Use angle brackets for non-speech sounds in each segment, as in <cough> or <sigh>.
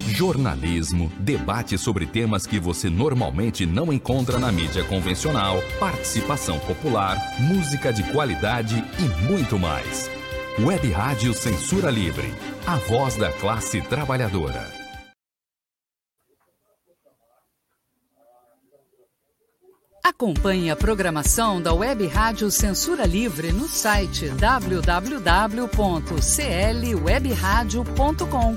Jornalismo, debate sobre temas que você normalmente não encontra na mídia convencional, participação popular, música de qualidade e muito mais. Web Rádio Censura Livre, a voz da classe trabalhadora. Acompanhe a programação da Web Rádio Censura Livre no site www.clwebradio.com,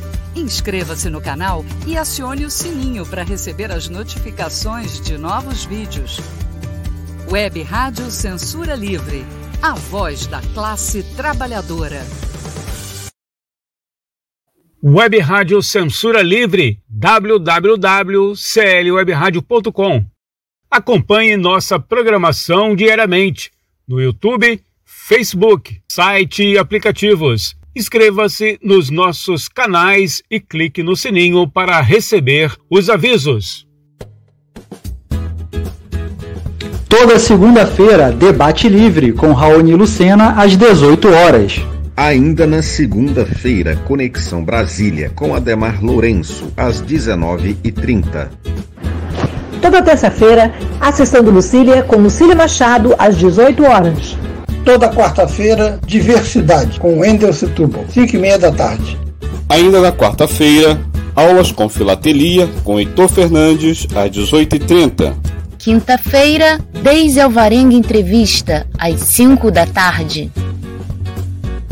Inscreva-se no canal e acione o sininho para receber as notificações de novos vídeos. Web Rádio Censura Livre. A voz da classe trabalhadora. Web Rádio Censura Livre. www.clwebradio.com Acompanhe nossa programação diariamente no YouTube, Facebook, site e aplicativos. Inscreva-se nos nossos canais e clique no sininho para receber os avisos. Toda segunda-feira, debate livre com Raoni Lucena às 18 horas. Ainda na segunda-feira, Conexão Brasília com Ademar Lourenço às 19h30. Toda terça-feira, a sessão do Lucília com Lucília Machado, às 18 horas. Toda quarta-feira, Diversidade, com Wendel Setúbal, 5 e meia da tarde. Ainda na quarta-feira, aulas com filatelia, com Heitor Fernandes, às 18h30. Quinta-feira, Deise Alvarenga Entrevista, às 5 da tarde.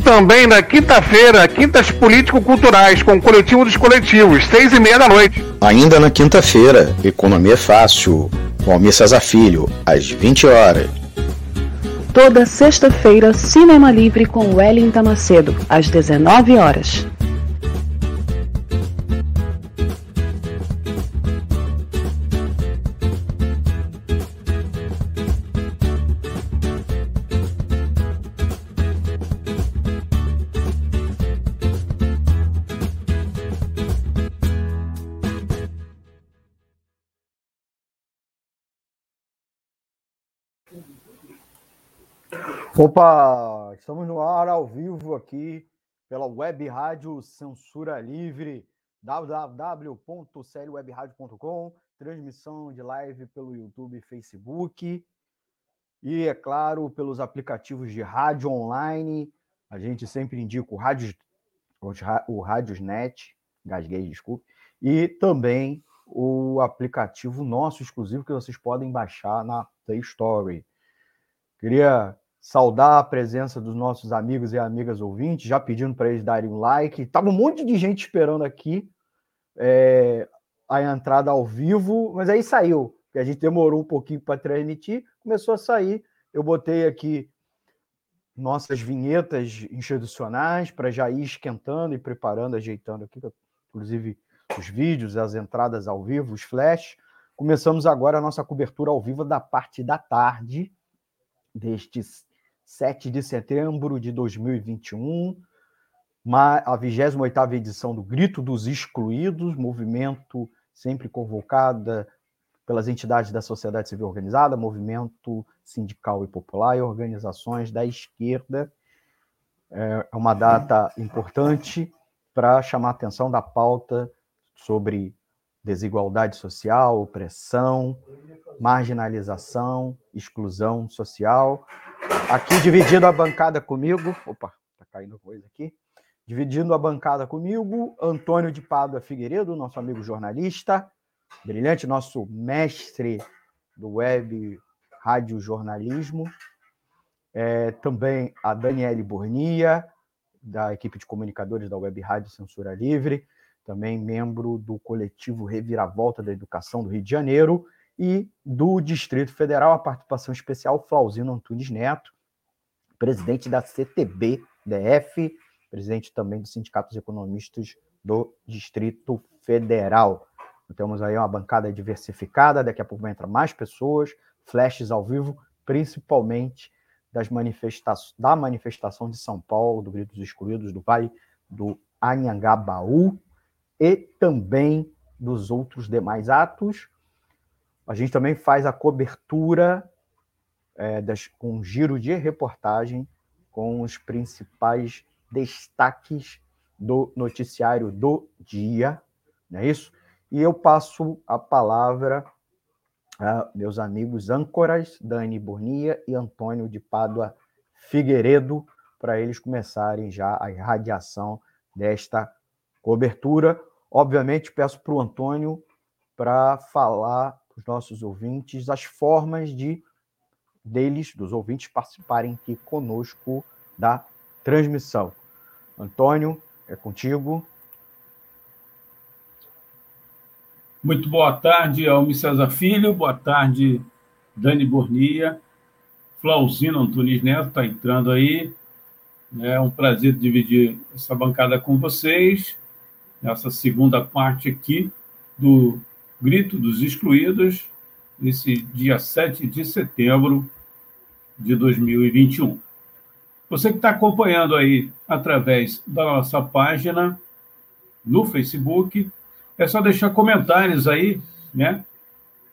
Também na quinta-feira, Quintas Político-Culturais, com o Coletivo dos Coletivos, seis e meia da noite. Ainda na quinta-feira, Economia Fácil, com Almir Cesar Filho, às 20 horas. Toda sexta-feira, Cinema Livre com Wellington Macedo, às 19 horas. Opa, estamos no ar ao vivo aqui pela Web Rádio Censura Livre, www.clwebradio.com, transmissão de live pelo YouTube e Facebook, e, é claro, pelos aplicativos de rádio online. A gente sempre indica o, rádio, o Radiosnet, gasguei, desculpe, e também o aplicativo nosso exclusivo que vocês podem baixar na Play Store. Queria saudar a presença dos nossos amigos e amigas ouvintes, já pedindo para eles darem um like. Tava um monte de gente esperando aqui é, a entrada ao vivo, mas aí saiu, a gente demorou um pouquinho para transmitir, começou a sair. Eu botei aqui nossas vinhetas institucionais para já ir esquentando e preparando, ajeitando aqui, inclusive os vídeos, as entradas ao vivo, os flash. Começamos agora a nossa cobertura ao vivo da parte da tarde deste 7 de setembro de 2021, a 28ª edição do Grito dos Excluídos, movimento sempre convocada pelas entidades da sociedade civil organizada, movimento sindical e popular e organizações da esquerda. É uma data importante para chamar a atenção da pauta sobre desigualdade social, opressão, marginalização, exclusão social Aqui dividindo a bancada comigo. Opa, tá caindo coisa aqui. Dividindo a bancada comigo, Antônio de Pádua Figueiredo, nosso amigo jornalista, brilhante, nosso mestre do web rádio jornalismo. É, também a Daniele Burnia, da equipe de comunicadores da Web Rádio Censura Livre, também membro do coletivo Reviravolta da Educação do Rio de Janeiro e do Distrito Federal, a participação especial Flauzino Antunes Neto, presidente da CTB-DF, presidente também do Sindicato dos Economistas do Distrito Federal. Temos aí uma bancada diversificada, daqui a pouco vai entrar mais pessoas, flashes ao vivo, principalmente das manifesta da manifestação de São Paulo, do Grito dos Excluídos, do Vale do Anhangabaú e também dos outros demais atos. A gente também faz a cobertura é, das, com um giro de reportagem com os principais destaques do noticiário do dia, não é isso? E eu passo a palavra a meus amigos âncoras, Dani Burnia e Antônio de Pádua Figueiredo, para eles começarem já a irradiação desta cobertura. Obviamente, peço para o Antônio para falar os nossos ouvintes as formas de deles, dos ouvintes, participarem aqui conosco da transmissão. Antônio, é contigo. Muito boa tarde, Almi César Filho, boa tarde, Dani Bornia, Flauzino Antunes Neto está entrando aí. É um prazer dividir essa bancada com vocês, nessa segunda parte aqui do Grito dos Excluídos, nesse dia 7 de setembro de 2021. Você que está acompanhando aí através da nossa página no Facebook, é só deixar comentários aí, né?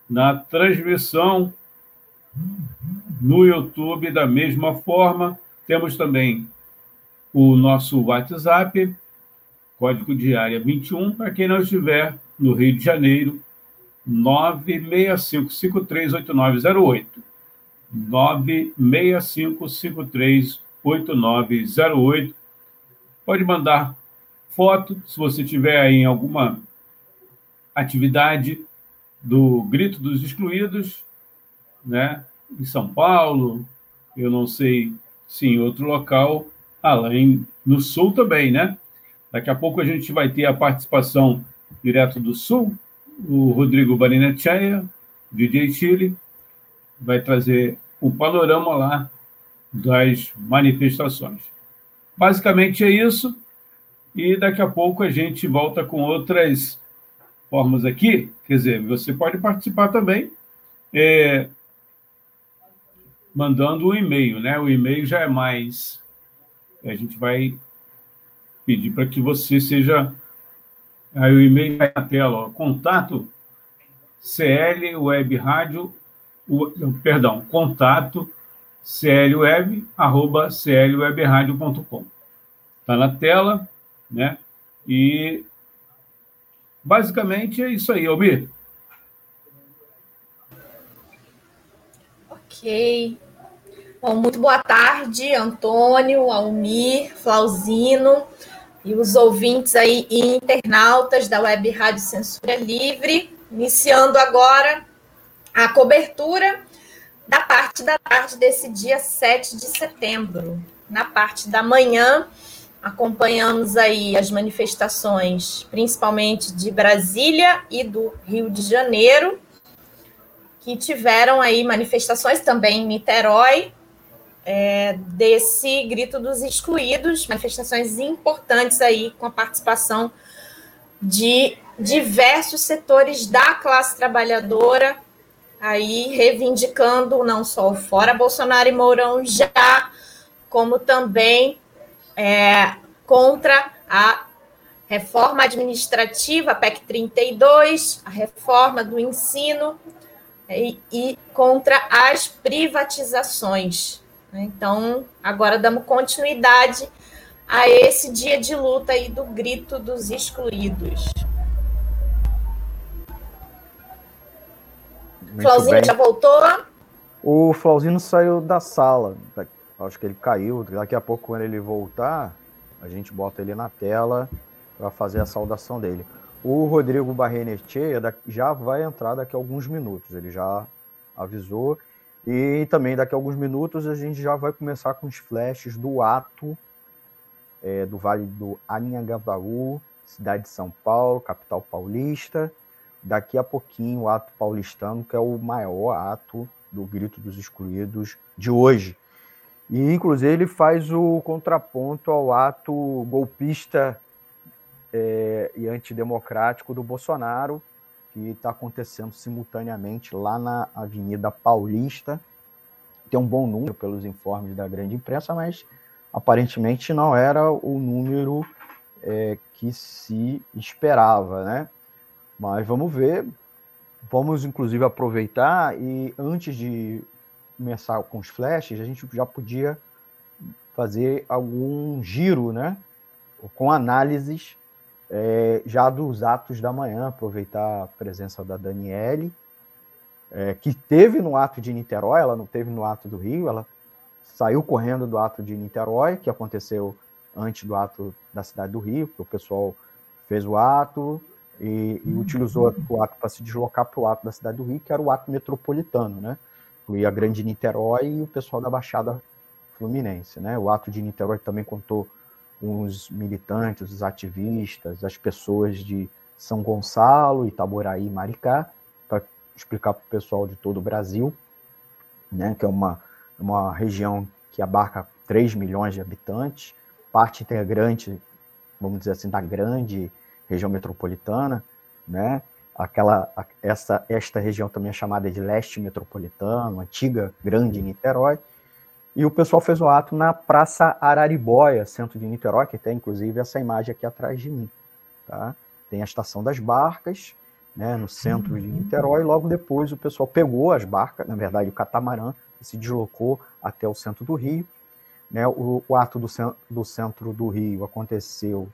Na transmissão no YouTube da mesma forma. Temos também o nosso WhatsApp, código de área 21, para quem não estiver no Rio de Janeiro, 965538908. 965538908. Pode mandar foto, se você tiver aí em alguma atividade do Grito dos Excluídos, né? em São Paulo, eu não sei se em outro local, além no Sul também, né? Daqui a pouco a gente vai ter a participação direto do Sul, o Rodrigo Barinetcheia, DJ Chile, vai trazer o panorama lá das manifestações. Basicamente é isso, e daqui a pouco a gente volta com outras formas aqui. Quer dizer, você pode participar também é, mandando um e-mail, né? O e-mail já é mais. A gente vai pedir para que você seja. Aí o e-mail vai na tela, ó, contato CL Web Rádio, perdão, contato clweb, arroba clwebradio.com. Está na tela, né? E Basicamente é isso aí, Almir. Ok. Bom, muito boa tarde, Antônio, Almir, Flauzino e os ouvintes aí e internautas da Web Rádio Censura Livre. Iniciando agora a cobertura da parte da tarde desse dia 7 de setembro. Na parte da manhã, acompanhamos aí as manifestações, principalmente de Brasília e do Rio de Janeiro, que tiveram aí manifestações também em Niterói, é, desse grito dos excluídos, manifestações importantes aí com a participação de diversos setores da classe trabalhadora, aí reivindicando não só o fora Bolsonaro e Mourão já, como também é, contra a reforma administrativa, PEC 32, a reforma do ensino e, e contra as privatizações. Então, agora damos continuidade a esse dia de luta aí do grito dos excluídos. Muito Flauzino já voltou? O Flauzino saiu da sala. Acho que ele caiu. Daqui a pouco, quando ele voltar, a gente bota ele na tela para fazer a saudação dele. O Rodrigo Barrenetche já vai entrar daqui a alguns minutos, ele já avisou. E também daqui a alguns minutos a gente já vai começar com os flashes do ato é, do Vale do Anhangabaú, cidade de São Paulo, capital paulista. Daqui a pouquinho o ato paulistano, que é o maior ato do Grito dos Excluídos de hoje. E, inclusive, ele faz o contraponto ao ato golpista é, e antidemocrático do Bolsonaro, que está acontecendo simultaneamente lá na Avenida Paulista. Tem um bom número pelos informes da grande imprensa, mas aparentemente não era o número é, que se esperava, né? Mas vamos ver. Vamos, inclusive, aproveitar e antes de começar com os flashes, a gente já podia fazer algum giro, né? Com análises é, já dos atos da manhã, aproveitar a presença da Daniele, é, que teve no ato de Niterói, ela não teve no ato do Rio, ela saiu correndo do ato de Niterói, que aconteceu antes do ato da cidade do Rio, que o pessoal fez o ato e, e utilizou o ato para se deslocar para o ato da cidade do Rio, que era o ato metropolitano, né? Incluía a Grande Niterói e o pessoal da Baixada Fluminense, né? O ato de Niterói também contou os militantes, os ativistas, as pessoas de São Gonçalo, Itaboraí e Maricá, para explicar para o pessoal de todo o Brasil, né? Que é uma uma região que abarca 3 milhões de habitantes, parte integrante, vamos dizer assim, da grande região metropolitana, né? Aquela, essa, esta região também é chamada de leste metropolitano, antiga grande Niterói, e o pessoal fez o ato na Praça Araribóia, centro de Niterói, que tem inclusive essa imagem aqui atrás de mim, tá? Tem a estação das barcas, né, no centro de Niterói, e logo depois o pessoal pegou as barcas, na verdade o catamarã, se deslocou até o centro do Rio. Né? O, o ato do, do, centro do Rio aconteceu,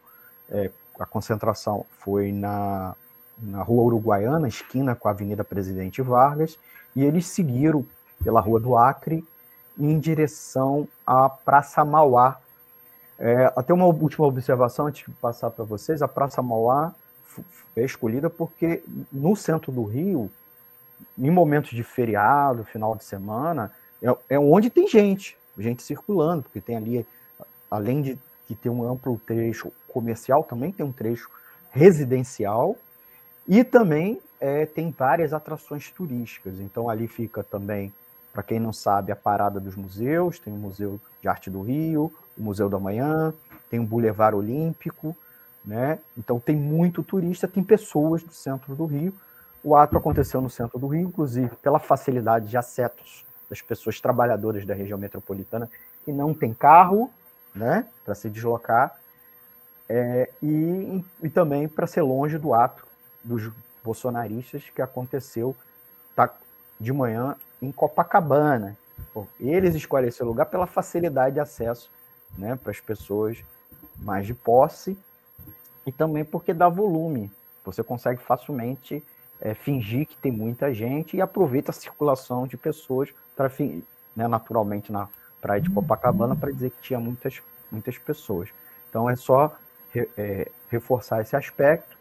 é, a concentração foi na, na Rua Uruguaiana, esquina com a Avenida Presidente Vargas, e eles seguiram pela Rua do Acre em direção à Praça Mauá. É, até uma última observação antes de passar para vocês: a Praça Mauá é escolhida porque no centro do Rio em momentos de feriado, final de semana, é, é onde tem gente, gente circulando, porque tem ali, além de que ter um amplo trecho comercial, também tem um trecho residencial e também é, tem várias atrações turísticas. Então ali fica também, para quem não sabe, a parada dos museus, tem o Museu de Arte do Rio, o Museu da Manhã, tem o Boulevard Olímpico, né? Então tem muito turista, tem pessoas do centro do Rio. O ato aconteceu no centro do Rio, inclusive pela facilidade de acessos das pessoas trabalhadoras da região metropolitana que não tem carro, né, para se deslocar, é, e, e também para ser longe do ato dos bolsonaristas que aconteceu tá, de manhã em Copacabana. eles escolhem esse lugar pela facilidade de acesso né, para as pessoas mais de posse e também porque dá volume. Você consegue facilmente é, fingir que tem muita gente e aproveita a circulação de pessoas para né, naturalmente na praia de Copacabana para dizer que tinha muitas, muitas pessoas. Então é só re, é, reforçar esse aspecto.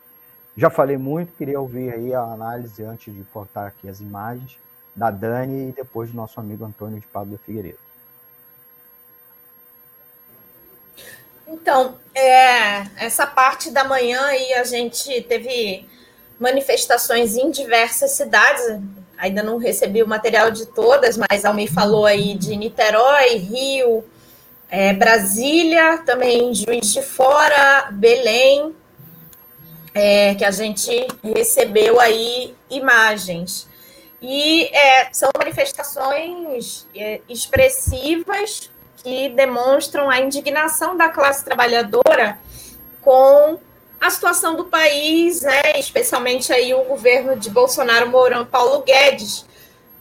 Já falei muito, queria ouvir aí a análise antes de portar aqui as imagens da Dani e depois do nosso amigo Antônio de Pablo Figueiredo. Então, é, essa parte da manhã aí a gente teve manifestações em diversas cidades. Ainda não recebi o material de todas, mas Almi falou aí de Niterói, Rio, é, Brasília, também Juiz de Fora, Belém, é, que a gente recebeu aí imagens. E é, são manifestações é, expressivas que demonstram a indignação da classe trabalhadora com a situação do país, né, especialmente aí o governo de Bolsonaro Mourão Paulo Guedes,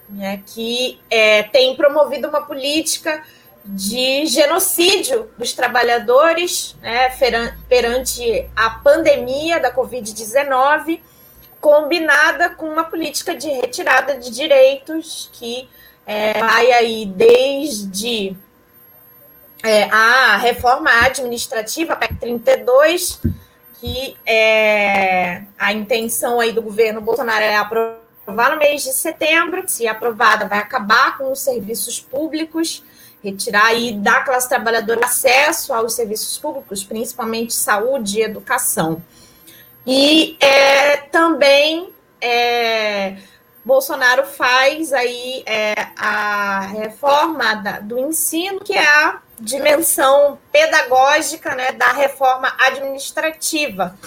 né, que é, tem promovido uma política de genocídio dos trabalhadores né, perante a pandemia da Covid-19, combinada com uma política de retirada de direitos que é, vai aí desde é, a reforma administrativa, PEC 32, que é, a intenção aí do governo Bolsonaro é aprovar no mês de setembro. Se aprovada, vai acabar com os serviços públicos, retirar aí da classe trabalhadora acesso aos serviços públicos, principalmente saúde e educação. E é, também é, Bolsonaro faz aí é, a reforma da, do ensino, que é a dimensão pedagógica né, da reforma administrativa,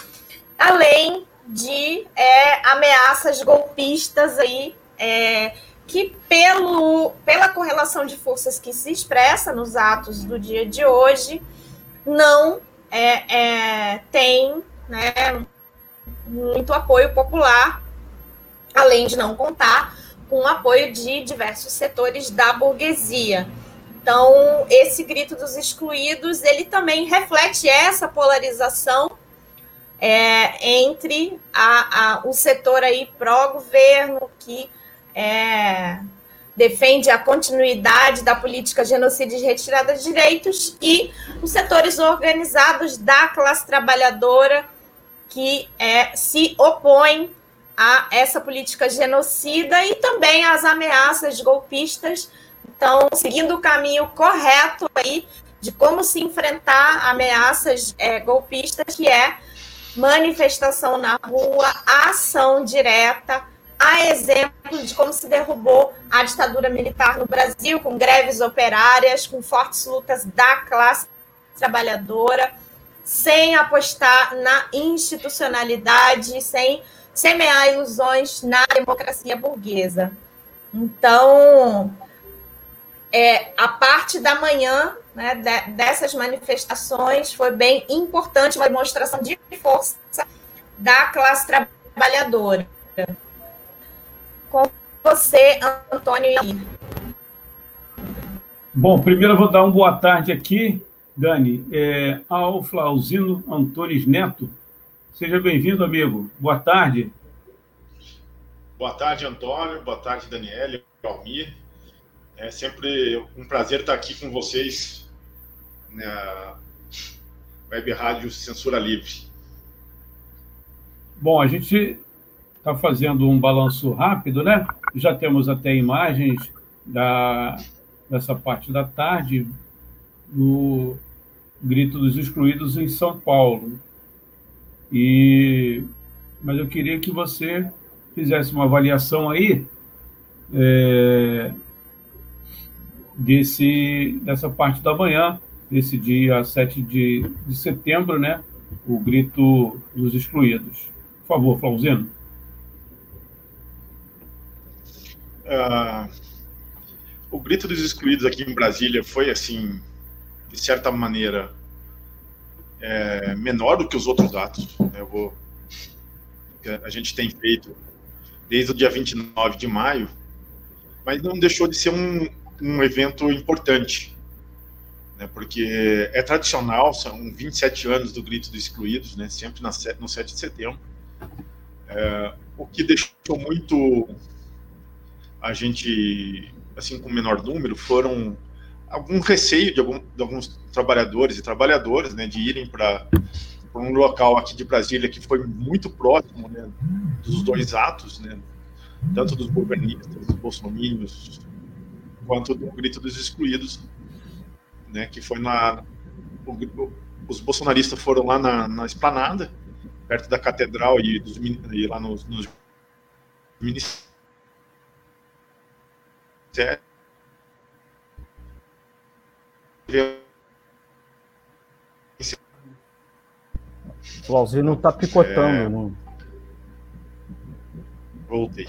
além de é, ameaças golpistas aí, é, que pelo, pela correlação de forças que se expressa nos atos do dia de hoje, não é, é, tem né, muito apoio popular, além de não contar com o apoio de diversos setores da burguesia. Então, esse grito dos excluídos, ele também reflete essa polarização é, entre a, a, o setor aí pró-governo, que é, defende a continuidade da política genocídio de retirada de direitos, e os setores organizados da classe trabalhadora, que é, se opõem a essa política genocida e também às ameaças golpistas. Então, seguindo o caminho correto aí de como se enfrentar ameaças é, golpistas, que é manifestação na rua, ação direta, a exemplo de como se derrubou a ditadura militar no Brasil, com greves operárias, com fortes lutas da classe trabalhadora, sem apostar na institucionalidade, sem semear ilusões na democracia burguesa. Então, é, a parte da manhã né, de, dessas manifestações foi bem importante, uma demonstração de força da classe trabalhadora. Com você, Antônio. Bom, primeiro eu vou dar uma boa tarde aqui, Dani, é, ao Flauzino Antunes Neto. Seja bem-vindo, amigo. Boa tarde. Boa tarde, Antônio. Boa tarde, Daniela, Almir. É sempre um prazer estar aqui com vocês na Web Rádio Censura Livre. Bom, a gente está fazendo um balanço rápido, né? Já temos até imagens da, dessa parte da tarde no Grito dos Excluídos em São Paulo. E, mas eu queria que você fizesse uma avaliação aí é, desse, dessa parte da manhã, desse dia 7 de, de setembro, né? O grito dos excluídos. Por favor, Flauzino. Uh, o grito dos excluídos aqui em Brasília foi, assim, de certa maneira, é, menor do que os outros atos. Né? Eu vou, a gente tem feito desde o dia 29 de maio, mas não deixou de ser um, um evento importante, né, porque é tradicional, são 27 anos do Grito dos Excluídos, né, sempre na, no 7 de setembro, é, o que deixou muito a gente, assim, com menor número, foram algum receio de, algum, de alguns trabalhadores e trabalhadoras, né, de irem para um local aqui de Brasília que foi muito próximo né, dos dois atos, né, tanto dos governistas, dos bolsominions, quanto do grito dos excluídos, né, que foi na o, os bolsonaristas foram lá na, na esplanada, perto da catedral e, dos, e lá nos, nos ministérios. O Alzino está picotando. É... Né? Voltei.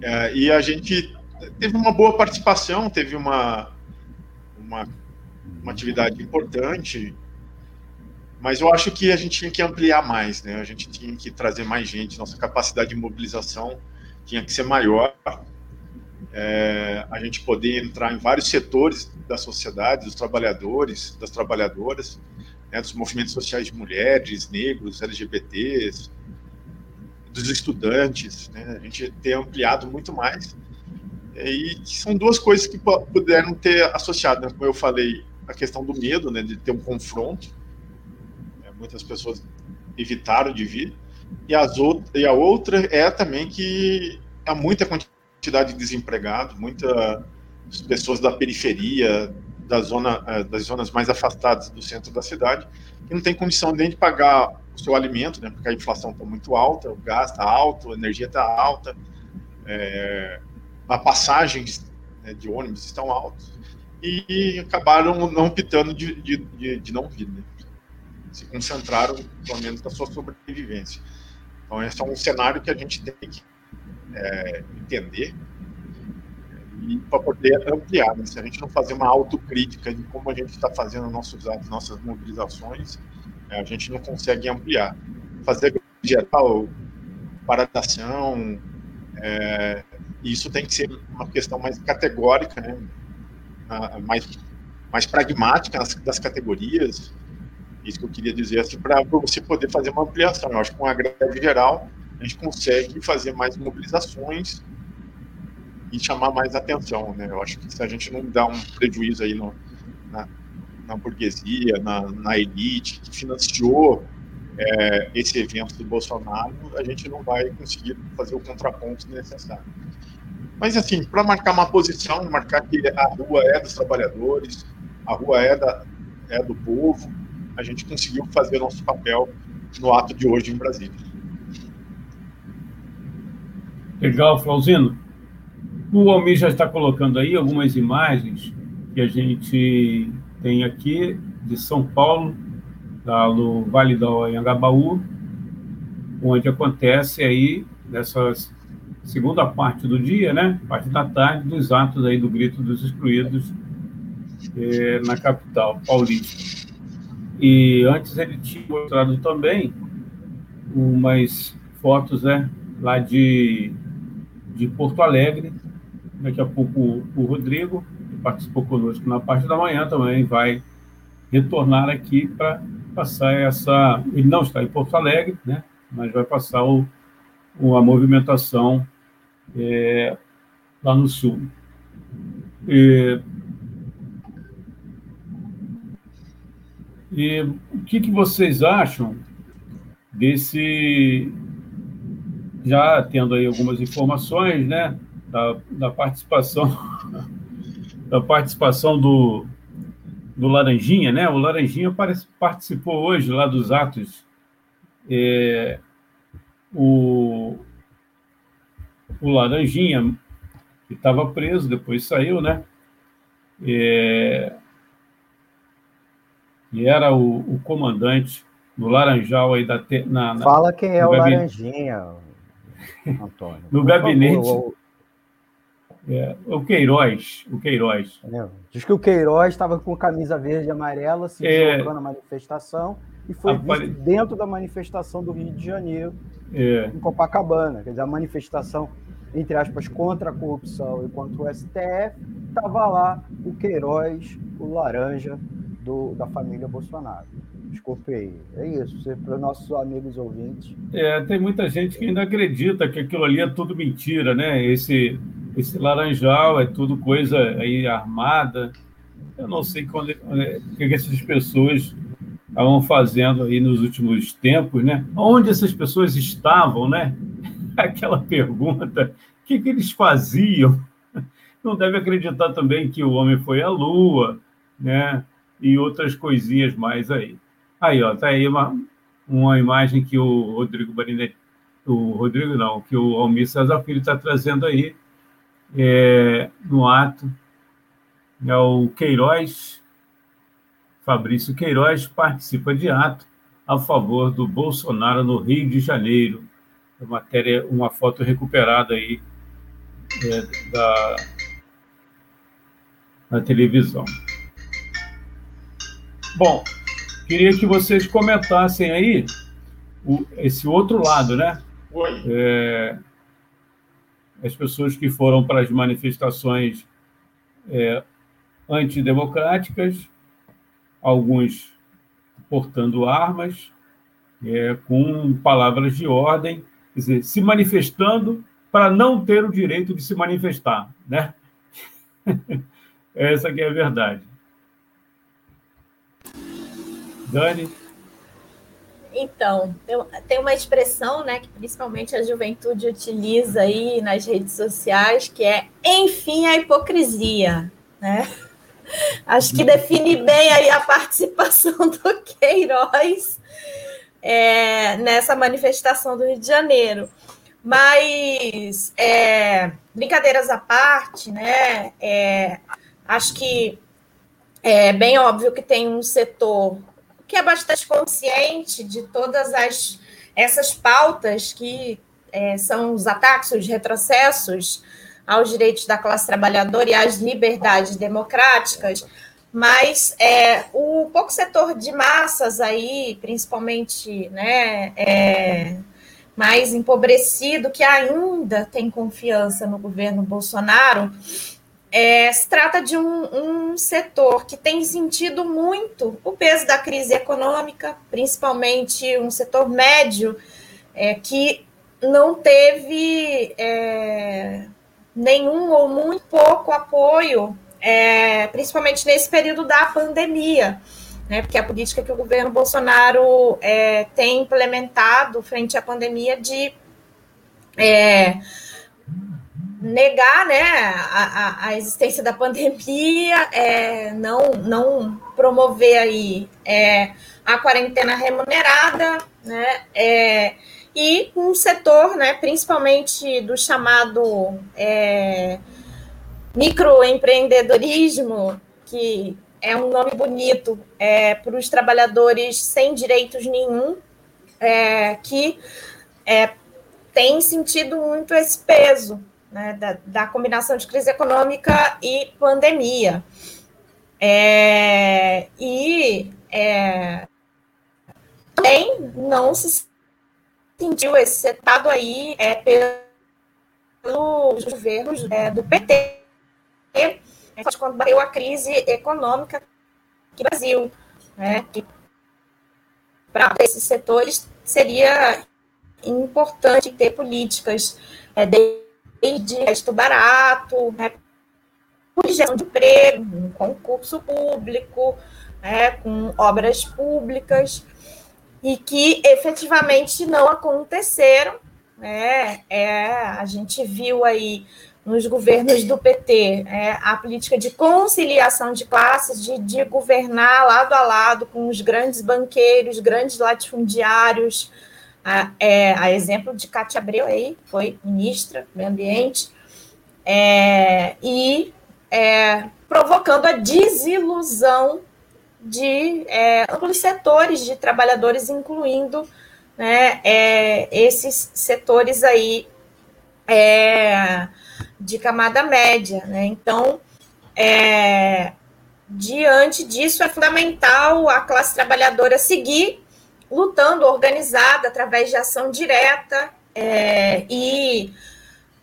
É, e a gente teve uma boa participação, teve uma, uma, uma atividade importante, mas eu acho que a gente tinha que ampliar mais, né? A gente tinha que trazer mais gente, nossa capacidade de mobilização tinha que ser maior, é, a gente poder entrar em vários setores da sociedade, dos trabalhadores, das trabalhadoras, né, dos movimentos sociais de mulheres, negros, LGBTs, dos estudantes, né, a gente ter ampliado muito mais e são duas coisas que puderam ter associado, né? como eu falei, a questão do medo, né, de ter um confronto. Né? Muitas pessoas evitaram de vir. E, as e a outra é também que há muita quantidade de desempregados, muitas pessoas da periferia, da zona, eh, das zonas mais afastadas do centro da cidade, que não tem condição nem de pagar o seu alimento, né, porque a inflação está muito alta, o gás está alto, a energia está alta, é, a passagens né, de ônibus estão altos e acabaram não optando de, de, de, de não vir, né? se concentraram pelo menos na sua sobrevivência. Então, esse é um cenário que a gente tem que é, entender e para poder ampliar. Né? Se a gente não fazer uma autocrítica de como a gente está fazendo nossos atos, nossas mobilizações, é, a gente não consegue ampliar. Fazer geral, paradação, é, isso tem que ser uma questão mais categórica, né? mais, mais pragmática das categorias. Isso que eu queria dizer, assim, para você poder fazer uma ampliação. Eu acho que com a greve geral, a gente consegue fazer mais mobilizações e chamar mais atenção, né? Eu acho que se a gente não dá um prejuízo aí no, na, na burguesia, na, na, elite que financiou é, esse evento do Bolsonaro, a gente não vai conseguir fazer o contraponto necessário. Mas, assim, para marcar uma posição, marcar que a rua é dos trabalhadores, a rua é, da, é do povo, a gente conseguiu fazer nosso papel no ato de hoje em Brasília. Legal, Flauzino. O Almir já está colocando aí algumas imagens que a gente tem aqui de São Paulo, da, no Vale do Anhangabaú, onde acontece aí nessa segunda parte do dia, né, parte da tarde, dos atos aí do Grito dos Excluídos é, na capital paulista. E antes ele tinha mostrado também umas fotos, né, lá de, de Porto Alegre, Daqui a pouco o Rodrigo, que participou conosco na parte da manhã, também vai retornar aqui para passar essa. Ele não está em Porto Alegre, né? mas vai passar o, a movimentação é, lá no sul. E, e o que, que vocês acham desse. Já tendo aí algumas informações, né? da, da participação <laughs> da participação do, do Laranjinha, né? O Laranjinha participou hoje lá dos atos. É, o, o Laranjinha, que estava preso, depois saiu, né? É, e era o, o, comandante do Laranjal aí da. Na, na Fala quem é o Laranjinha, Antônio. no gabinete. Favor, é, o Queiroz, o Queiroz. É, diz que o Queiroz estava com camisa verde e amarela, se é, na manifestação, e foi apare... visto dentro da manifestação do Rio de Janeiro, é. em Copacabana. Quer dizer, a manifestação, entre aspas, contra a corrupção e contra o STF, estava lá o Queiroz, o laranja do, da família Bolsonaro. Desculpe aí. É isso, para os nossos amigos ouvintes. É, tem muita gente que ainda acredita que aquilo ali é tudo mentira, né? Esse esse laranjal é tudo coisa aí armada. Eu não sei é, o que essas pessoas estavam fazendo aí nos últimos tempos, né? Onde essas pessoas estavam, né? <laughs> Aquela pergunta, o que, que eles faziam? Não deve acreditar também que o homem foi à Lua, né? E outras coisinhas mais aí. Aí, ó, tá aí uma, uma imagem que o Rodrigo Barinetti, o Rodrigo não, que o Almir César Filho está trazendo aí, é, no ato é o Queiroz, Fabrício Queiroz, participa de ato a favor do Bolsonaro no Rio de Janeiro. A matéria, uma foto recuperada aí é, da, da televisão. Bom, queria que vocês comentassem aí o, esse outro lado, né? Oi. É, as pessoas que foram para as manifestações é, antidemocráticas, alguns portando armas, é, com palavras de ordem, quer dizer, se manifestando para não ter o direito de se manifestar, né? <laughs> Essa que é a verdade. Dani? Então, tem uma expressão, né, que principalmente a juventude utiliza aí nas redes sociais, que é enfim a hipocrisia, né? <laughs> Acho que define bem aí a participação <laughs> do Queiroz é, nessa manifestação do Rio de Janeiro. Mas, é, brincadeiras à parte, né? É, acho que é bem óbvio que tem um setor que é bastante consciente de todas as essas pautas que é, são os ataques, os retrocessos aos direitos da classe trabalhadora e às liberdades democráticas, mas é, o pouco setor de massas aí, principalmente, né, é, mais empobrecido, que ainda tem confiança no governo Bolsonaro, é, se trata de um, um, setor que tem sentido muito o peso da crise econômica, principalmente um setor médio, é, que não teve é, nenhum ou muito pouco apoio, é, principalmente nesse período da pandemia, né, porque a política que o governo Bolsonaro é, tem implementado frente à pandemia de é, negar né, a, a, existência da pandemia, é, não, não promover aí é, a quarentena remunerada, né, é, e um setor, né, principalmente do chamado é, microempreendedorismo, que é um nome bonito é, para os trabalhadores sem direitos nenhum, é, que é, tem sentido muito esse peso né, da, da, combinação de crise econômica e pandemia. É, e é, também não se sentiu esse setado aí é, pelos governos é, do PT, é, quando bateu a crise econômica aqui no Brasil. Né, para esses setores seria importante ter políticas é, de resto barato, né, gestão de emprego, um concurso público, né, com obras públicas, e que efetivamente não aconteceram. Né, é, a gente viu aí nos governos do PT é, a política de conciliação de classes, de, de governar lado a lado com os grandes banqueiros, grandes latifundiários, a, é, a exemplo de Cátia Abreu aí, foi ministra do Meio Ambiente, é, e é, provocando a desilusão de é, amplos setores de trabalhadores, incluindo né, é, esses setores aí é, de camada média. Né? Então, diante disso, é fundamental a classe trabalhadora seguir lutando organizada através de ação direta é, e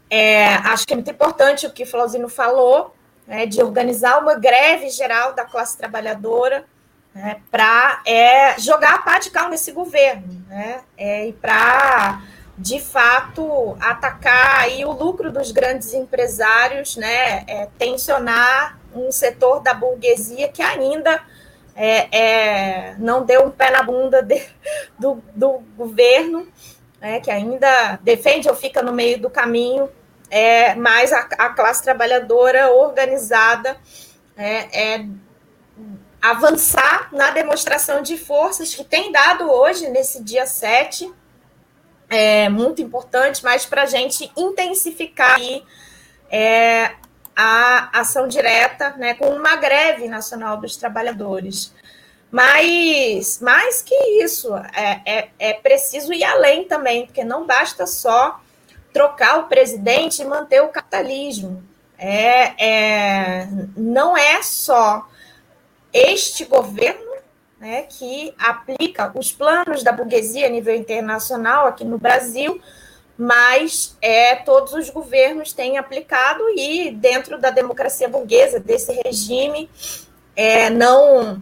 é, acho que é muito importante o que o Flauzino falou, né, de organizar uma greve geral da classe trabalhadora né, para é, jogar a pá de cal nesse governo né, é, e para, de fato, atacar aí o lucro dos grandes empresários, né, é, tensionar um setor da burguesia que ainda é, é, não deu um pé na bunda de, do, do, governo, é, que ainda defende ou fica no meio do caminho, é, mas a, a classe trabalhadora organizada é, é, avançar na demonstração de forças que tem dado hoje, nesse dia 7, é muito importante, mas para a gente intensificar aí, é, a ação direta né, com uma greve nacional dos trabalhadores. Mas, mais que isso, é, é, é preciso ir além também, porque não basta só trocar o presidente e manter o capitalismo. É, é, não é só este governo né, que aplica os planos da burguesia a nível internacional aqui no Brasil, mas é, todos os governos têm aplicado e dentro da democracia burguesa, desse regime, é, não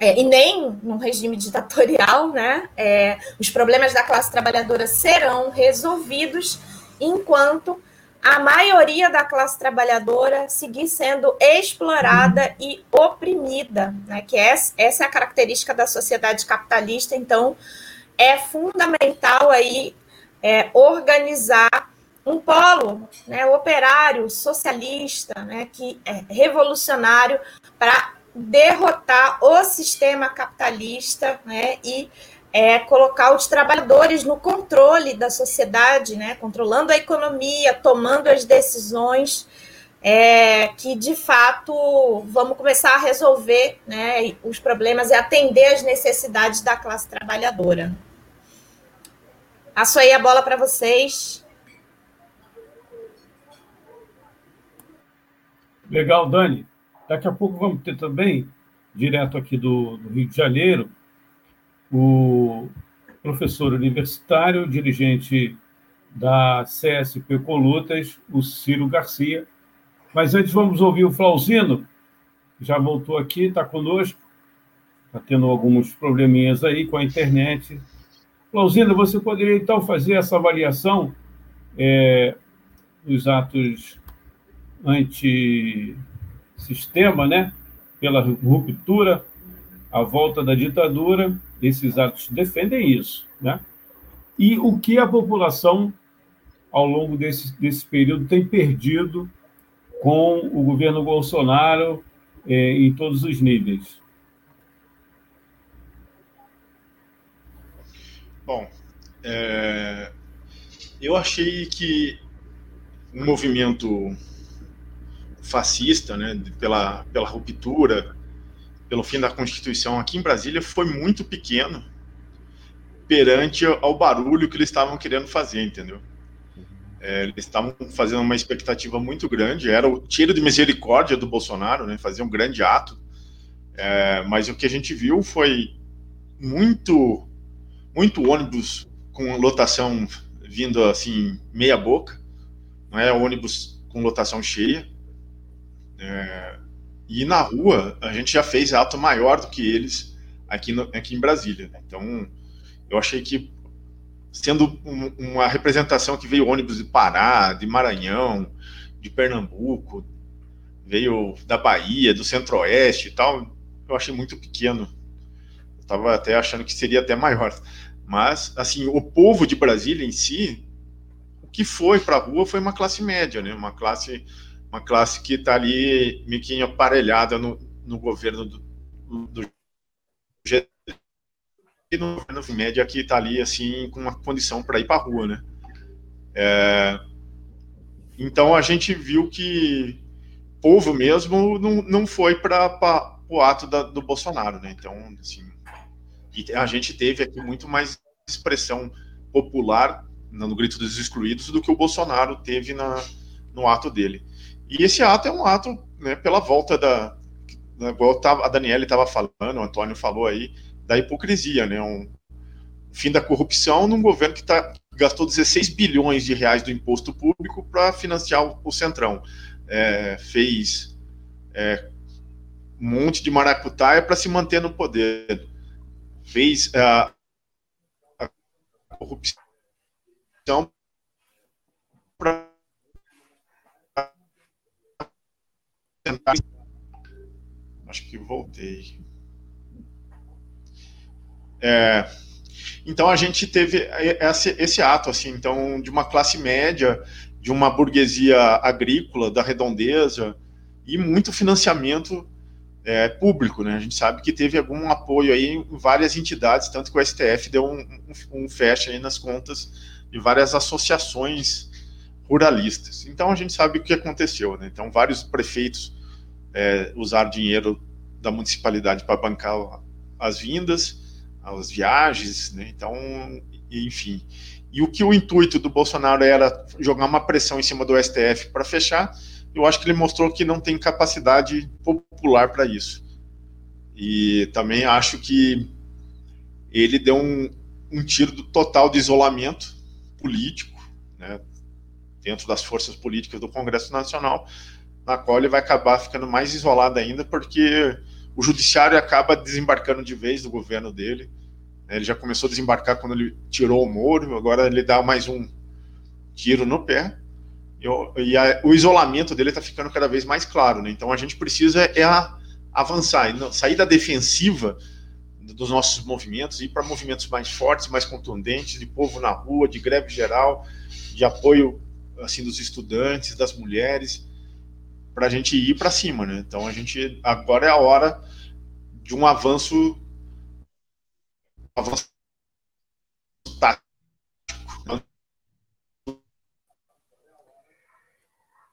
é, e nem num regime ditatorial, né, é, os problemas da classe trabalhadora serão resolvidos enquanto a maioria da classe trabalhadora seguir sendo explorada e oprimida, né, que é, essa é a característica da sociedade capitalista, então é fundamental aí é, organizar um polo né, operário, socialista, né, que é revolucionário para derrotar o sistema capitalista né, e é, colocar os trabalhadores no controle da sociedade, né, controlando a economia, tomando as decisões é, que de fato vamos começar a resolver né, os problemas e atender as necessidades da classe trabalhadora. Passo aí a bola para vocês. Legal, Dani. Daqui a pouco vamos ter também, direto aqui do, do Rio de Janeiro, o professor universitário, dirigente da CSP Colutas, o Ciro Garcia. Mas antes vamos ouvir o Flauzino, que já voltou aqui, está conosco, está tendo alguns probleminhas aí com a internet. Flauzino, você poderia então fazer essa avaliação é, dos atos anti-sistema, né? pela ruptura, a volta da ditadura, esses atos defendem isso. Né? E o que a população ao longo desse, desse período, tem perdido com o governo Bolsonaro é, em todos os níveis? Bom, é, eu achei que um movimento fascista, né, pela, pela ruptura, pelo fim da Constituição aqui em Brasília, foi muito pequeno perante ao barulho que eles estavam querendo fazer, entendeu? É, eles estavam fazendo uma expectativa muito grande, era o tiro de misericórdia do Bolsonaro, né, fazer um grande ato, é, mas o que a gente viu foi muito, muito ônibus com lotação vindo assim, meia boca, não é ônibus com lotação cheia, é, e na rua a gente já fez ato maior do que eles aqui, no, aqui em Brasília, né? então eu achei que sendo um, uma representação que veio ônibus de Pará, de Maranhão, de Pernambuco, veio da Bahia, do Centro-Oeste e tal, eu achei muito pequeno. Estava até achando que seria até maior. Mas, assim, o povo de Brasília em si, o que foi para a rua foi uma classe média, né? Uma classe, uma classe que está ali meio que aparelhada no, no governo do, do no, no média que está ali assim com uma condição para ir para a rua, né? É, então a gente viu que povo mesmo não, não foi para o ato da, do Bolsonaro, né? Então, assim, e a gente teve aqui muito mais expressão popular no grito dos excluídos do que o Bolsonaro teve na, no ato dele. E esse ato é um ato né, pela volta da, da igual a Daniela estava falando, o Antônio falou aí, da hipocrisia, né? Um fim da corrupção num governo que tá, gastou 16 bilhões de reais do imposto público para financiar o, o Centrão. É, fez é, um monte de maracutaia para se manter no poder. Fez a, a corrupção para acho que voltei. É, então a gente teve esse, esse, ato assim, então de uma classe média, de uma burguesia agrícola da redondeza e muito financiamento é, público, né? A gente sabe que teve algum apoio aí em várias entidades, tanto que o STF deu um, um, um fecha aí nas contas de várias associações ruralistas. Então a gente sabe o que aconteceu, né? Então vários prefeitos é, usaram dinheiro da municipalidade para bancar as vindas as viagens, né? Então, enfim. E o que o intuito do Bolsonaro era jogar uma pressão em cima do STF para fechar, eu acho que ele mostrou que não tem capacidade popular para isso. E também acho que ele deu um, um tiro do total de isolamento político, né, dentro das forças políticas do Congresso Nacional, na qual ele vai acabar ficando mais isolado ainda, porque o judiciário acaba desembarcando de vez do governo dele. Né? Ele já começou a desembarcar quando ele tirou o Moro, agora ele dá mais um tiro no pé. E, a, o isolamento dele está ficando cada vez mais claro. Né? Então a gente precisa é a, avançar, sair da defensiva dos nossos movimentos ir para movimentos mais fortes, mais contundentes, de povo na rua, de greve geral, de apoio assim dos estudantes, das mulheres para a gente ir para cima, né? Então a gente agora é a hora de um avanço, um avanço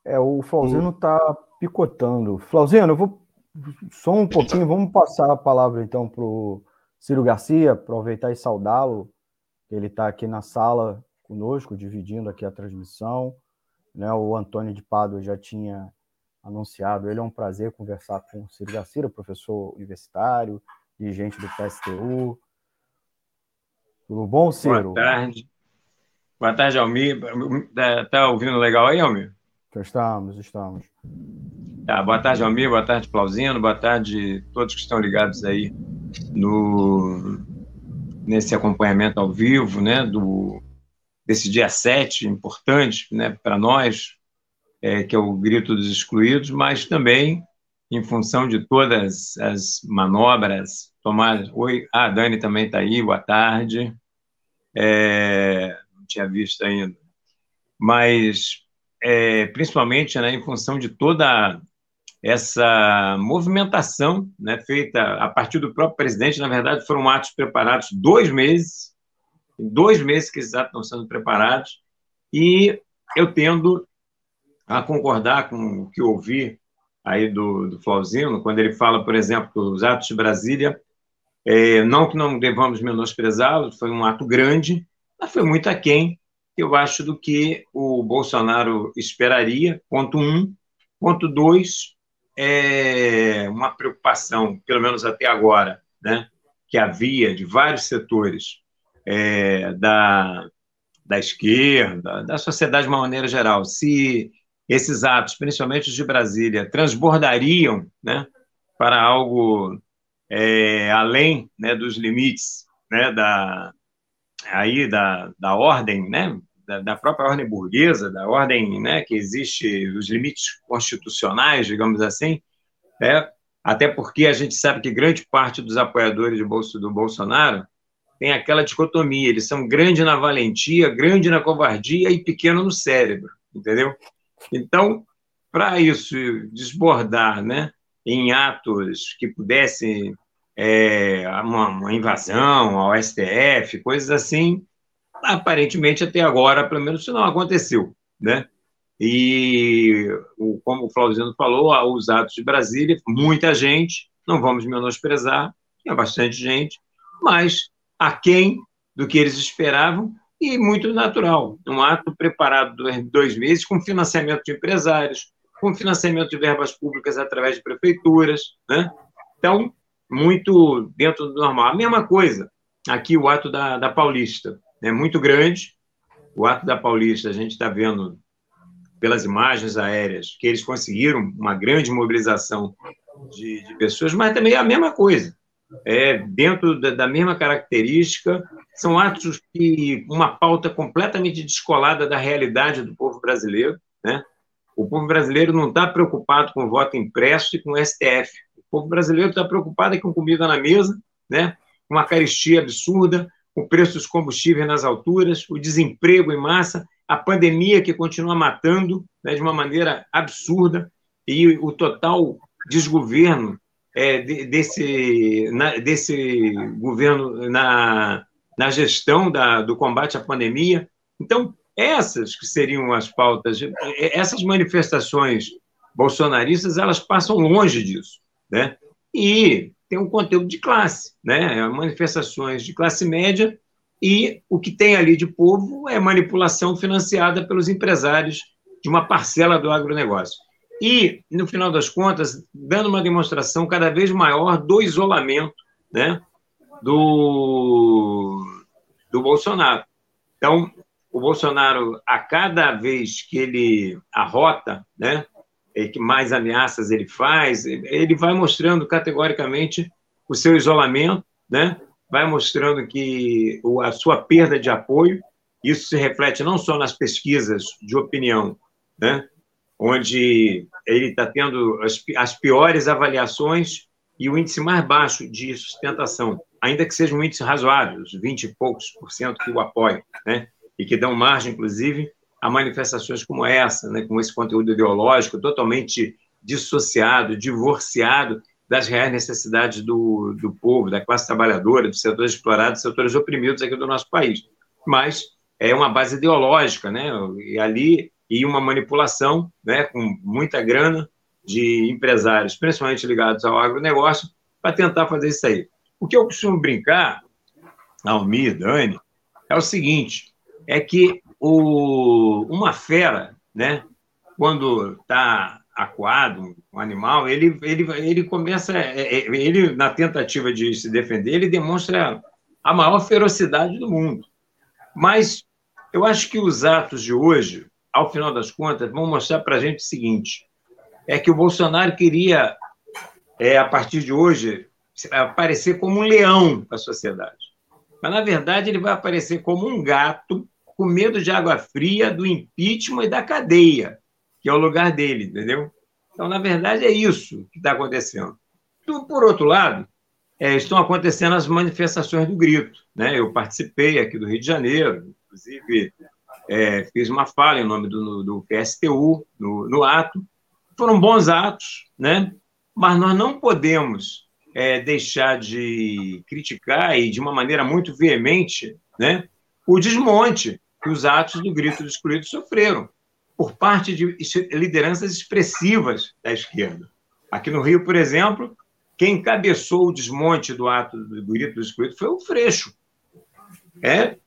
É, o Flauzino está picotando. Flauzino, eu vou só um pouquinho, vamos passar a palavra então para o Ciro Garcia, aproveitar e saudá-lo. Ele está aqui na sala conosco, dividindo aqui a transmissão. Né? O Antônio de Pádua já tinha anunciado. Ele é um prazer conversar com o Ciro Gacira, professor universitário, dirigente do PSTU. Tudo bom, Ciro? Boa tarde. Boa tarde, Almir. Está tá ouvindo legal aí, Almir? Estamos, estamos. Tá, boa tarde, Almir. Boa tarde, Plausino. Boa tarde todos que estão ligados aí no, nesse acompanhamento ao vivo, né, do, desse dia 7, importante né, para nós, é, que é o grito dos excluídos, mas também em função de todas as manobras tomadas. Oi, ah, a Dani também está aí, boa tarde. É, não tinha visto ainda. Mas, é, principalmente né, em função de toda essa movimentação né, feita a partir do próprio presidente, na verdade, foram atos preparados dois meses, dois meses que esses atos estão sendo preparados, e eu tendo a concordar com o que ouvi aí do, do Flauzino, quando ele fala, por exemplo, que os atos de Brasília, é, não que não devamos menosprezá-los, foi um ato grande, mas foi muito aquém, eu acho, do que o Bolsonaro esperaria, ponto um. Ponto dois, é uma preocupação, pelo menos até agora, né, que havia de vários setores é, da, da esquerda, da sociedade de uma maneira geral, se esses atos, principalmente os de Brasília, transbordariam né, para algo é, além né, dos limites né, da, aí da, da ordem, né, da, da, própria ordem burguesa, da ordem né, que existe, os limites constitucionais, digamos assim, né, até porque a gente sabe que grande parte dos apoiadores de bolso, do Bolsonaro tem aquela dicotomia, eles são grande na valentia, grande na covardia e pequeno no cérebro, entendeu? Então, para isso desbordar né, em atos que pudessem é, uma, uma, invasão ao STF, coisas assim, aparentemente até agora, pelo menos, isso não aconteceu. Né? E, como o Flauzino falou, os atos de Brasília, muita gente, não vamos menosprezar, tinha bastante gente, mas aquém do que eles esperavam, e muito natural. Um ato preparado durante dois meses, com financiamento de empresários, com financiamento de verbas públicas através de prefeituras. Né? Então, muito dentro do normal. A mesma coisa aqui, o ato da, da Paulista. Né? muito grande. O ato da Paulista, a gente está vendo pelas imagens aéreas que eles conseguiram uma grande mobilização de, de pessoas, mas também é a mesma coisa é, dentro da, da, mesma característica, são atos que uma pauta completamente descolada da realidade do povo brasileiro. Né? O povo brasileiro não está preocupado com o voto impresso e com o STF. O povo brasileiro está preocupado com comida na mesa, né? uma caristia absurda, o preço dos combustíveis nas alturas, o desemprego em massa, a pandemia que continua matando né, de uma maneira absurda e o total desgoverno é, desse, na, desse governo na, na gestão da, do combate à pandemia. Então, essas que seriam as pautas, essas manifestações bolsonaristas, elas passam longe disso, né? E tem um conteúdo de classe, né? Manifestações de classe média e o que tem ali de povo é manipulação financiada pelos empresários de uma parcela do agronegócio e, no final das contas, dando uma demonstração cada vez maior do isolamento né, do, do Bolsonaro. Então, o Bolsonaro, a cada vez que ele arrota, né, que mais ameaças ele faz, ele vai mostrando categoricamente o seu isolamento, né, vai mostrando que a sua perda de apoio, isso se reflete não só nas pesquisas de opinião, né, onde ele está tendo as, as piores avaliações e o índice mais baixo de sustentação, ainda que seja um índice razoável, os 20 e poucos por cento que o apoiam, né? e que dão margem, inclusive, a manifestações como essa, né? com esse conteúdo ideológico totalmente dissociado, divorciado das reais necessidades do, do povo, da classe trabalhadora, dos setores explorados, dos setores oprimidos aqui do nosso país. Mas é uma base ideológica, né? e ali e uma manipulação, né, com muita grana de empresários, principalmente ligados ao agronegócio, para tentar fazer isso aí. O que eu costumo brincar, Almir, Dani, é o seguinte: é que o, uma fera, né, quando está acuado, um animal, ele, ele, ele começa, é, é, ele na tentativa de se defender, ele demonstra a maior ferocidade do mundo. Mas eu acho que os atos de hoje, ao final das contas, vão mostrar para a gente o seguinte: é que o Bolsonaro queria, é, a partir de hoje, aparecer como um leão para a sociedade. Mas, na verdade, ele vai aparecer como um gato com medo de água fria, do impeachment e da cadeia, que é o lugar dele, entendeu? Então, na verdade, é isso que está acontecendo. Por outro lado, é, estão acontecendo as manifestações do grito. Né? Eu participei aqui do Rio de Janeiro, inclusive é, fiz uma fala em nome do, do PSTU no, no, ato. Foram bons atos, né? mas nós não podemos é, deixar de criticar e de uma maneira muito veemente né, o desmonte que os atos do grito dos excluídos sofreram por parte de lideranças expressivas da esquerda. Aqui no Rio, por exemplo, quem encabeçou o desmonte do ato do grito dos excluídos foi o Freixo, é,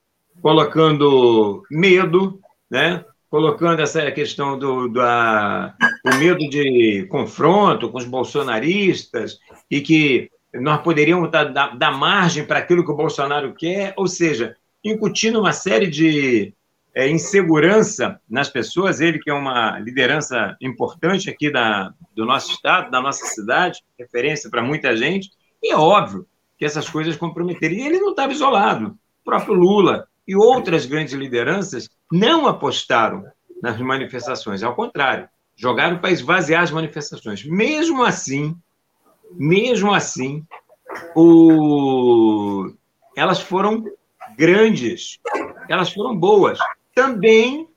colocando medo, né, colocando essa questão do, do a, o medo de confronto com os bolsonaristas e que nós poderíamos dar, dar, dar margem para aquilo que o Bolsonaro quer, ou seja, incutindo uma série de é, insegurança nas pessoas, ele que é uma liderança importante aqui da, do nosso estado, da nossa cidade, referência para muita gente, e é óbvio que essas coisas comprometeriam. E ele não estava isolado. O próprio Lula e outras grandes lideranças não apostaram nas manifestações, ao contrário, jogaram para esvaziar as manifestações. Mesmo assim, mesmo assim, o... elas foram grandes, elas foram boas, também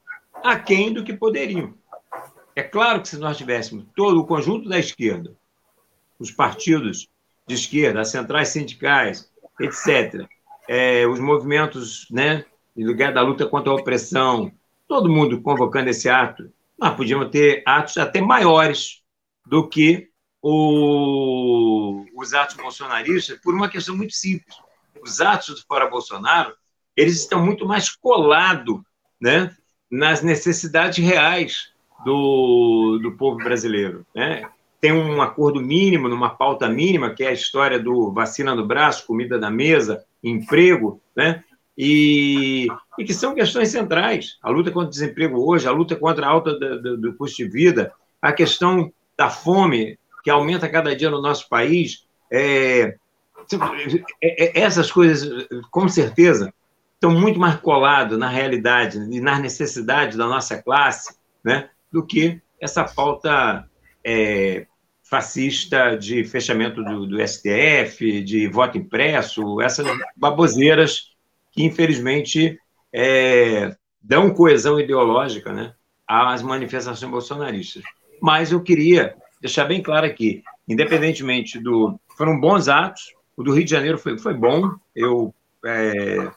aquém do que poderiam. É claro que se nós tivéssemos todo o conjunto da esquerda, os partidos de esquerda, as centrais sindicais, etc., é, os movimentos né, em lugar da luta contra a opressão, todo mundo convocando esse ato, nós podíamos ter atos até maiores do que o, os atos bolsonaristas, por uma questão muito simples. Os atos do Fora Bolsonaro, eles estão muito mais colados né, nas necessidades reais do, do povo brasileiro. Né? Tem um acordo mínimo, numa pauta mínima, que é a história do vacina no braço, comida na mesa, emprego, né? e, e que são questões centrais. A luta contra o desemprego hoje, a luta contra a alta do, do, do custo de vida, a questão da fome, que aumenta cada dia no nosso país, é, essas coisas, com certeza, estão muito mais colados na realidade e nas necessidades da nossa classe, né, do que essa pauta é, fascista de fechamento do, do, STF, de voto impresso, essas baboseiras que, infelizmente, é, dão coesão ideológica né, às manifestações bolsonaristas. Mas eu queria deixar bem claro aqui, independentemente do... Foram bons atos, o do Rio de Janeiro foi, foi bom, eu é,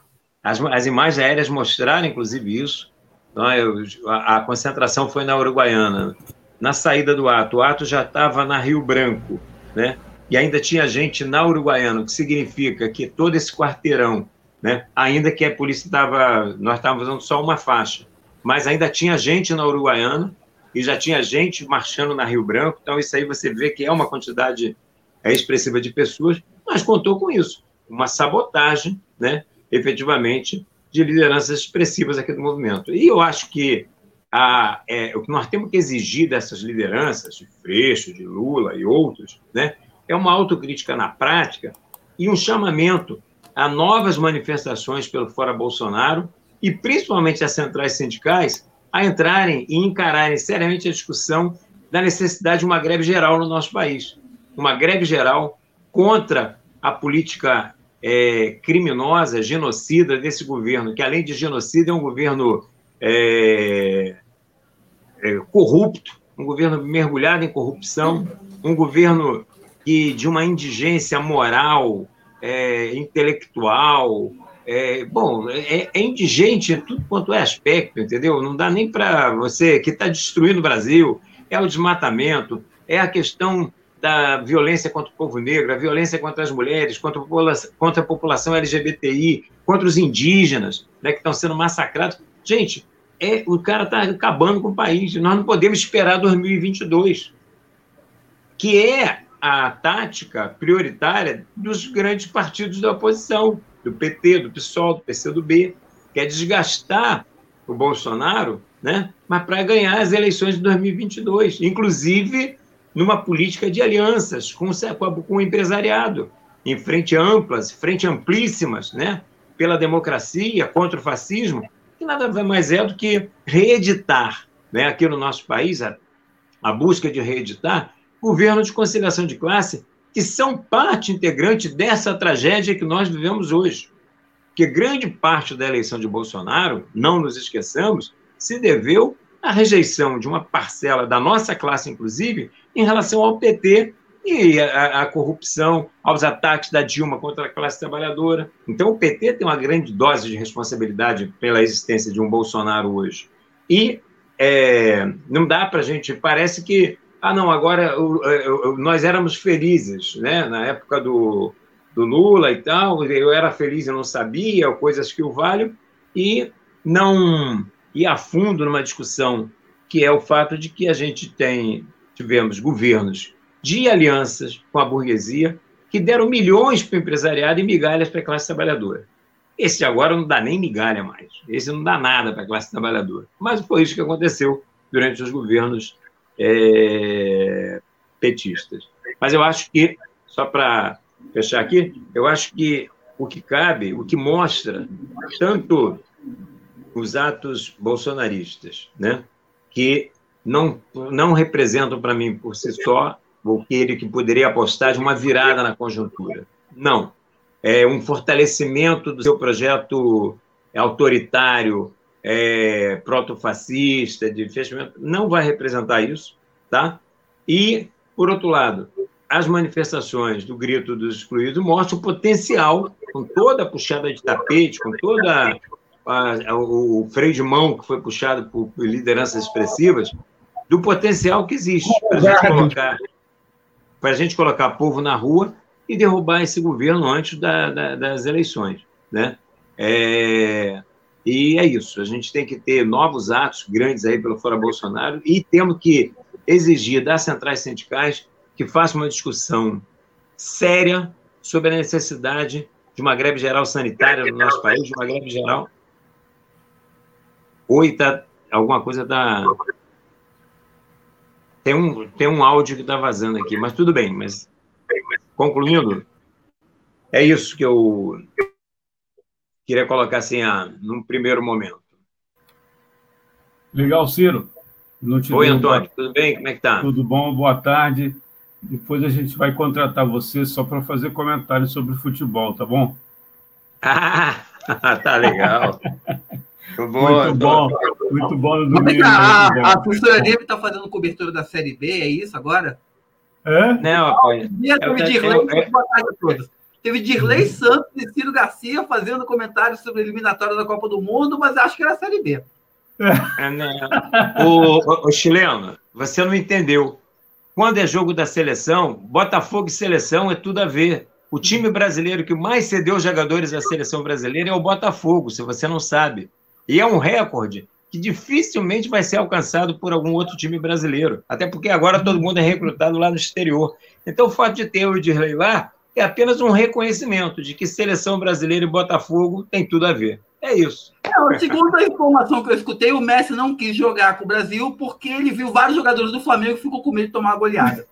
as, as imagens aéreas mostraram, inclusive, isso. Então, eu, a, a, concentração foi na Uruguaiana. Na saída do ato, o ato já estava na Rio Branco, né? E ainda tinha gente na Uruguaiana, o que significa que todo esse quarteirão, né? Ainda que a polícia estava, nós estávamos usando só uma faixa, mas ainda tinha gente na Uruguaiana e já tinha gente marchando na Rio Branco. Então isso aí você vê que é uma quantidade é, expressiva de pessoas, mas contou com isso, uma sabotagem, né? efetivamente, de lideranças expressivas aqui do movimento. E eu acho que a, é, o que nós temos que exigir dessas lideranças, de Freixo, de Lula e outros, né, é uma autocrítica na prática e um chamamento a novas manifestações pelo Fora Bolsonaro e principalmente as centrais sindicais a entrarem e encararem seriamente a discussão da necessidade de uma greve geral no nosso país. Uma greve geral contra a política é, criminosa, genocida desse governo, que além de genocida é um governo é, é, corrupto, um governo mergulhado em corrupção, um governo que de uma indigência moral, é, intelectual, é, bom, é, é, indigente em tudo quanto é aspecto, entendeu? Não dá nem para você que está destruindo o Brasil, é o desmatamento, é a questão da violência contra o povo negro, a violência contra as mulheres, contra a população, contra a população LGBTI, contra os indígenas, né, que estão sendo massacrados. Gente, é, o cara está acabando com o país. Nós não podemos esperar 2022, que é a tática prioritária dos grandes partidos da oposição, do PT, do PSOL, do PCdoB, que é desgastar o Bolsonaro, né, mas para ganhar as eleições de 2022, inclusive numa política de alianças com, com o empresariado, em frente amplas, frente amplíssimas, né, pela democracia, contra o fascismo, que nada mais é do que reeditar, né, aqui no nosso país, a, a busca de reeditar governos de conciliação de classe que são parte integrante dessa tragédia que nós vivemos hoje. Que grande parte da eleição de Bolsonaro, não nos esqueçamos, se deveu à rejeição de uma parcela da nossa classe, inclusive, em relação ao PT e à, corrupção, aos ataques da Dilma contra a classe trabalhadora. Então, o PT tem uma grande dose de responsabilidade pela existência de um Bolsonaro hoje. E é, não dá para a gente. Parece que. Ah, não, agora é, nós éramos felizes, né? Na época do, do Lula e tal, eu era feliz e não sabia, coisas que o valham, e não ir a fundo numa discussão que é o fato de que a gente tem tivemos governos de alianças com a burguesia que deram milhões para o empresariado e migalhas para a classe trabalhadora. Esse agora não dá nem migalha mais. Esse não dá nada para a classe trabalhadora. Mas foi isso que aconteceu durante os governos é, petistas. Mas eu acho que, só para fechar aqui, eu acho que o que cabe, o que mostra tanto os atos bolsonaristas, né, que não, não representam para mim por si só aquele que poderia apostar de uma virada na conjuntura. Não. É um fortalecimento do seu projeto autoritário, é, protofascista, de fechamento, não vai representar isso, tá? E, por outro lado, as manifestações do grito dos excluídos mostram o potencial, com toda a puxada de tapete, com toda o freio de mão que foi puxado por lideranças expressivas, do potencial que existe para a gente colocar para a gente colocar povo na rua e derrubar esse governo antes da, da, das eleições, né? É, e é isso. A gente tem que ter novos atos grandes aí pelo fora Bolsonaro e temos que exigir das centrais sindicais que façam uma discussão séria sobre a necessidade de uma greve geral sanitária no nosso país, de uma greve geral. Oi, tá, alguma coisa está tem um, tem um áudio que está vazando aqui, mas tudo bem. Mas concluindo, é isso que eu queria colocar assim, ah, num primeiro momento. Legal, Ciro. Oi, Antônio, tudo bem? Como é que tá? Tudo bom, boa tarde. Depois a gente vai contratar você só para fazer comentários sobre futebol, tá bom? <laughs> Ah, tá legal. <laughs> Muito bom, muito bom, muito bom no domingo. A, a, a professora Neve está fazendo cobertura da Série B, é isso agora? É? Não, rapaz. Teve Dirley, eu, boa tarde a todos. Teve Dirley Santos e Ciro Garcia fazendo comentários sobre a eliminatória da Copa do Mundo, mas acho que era a Série B. É, o, o, o chileno, você não entendeu. Quando é jogo da seleção, Botafogo e seleção é tudo a ver. O time brasileiro que mais cedeu jogadores à seleção brasileira é o Botafogo, se você não sabe. E é um recorde que dificilmente vai ser alcançado por algum outro time brasileiro. Até porque agora todo mundo é recrutado lá no exterior. Então, o fato de ter o Edirley lá é apenas um reconhecimento de que seleção brasileira e Botafogo tem tudo a ver. É isso. É, segundo a informação que eu escutei, o Messi não quis jogar com o Brasil porque ele viu vários jogadores do Flamengo e ficou com medo de tomar uma goleada.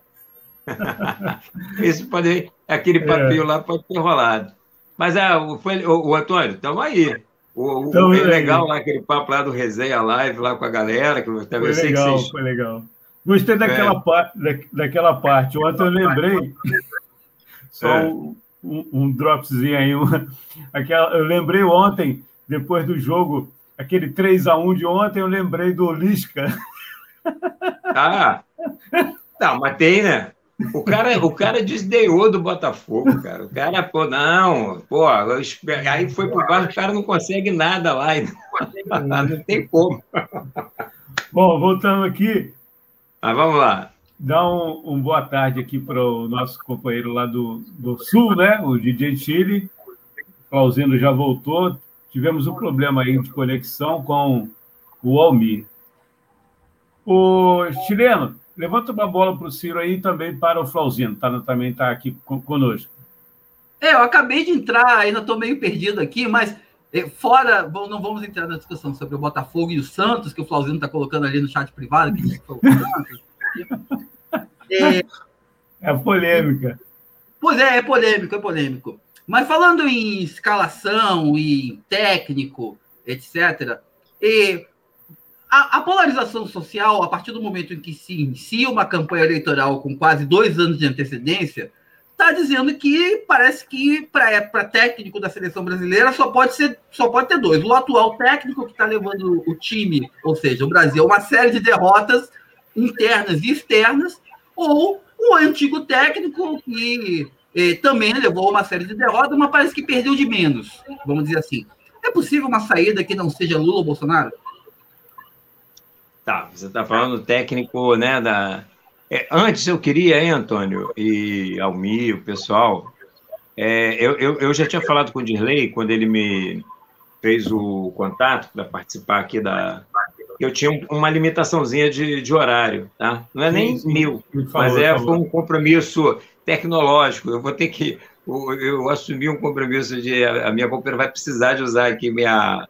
<laughs> Isso pode, aquele papel é. lá pode ter rolado. Mas ah, foi, o, o Antônio, estamos aí. O, então, bem legal lá, aquele papo lá do Resenha Live lá com a galera. Que eu foi legal, vocês... foi legal. Gostei daquela, é. par, da, daquela parte. Ontem eu lembrei, só é. um, um, dropzinho aí. Uma, aquela, eu lembrei ontem, depois do jogo, aquele 3x1 de ontem, eu lembrei do Lisca. Ah, não, mas tem, né? O cara, o cara desdenhou do Botafogo, cara. O cara, pô, não, pô, aí foi por baixo, o cara não consegue nada lá. Não tem como. Bom, voltando aqui. Mas vamos lá. dar um, um boa tarde aqui para o nosso companheiro lá do, do Sul, né? O DJ Chile. O Clauzino já voltou. Tivemos um problema aí de conexão com o Almir. O chileno, levanta uma bola para o Ciro aí também para o Flauzino, tá, também está aqui conosco. É, eu acabei de entrar, ainda estou meio perdido aqui, mas é, fora, bom, não vamos entrar na discussão sobre o Botafogo e o Santos, que o Flauzino está colocando ali no chat privado, que foi. <laughs> É, é polêmica. Pois é, é polêmico, é polêmico. Mas falando em escalação e técnico, etc., e a, a, polarização social, a partir do momento em que se inicia uma campanha eleitoral com quase dois anos de antecedência, está dizendo que parece que para técnico da seleção brasileira só pode ser só pode ter dois. O atual técnico que está levando o time, ou seja, o Brasil, a uma série de derrotas internas e externas, ou o antigo técnico que eh, também levou uma série de derrotas, mas parece que perdeu de menos, vamos dizer assim. É possível uma saída que não seja Lula ou Bolsonaro? Tá, você está falando técnico, né, da... É, antes eu queria, hein, Antônio, e Almir, o pessoal, é, eu, eu, eu, já tinha falado com o Dirley, quando ele me fez o contato para participar aqui da, eu tinha uma limitaçãozinha de, de horário, tá? Não é nem sim, mil, mas é, foi um compromisso tecnológico. Eu vou ter que. Eu, eu assumi um compromisso de. A minha companheira vai precisar de usar aqui minha,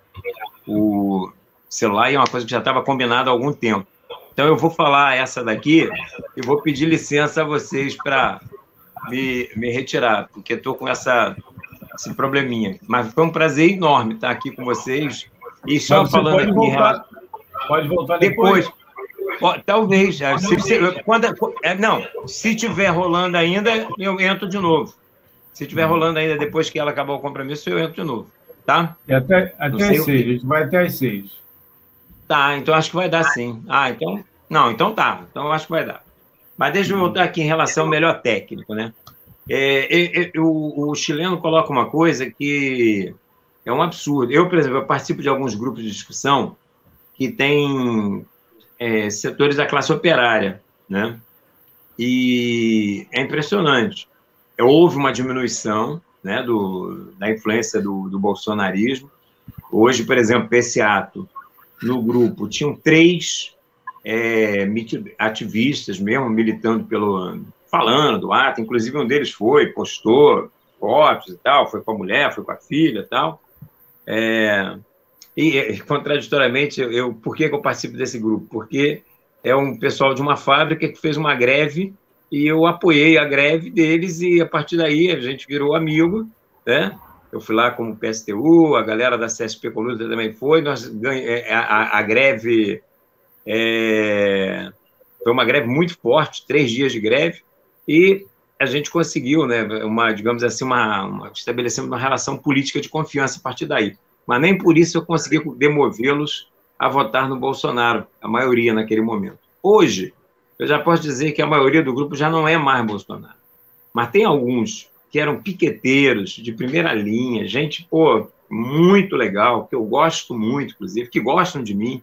o celular, e é uma coisa que já estava combinada há algum tempo. Então, eu vou falar essa daqui e vou pedir licença a vocês para me, me retirar, porque estou com essa, esse probleminha. Mas foi um prazer enorme estar aqui com vocês. E só falando aqui em relação Pode voltar depois. depois. Talvez. Se, se, quando, é, não, se tiver rolando ainda, eu entro de novo. Se tiver hum. rolando ainda depois que ela acabar o compromisso, eu entro de novo. Tá? E até, até às seis. A gente vai até às seis. Tá, então acho que vai dar sim. Ah, então. Não, então tá. Então acho que vai dar. Mas deixa eu voltar aqui em relação ao melhor técnico, né? É, é, é, o, o, chileno coloca uma coisa que é um absurdo. Eu, por exemplo, eu participo de alguns grupos de discussão que tem é, setores da classe operária, né? E é impressionante. Houve uma diminuição né, do, da influência do, do bolsonarismo. Hoje, por exemplo, esse ato no grupo tinham três é, ativistas mesmo militando pelo falando do ato, inclusive um deles foi, postou fotos e tal, foi com a mulher, foi com a filha e tal. É, e, <laughs> contraditoriamente, eu, por que, eu participo desse grupo? Porque é um pessoal de uma fábrica que fez uma greve e eu apoiei a greve deles e a partir daí a gente virou amigo, né? Eu fui lá como PSTU, a galera da CSP Colusa também foi, nós ganhamos, é, a, a, greve é, foi uma greve muito forte, três dias de greve, e a gente conseguiu, né, uma, digamos assim, uma, uma estabelecemos uma relação política de confiança a partir daí mas nem por isso eu consegui demovê-los a votar no Bolsonaro, a maioria naquele momento. Hoje, eu já posso dizer que a maioria do grupo já não é mais Bolsonaro. Mas tem alguns que eram piqueteiros de primeira linha, gente, pô, muito legal, que eu gosto muito, inclusive, que gostam de mim,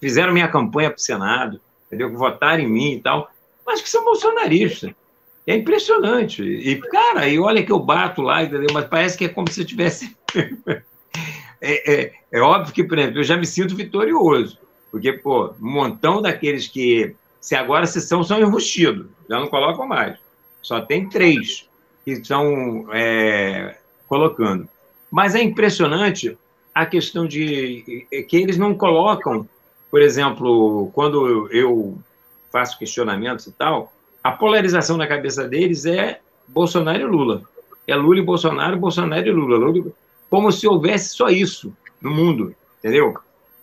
fizeram minha campanha para o Senado, entendeu? votaram em mim e tal, mas que são bolsonaristas. É impressionante. E, cara, e olha que eu bato lá, entendeu? Mas parece que é como se eu tivesse <laughs> é, é, é, óbvio que, por exemplo, eu já me sinto vitorioso, porque, pô, um montão daqueles que, se agora se são, são enrustidos, já não colocam mais. Só tem três que estão é, colocando. Mas é impressionante a questão de é, que eles não colocam, por exemplo, quando eu faço questionamentos e tal, a polarização na cabeça deles é Bolsonaro e Lula. É Lula e Bolsonaro, Bolsonaro e Lula. Lula como se houvesse só isso no mundo, entendeu?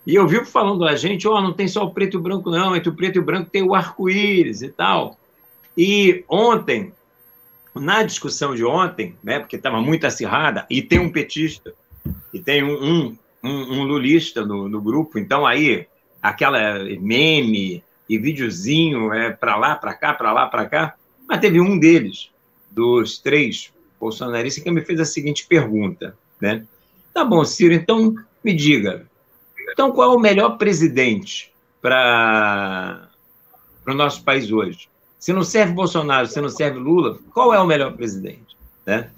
E eu vivo falando a gente, ó, oh, não tem só o preto e o branco, não, entre o preto e o branco tem o arco-íris e tal. E ontem, na discussão de ontem, né, porque estava muito acirrada, e tem um petista, e tem um, um, um, lulista no, no, grupo, então aí, aquela meme e videozinho é para lá, para cá, para lá, para cá, mas teve um deles, dos três bolsonaristas, que me fez a seguinte pergunta. Né? Tá bom, Ciro, então me diga. Então, qual é o melhor presidente para o nosso país hoje? Se não serve Bolsonaro, se não serve Lula, qual é o melhor presidente? Né?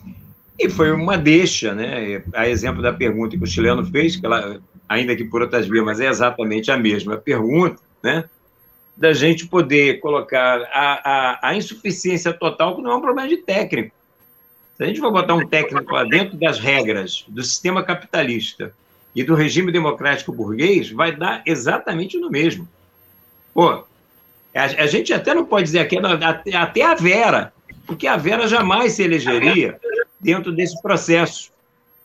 E foi uma deixa, né? A exemplo da pergunta que o chileno fez, que ela, ainda que por outras vias, mas é exatamente a mesma pergunta, né? Da gente poder colocar a, a, a insuficiência total, que não é um problema de técnico. Se a gente for botar um técnico lá dentro das regras do sistema capitalista e do regime democrático burguês, vai dar exatamente no mesmo. Pô, a, a gente até não pode dizer até, até a Vera, porque a Vera jamais se elegeria dentro desse processo,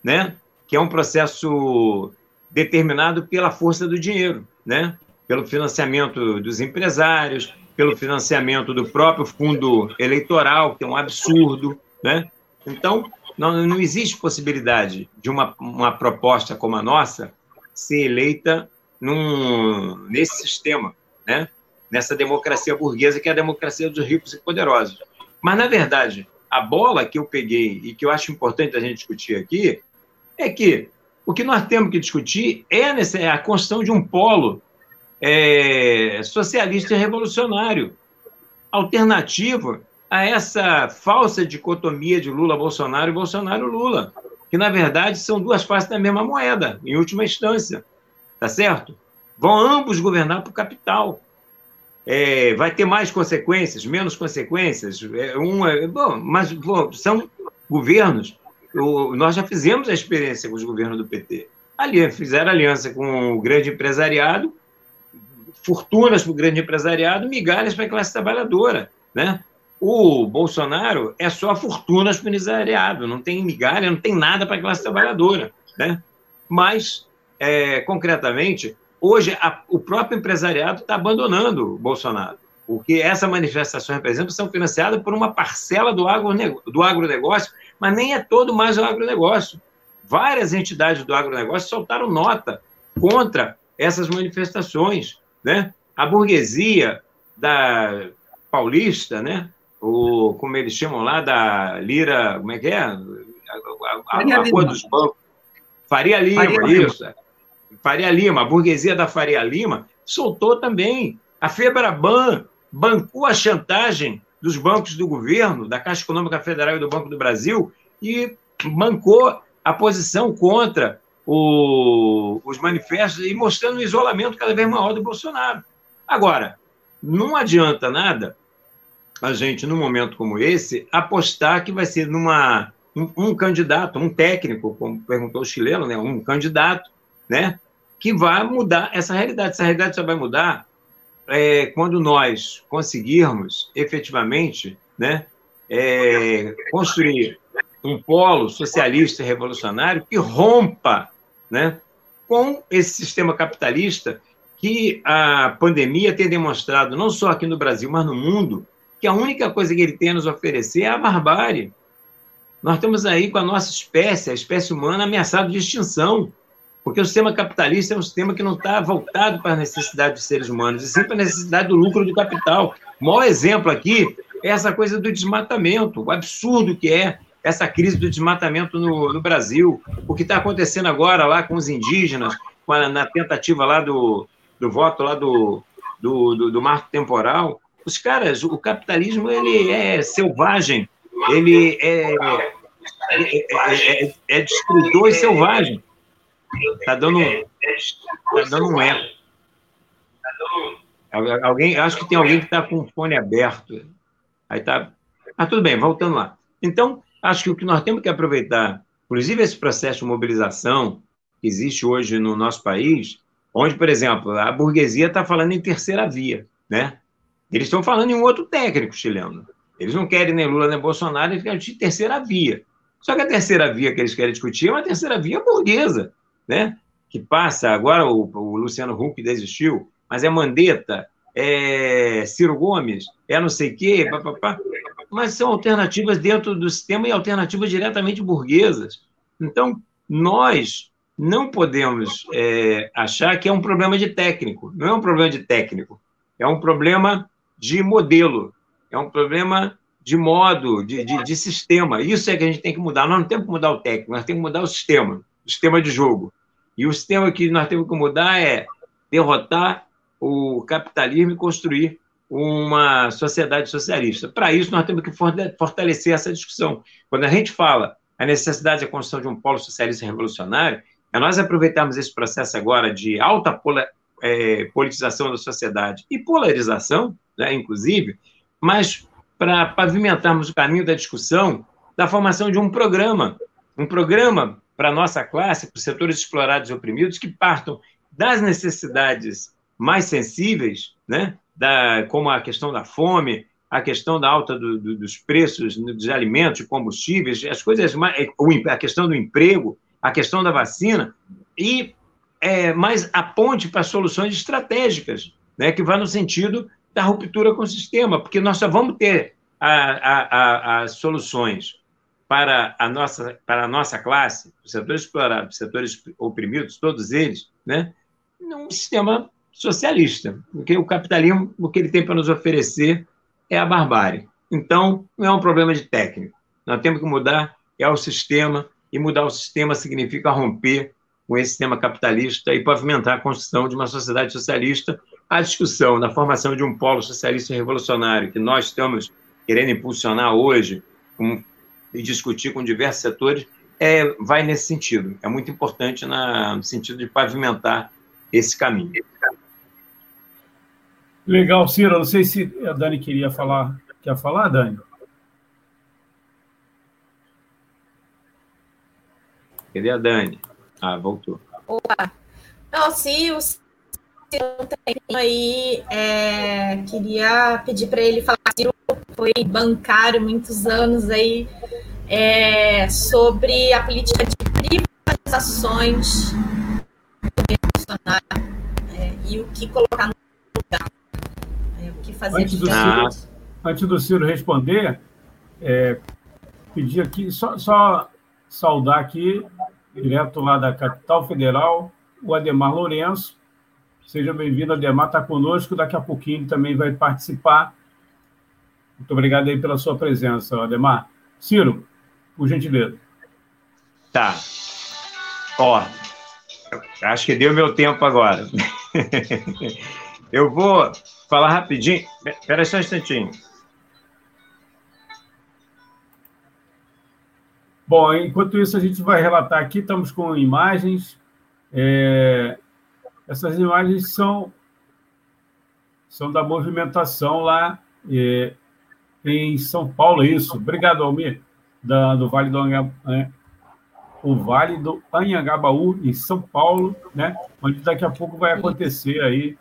né? que é um processo determinado pela força do dinheiro, né? pelo financiamento dos empresários, pelo financiamento do próprio fundo eleitoral, que é um absurdo. Né? Então, não, não existe possibilidade de uma, uma proposta como a nossa ser eleita num, nesse sistema, né? Nessa democracia burguesa que é a democracia dos ricos e poderosos. Mas, na verdade, a bola que eu peguei e que eu acho importante a gente discutir aqui é que o que nós temos que discutir é a construção de um polo é, socialista e revolucionário, alternativo a essa falsa dicotomia de Lula-Bolsonaro e Bolsonaro-Lula, que, na verdade, são duas faces da mesma moeda, em última instância, tá certo? Vão ambos governar para o capital. É, vai ter mais consequências, menos consequências. É, bom, mas bom, são governos. O, nós já fizemos a experiência com os governos do PT. Ali fizeram aliança com o grande empresariado, fortunas para o grande empresariado, migalhas para a classe trabalhadora, né? O Bolsonaro é só fortunas para o empresariado, não tem migalha, não tem nada para a classe trabalhadora, né? Mas, é, concretamente, Hoje, a, o próprio empresariado está abandonando o Bolsonaro, porque essas manifestações, por exemplo, são financiadas por uma parcela do, agronegócio, do agronegócio, mas nem é todo mais o agronegócio. Várias entidades do agronegócio soltaram nota contra essas manifestações. Né? A burguesia da paulista, né? o, como eles chamam lá, da lira, como é que é? A, a, a, a cor dos bancos. Faria Lima, Faria isso. Faria Lima, a burguesia da Faria Lima, soltou também. A Febraban bancou a chantagem dos bancos do governo, da Caixa Econômica Federal e do Banco do Brasil, e bancou a posição contra o, os manifestos e mostrando o isolamento cada vez maior do Bolsonaro. Agora, não adianta nada a gente, num momento como esse, apostar que vai ser numa um, um candidato, um técnico, como perguntou o chileno, né, um candidato, né, que vai mudar essa realidade. Essa realidade só vai mudar é, quando nós conseguirmos efetivamente né, é, construir um polo socialista e revolucionário que rompa né, com esse sistema capitalista que a pandemia tem demonstrado, não só aqui no Brasil, mas no mundo, que a única coisa que ele tem a nos oferecer é a barbárie. Nós estamos aí com a nossa espécie, a espécie humana, ameaçada de extinção. Porque o sistema capitalista é um sistema que não está voltado para a necessidade dos seres humanos, e sim para a necessidade do lucro do capital. O maior exemplo aqui é essa coisa do desmatamento, o absurdo que é essa crise do desmatamento no, no Brasil, o que está acontecendo agora lá com os indígenas, a, na tentativa lá do, do voto lá do, do, do, do marco temporal. Os caras, o capitalismo ele é selvagem, ele é, é, é, é, é destruidor e selvagem. Tá dando, tá dando um eco. Alguém, acho que tem alguém que está com o fone aberto. Aí tá. Mas tudo bem, voltando lá. Então, acho que o que nós temos que aproveitar, inclusive esse processo de mobilização que existe hoje no nosso país, onde, por exemplo, a burguesia está falando em terceira via, né? Eles estão falando em um outro técnico chileno. Eles não querem nem Lula nem Bolsonaro, eles querem de terceira via. Só que a terceira via que eles querem discutir é uma terceira via burguesa né? que passa, agora o, o Luciano Huck desistiu, mas é Mandetta, é Ciro Gomes, é não sei o quê, papapá, mas são alternativas dentro do sistema e alternativas diretamente burguesas. Então, nós não podemos é, achar que é um problema de técnico. Não é um problema de técnico, é um problema de modelo, é um problema de modo, de, de, de sistema. Isso é que a gente tem que mudar. Nós não temos que mudar o técnico, nós temos que mudar o sistema sistema de jogo. E o sistema que nós temos que mudar é derrotar o capitalismo e construir uma sociedade socialista. Para isso, nós temos que fortalecer essa discussão. Quando a gente fala a necessidade da construção de um polo socialista revolucionário, é nós aproveitarmos esse processo agora de alta é, politização da sociedade e polarização, né, inclusive, mas para pavimentarmos o caminho da discussão da formação de um programa, um programa para a nossa classe, para os setores explorados e oprimidos, que partam das necessidades mais sensíveis, né, da, como a questão da fome, a questão da alta do, do, dos preços dos alimentos, combustíveis, as coisas mais, a questão do emprego, a questão da vacina, e é, mais aponte para soluções estratégicas, né, que vá no sentido da ruptura com o sistema, porque nós só vamos ter as soluções para a nossa, para a nossa classe, os setores explorados, os setores oprimidos, todos eles, né, num sistema socialista, porque o capitalismo, o que ele tem para nos oferecer é a barbárie. Então, não é um problema de técnico. Nós temos que mudar é o sistema, e mudar o sistema significa romper com esse sistema capitalista e pavimentar a construção de uma sociedade socialista. A discussão da formação de um polo socialista revolucionário que nós estamos querendo impulsionar hoje com, e discutir com diversos setores é, vai nesse sentido. É muito importante na, no sentido de pavimentar esse caminho. Legal, Ciro. Não sei se a Dani queria falar. Quer falar, Dani? Cadê a Dani? Ah, voltou. Opa! Não, se o Ciro tem aí, é, queria pedir para ele falar. Ciro foi bancário muitos anos aí é, sobre a política de privatizações é, e o que colocar no lugar fazer antes do, Ciro, antes do Ciro responder, é, pedir aqui, só, só saudar aqui, direto lá da capital federal, o Ademar Lourenço. Seja bem-vindo, Ademar está conosco, daqui a pouquinho também vai participar. Muito obrigado aí pela sua presença, Ademar. Ciro, por gentileza. Tá. Ó, acho que deu meu tempo agora. <laughs> Eu vou falar rapidinho. Espera só um instantinho. Bom, enquanto isso, a gente vai relatar aqui, estamos com imagens. É, essas imagens são, são da movimentação lá é, em São Paulo, é isso. Obrigado, Almir, da, do Vale do Anhangabaú, o Vale do Anhangabaú, em São Paulo, né? onde daqui a pouco vai acontecer aí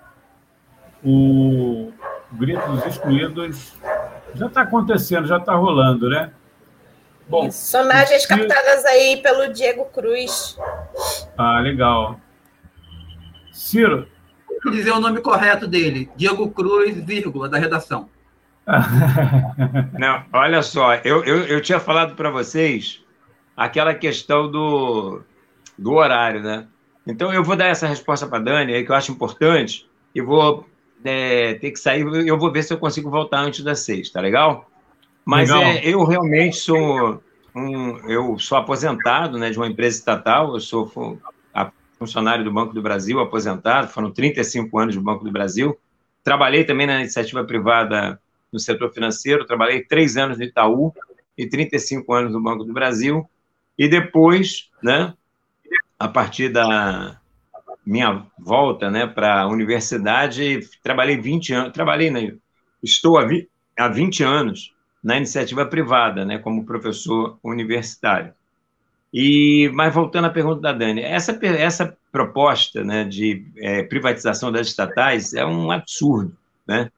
o grito dos excluídos já está acontecendo, já está rolando, né? Bom, Isso, imagens captadas aí pelo Diego Cruz. Ah, legal. Ciro. Vou dizer o nome correto dele: Diego Cruz, vírgula, da redação. <laughs> Não, olha só, eu, eu, eu tinha falado para vocês aquela questão do, do horário, né? Então eu vou dar essa resposta para a Dani, aí, que eu acho importante, e vou é, ter que sair, eu vou ver se eu consigo voltar antes das seis, tá legal? Mas legal. É, eu realmente sou um, eu sou aposentado né, de uma empresa estatal, eu sou funcionário do Banco do Brasil, aposentado, foram 35 anos do Banco do Brasil. Trabalhei também na iniciativa privada no setor financeiro, trabalhei três anos no Itaú e 35 anos no Banco do Brasil. E depois, né, a partir da, minha volta né, para a universidade, trabalhei 20 anos, trabalhei, né, estou há, vi, há 20 anos na iniciativa privada, né, como professor universitário. E, mas voltando à pergunta da Dani, essa, essa proposta né, de é, privatização das estatais é um absurdo. Né?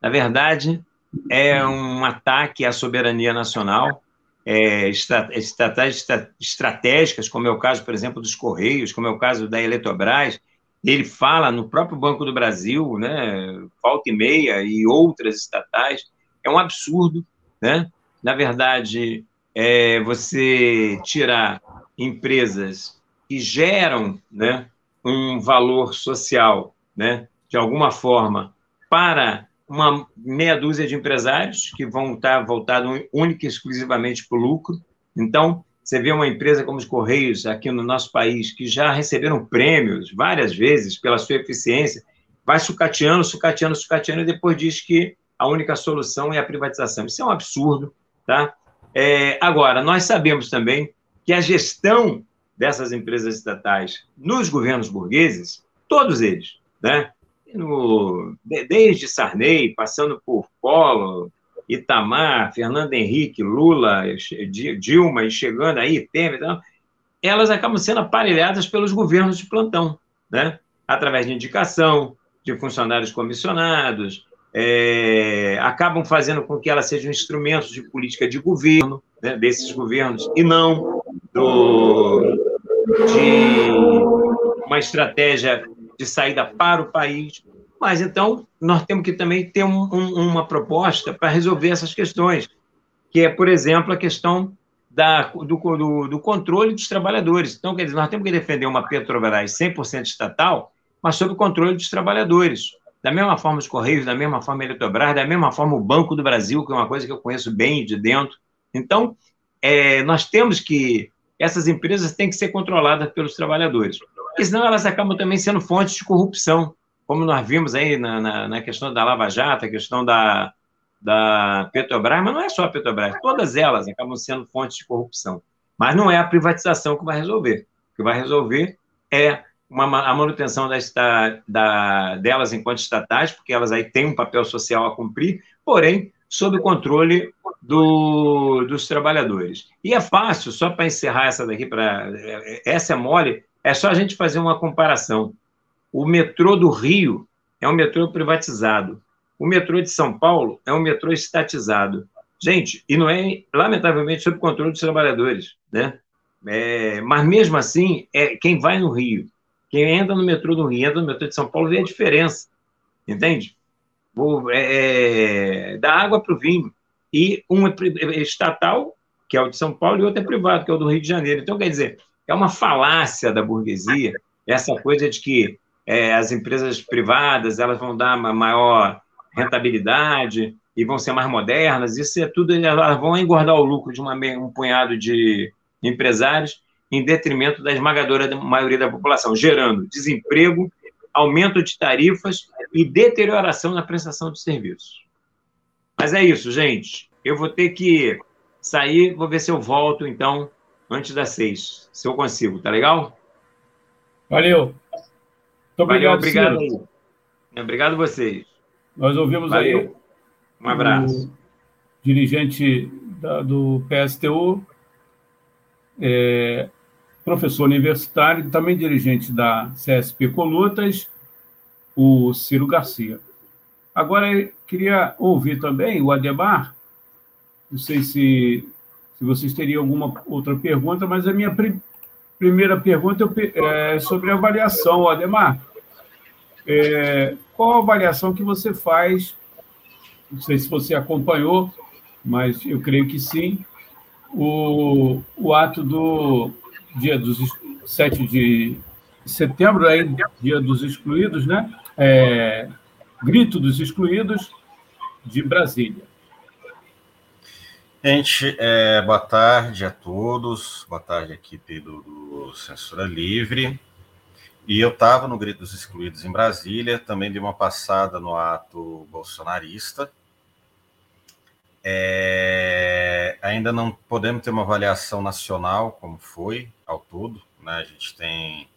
Na verdade, é um ataque à soberania nacional, é, estatais estratégicas, como é o caso, por exemplo, dos Correios, como é o caso da Eletrobras, ele fala no próprio Banco do Brasil, né, Falta e Meia e outras estatais, é um absurdo, né? Na verdade, é você tirar empresas que geram, né, um valor social, né, de alguma forma, para uma meia dúzia de empresários que vão estar voltados única e exclusivamente para o lucro. Então, você vê uma empresa como os Correios aqui no nosso país, que já receberam prêmios várias vezes pela sua eficiência, vai sucateando, sucateando, sucateando, e depois diz que a única solução é a privatização. Isso é um absurdo, tá? É, agora, nós sabemos também que a gestão dessas empresas estatais nos governos burgueses, todos eles, né? No, desde Sarney, passando por Collor, Itamar, Fernando Henrique, Lula, Dilma e chegando aí, Temer, então, elas acabam sendo aparelhadas pelos governos de plantão, né? através de indicação de funcionários comissionados, é, acabam fazendo com que elas sejam instrumentos de política de governo, né, desses governos, e não do, de uma estratégia de saída para o país. Mas então nós temos que também ter um, um, uma proposta para resolver essas questões, que é, por exemplo, a questão da, do, do, do, controle dos trabalhadores. Então, quer dizer, nós temos que defender uma Petrobras 100% estatal, mas sob o controle dos trabalhadores. Da mesma forma os Correios, da mesma forma a Eletrobras, da mesma forma o Banco do Brasil, que é uma coisa que eu conheço bem de dentro. Então, é, nós temos que. Essas empresas têm que ser controladas pelos trabalhadores, porque senão elas acabam também sendo fontes de corrupção, como nós vimos aí na, na, na questão da Lava Jato, a questão da, da Petrobras, mas não é só a Petrobras, todas elas acabam sendo fontes de corrupção. Mas não é a privatização que vai resolver. O que vai resolver é uma, a manutenção da, da, delas enquanto estatais, porque elas aí têm um papel social a cumprir, porém, sob o controle do, dos trabalhadores. E é fácil, só para encerrar essa daqui, pra, essa é mole, é só a gente fazer uma comparação. O metrô do Rio é um metrô privatizado. O metrô de São Paulo é um metrô estatizado. Gente, e não é, lamentavelmente, sob controle dos trabalhadores, né? É, mas mesmo assim, é quem vai no Rio quem entra no metrô do Rio, entra no metrô de São Paulo, vê a diferença. Entende? É, é, da água para o vinho. E um é, é estatal, que é o de São Paulo, e outro é privado, que é o do Rio de Janeiro. Então, quer dizer, é uma falácia da burguesia essa coisa de que é, as empresas privadas elas vão dar uma maior rentabilidade e vão ser mais modernas. Isso é tudo, elas vão engordar o lucro de uma, um punhado de empresários em detrimento da esmagadora maioria da população, gerando desemprego, aumento de tarifas e deterioração na prestação de serviços. Mas é isso, gente. Eu vou ter que sair, vou ver se eu volto, então, antes das seis, se eu consigo, tá legal? Valeu. Muito obrigado, Valeu, obrigado aí. Obrigado vocês. Nós ouvimos Valeu. aí. Um abraço. dirigente da, do PSTU, é, professor universitário e também dirigente da CSP Colutas, o Ciro Garcia. Agora, queria ouvir também o Ademar, não sei se, se vocês teriam alguma outra pergunta, mas a minha primeira pergunta é sobre a avaliação, Ademar. É, qual a avaliação que você faz, não sei se você acompanhou, mas eu creio que sim, o, o ato do dia dos 7 de setembro, aí, dia dos excluídos, né? É, grito dos excluídos de Brasília. Gente, é, boa tarde a todos, boa tarde, equipe do, do Censura Livre. E eu estava no Grito dos Excluídos em Brasília, também dei uma passada no ato bolsonarista. É, ainda não podemos ter uma avaliação nacional, como foi ao todo. Né? A gente tem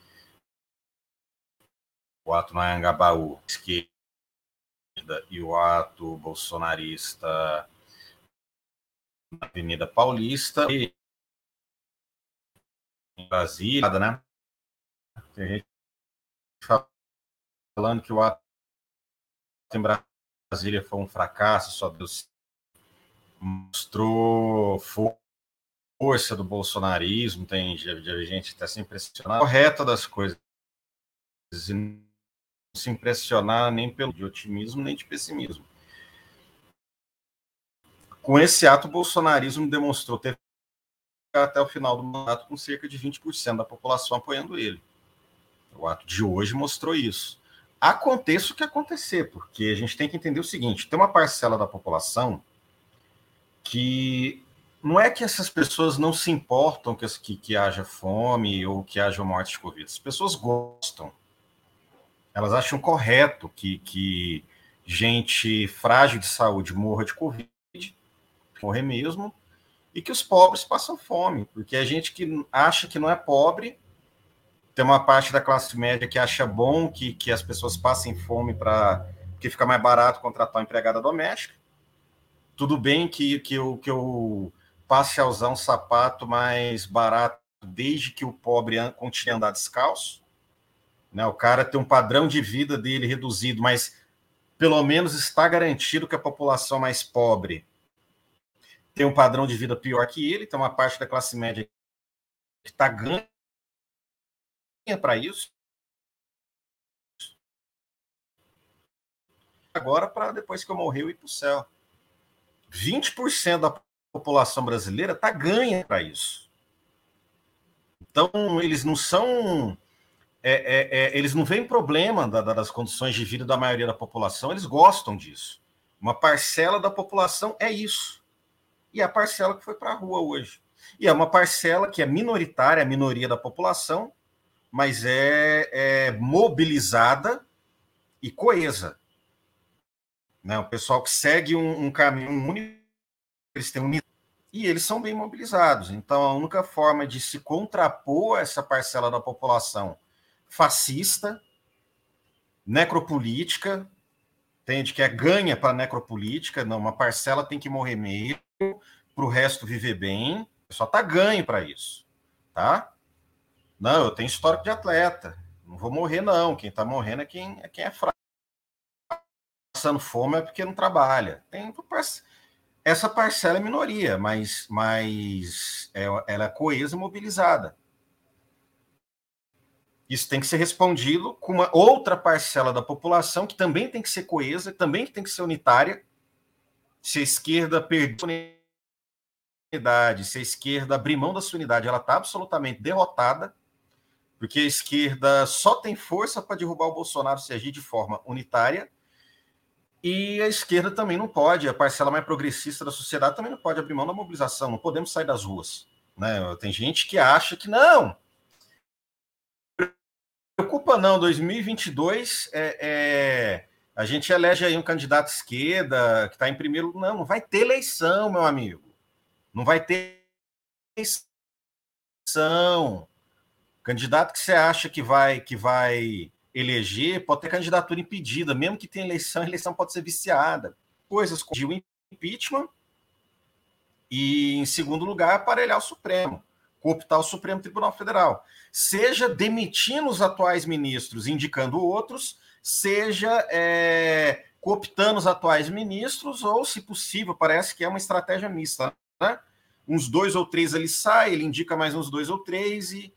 o ato no Anhangabaú, esquerda, e o ato bolsonarista na Avenida Paulista. E em Brasília, né? Tem gente falando que o ato em Brasília foi um fracasso, só Deus mostrou força do bolsonarismo, tem gente está se impressionando, correta das coisas, e não se impressionar nem pelo de otimismo nem de pessimismo. Com esse ato, o bolsonarismo demonstrou ter até o final do mandato com cerca de 20% da população apoiando ele. O ato de hoje mostrou isso. Aconteça o que acontecer, porque a gente tem que entender o seguinte: tem uma parcela da população que não é que essas pessoas não se importam que, que, que haja fome ou que haja morte de Covid. As pessoas gostam. Elas acham correto que, que gente frágil de saúde morra de Covid, morrer mesmo, e que os pobres passam fome, porque a gente que acha que não é pobre, tem uma parte da classe média que acha bom que, que as pessoas passem fome para que fica mais barato contratar uma empregada doméstica. Tudo bem que, que, eu, que eu passe a usar um sapato mais barato desde que o pobre continue a andar descalço. Né? O cara tem um padrão de vida dele reduzido, mas pelo menos está garantido que a população mais pobre tem um padrão de vida pior que ele, tem uma parte da classe média que está ganha para isso. Agora, para depois que eu morrer, eu ir para o céu. 20% da população brasileira está ganha para isso. Então, eles não são. É, é, é, eles não veem problema da, das condições de vida da maioria da população, eles gostam disso. Uma parcela da população é isso e a parcela que foi para a rua hoje. E é uma parcela que é minoritária, a minoria da população, mas é, é mobilizada e coesa. Né? O pessoal que segue um, um caminho único, eles têm um e eles são bem mobilizados. Então, a única forma de se contrapor essa parcela da população fascista, necropolítica, entende? Que é ganha para necropolítica, não, uma parcela tem que morrer mesmo, para o resto viver bem, só tá ganho para isso, tá? Não, eu tenho histórico de atleta, não vou morrer não, quem está morrendo é quem é, quem é fraco. Passando fome é porque não trabalha. Tem essa parcela é minoria, mas, mas é, ela é coesa e mobilizada. Isso tem que ser respondido com uma outra parcela da população que também tem que ser coesa, também tem que ser unitária, se a esquerda perdeu a unidade, se a esquerda abrir mão da sua unidade, ela está absolutamente derrotada, porque a esquerda só tem força para derrubar o Bolsonaro se agir de forma unitária, e a esquerda também não pode, a parcela mais progressista da sociedade também não pode abrir mão da mobilização, não podemos sair das ruas. Né? Tem gente que acha que não. Preocupa não, 2022 é, é a gente elege aí um candidato esquerda que está em primeiro. Não, não vai ter eleição, meu amigo. Não vai ter eleição. Candidato que você acha que vai que vai eleger pode ter candidatura impedida, mesmo que tenha eleição, a eleição pode ser viciada. Coisas como o impeachment e, em segundo lugar, aparelhar o Supremo, cooptar o Supremo Tribunal Federal. Seja demitindo os atuais ministros, indicando outros, seja é, cooptando os atuais ministros, ou, se possível, parece que é uma estratégia mista. Né? Uns dois ou três ele sai, ele indica mais uns dois ou três e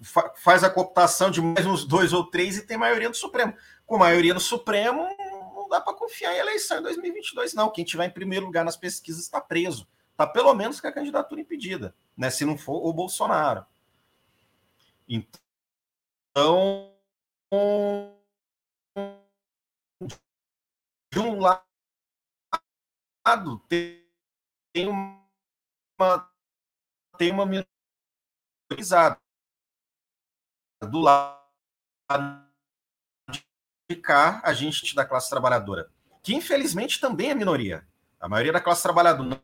fa faz a cooptação de mais uns dois ou três e tem maioria no Supremo. Com maioria no Supremo, não dá para confiar em eleição em 2022, não. Quem tiver em primeiro lugar nas pesquisas está preso. Está pelo menos com a candidatura impedida, né? se não for o Bolsonaro. Então, de um lado tem uma tem uma minorizada. Do lado de cá a gente da classe trabalhadora que infelizmente também é minoria. A maioria da classe trabalhadora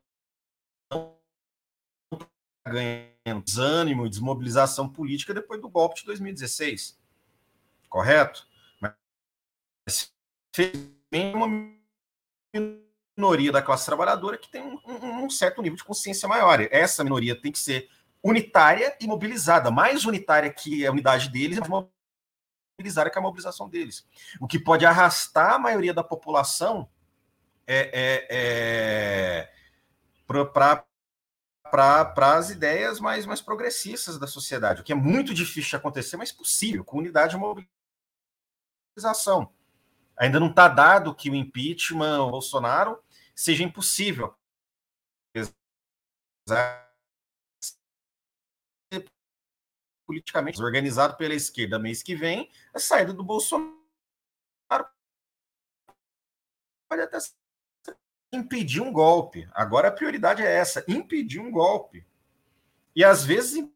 não ganhando desânimo e desmobilização política depois do golpe de 2016 correto? Mas tem uma minoria da classe trabalhadora que tem um, um, certo nível de consciência maior. Essa minoria tem que ser unitária e mobilizada, mais unitária que a unidade deles, mais mobilizada que a mobilização deles. O que pode arrastar a maioria da população é, é, é para as ideias mais, mais progressistas da sociedade, o que é muito difícil de acontecer, mas possível, com unidade de mobilização. Ainda não está dado que o impeachment do Bolsonaro seja impossível. Politicamente organizado pela esquerda mês que vem, a saída do Bolsonaro pode até impedir um golpe. Agora a prioridade é essa: impedir um golpe. E às vezes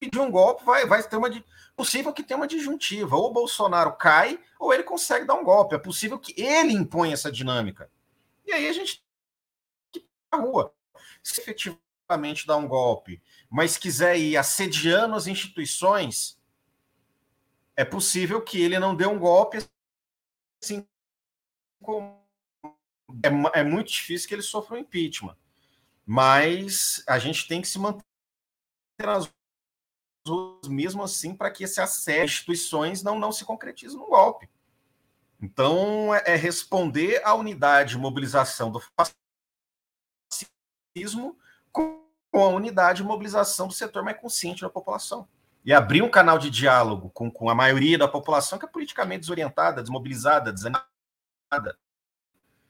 pedir um golpe, vai, vai ter uma. Possível que tenha uma disjuntiva. Ou o Bolsonaro cai, ou ele consegue dar um golpe. É possível que ele imponha essa dinâmica. E aí a gente na rua. Se efetivamente dá um golpe, mas quiser ir assediando as instituições, é possível que ele não dê um golpe assim como é, é muito difícil que ele sofra um impeachment. Mas a gente tem que se manter nas mesmo assim para que esse acesso às instituições não, não se concretize no golpe. Então, é, é responder à unidade de mobilização do fascismo com a unidade de mobilização do setor mais consciente da população. E abrir um canal de diálogo com, com a maioria da população que é politicamente desorientada, desmobilizada, desanimada.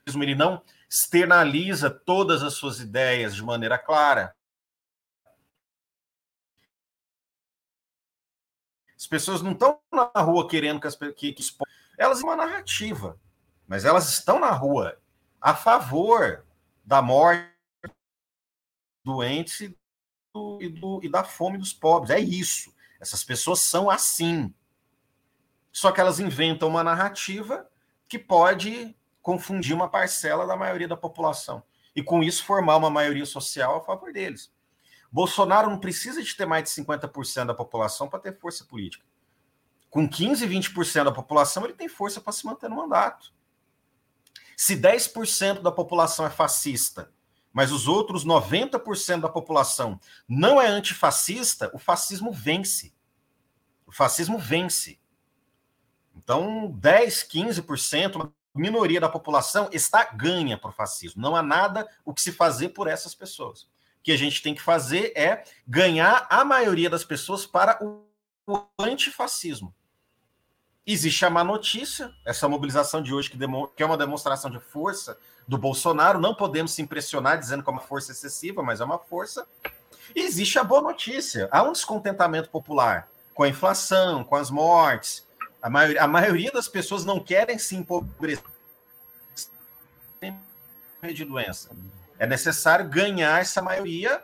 Ele não externaliza todas as suas ideias de maneira clara. As pessoas não estão na rua querendo que, as, que, que elas uma narrativa, mas elas estão na rua a favor da morte doentes do, e, do, e da fome dos pobres. É isso. Essas pessoas são assim. Só que elas inventam uma narrativa que pode confundir uma parcela da maioria da população. E com isso formar uma maioria social a favor deles. Bolsonaro não precisa de ter mais de 50% da população para ter força política. Com 15, 20% da população, ele tem força para se manter no mandato. Se 10% da população é fascista, mas os outros 90% da população não é antifascista, o fascismo vence. O fascismo vence. Então, 10, 15%, minoria da população está ganha para o fascismo. Não há nada o que se fazer por essas pessoas. Que a gente tem que fazer é ganhar a maioria das pessoas para o antifascismo. Existe a má notícia, essa mobilização de hoje, que, que é uma demonstração de força do Bolsonaro. Não podemos se impressionar dizendo que é uma força excessiva, mas é uma força. E existe a boa notícia. Há um descontentamento popular com a inflação, com as mortes, a maioria, a maioria das pessoas não querem se empobrecer de doença. É necessário ganhar essa maioria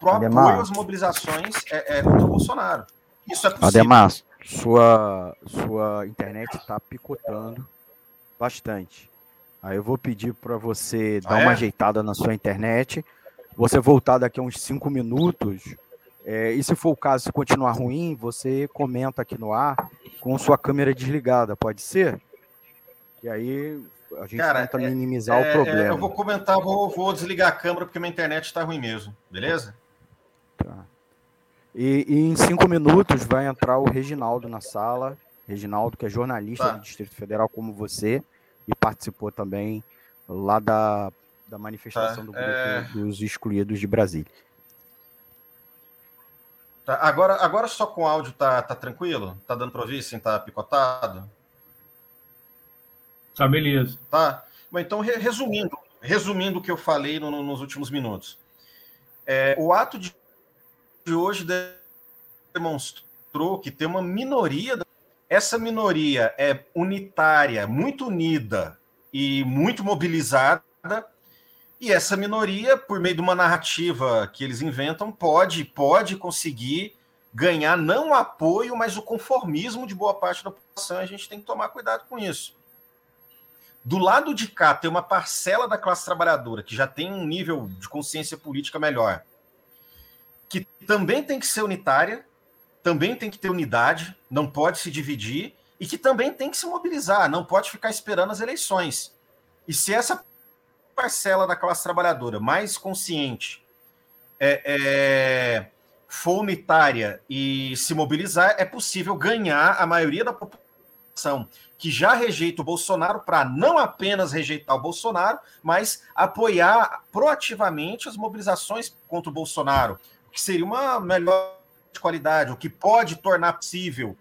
pro apoio às mobilizações é, é, contra o Bolsonaro. Isso é possível. Ademar, sua, sua internet está picotando bastante. Aí eu vou pedir para você dar ah, uma é? ajeitada na sua internet, você voltar daqui a uns cinco minutos é, e se for o caso, se continuar ruim, você comenta aqui no ar com sua câmera desligada, pode ser? E aí a gente Cara, tenta é, minimizar é, o problema. É, eu vou comentar, vou, vou, desligar a câmera porque minha internet está ruim mesmo, beleza? Tá. E, e, em cinco minutos vai entrar o Reginaldo na sala. Reginaldo, que é jornalista tá. do Distrito Federal como você, e participou também lá da, da manifestação tá. do grupo é. dos excluídos de Brasília. Tá, agora, agora só com áudio tá, tá tranquilo? Tá dando para ouvir sem tá picotado? Tá, beleza. Tá. Bom, então, resumindo, resumindo o que eu falei no, no, nos últimos minutos. É, o ato de, de hoje demonstrou que tem uma minoria. Essa minoria é unitária, muito unida e muito mobilizada e essa minoria, por meio de uma narrativa que eles inventam, pode, pode conseguir ganhar não o apoio, mas o conformismo de boa parte da população. A gente tem que tomar cuidado com isso. Do lado de cá, tem uma parcela da classe trabalhadora que já tem um nível de consciência política melhor, que também tem que ser unitária, também tem que ter unidade, não pode se dividir, e que também tem que se mobilizar, não pode ficar esperando as eleições. E se essa parcela da classe trabalhadora mais consciente é, é, for unitária e se mobilizar, é possível ganhar a maioria da população que já rejeita o Bolsonaro para não apenas rejeitar o Bolsonaro, mas apoiar proativamente as mobilizações contra o Bolsonaro, que seria uma melhor qualidade, o que pode tornar possível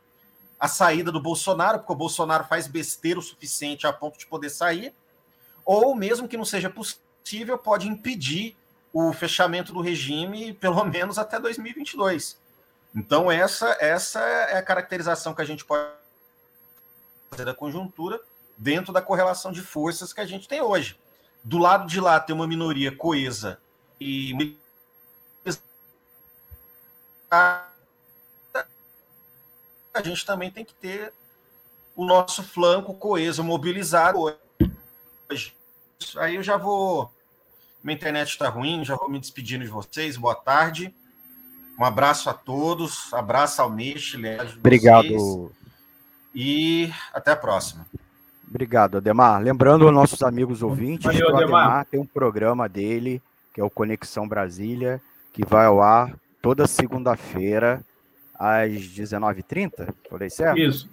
a saída do Bolsonaro, porque o Bolsonaro faz besteira o suficiente a ponto de poder sair, ou mesmo que não seja possível, pode impedir o fechamento do regime pelo menos até 2022. Então essa essa é a caracterização que a gente pode da conjuntura dentro da correlação de forças que a gente tem hoje. Do lado de lá tem uma minoria coesa e a gente também tem que ter o nosso flanco coeso, mobilizado hoje. Aí eu já vou. Minha internet está ruim, já vou me despedindo de vocês. Boa tarde. Um abraço a todos, abraço ao Meixe, Obrigado. E até a próxima. Obrigado, Ademar. Lembrando aos nossos amigos ouvintes Valeu, que o Ademar. Ademar tem um programa dele, que é o Conexão Brasília, que vai ao ar toda segunda-feira às 19h30. Falei certo? Isso.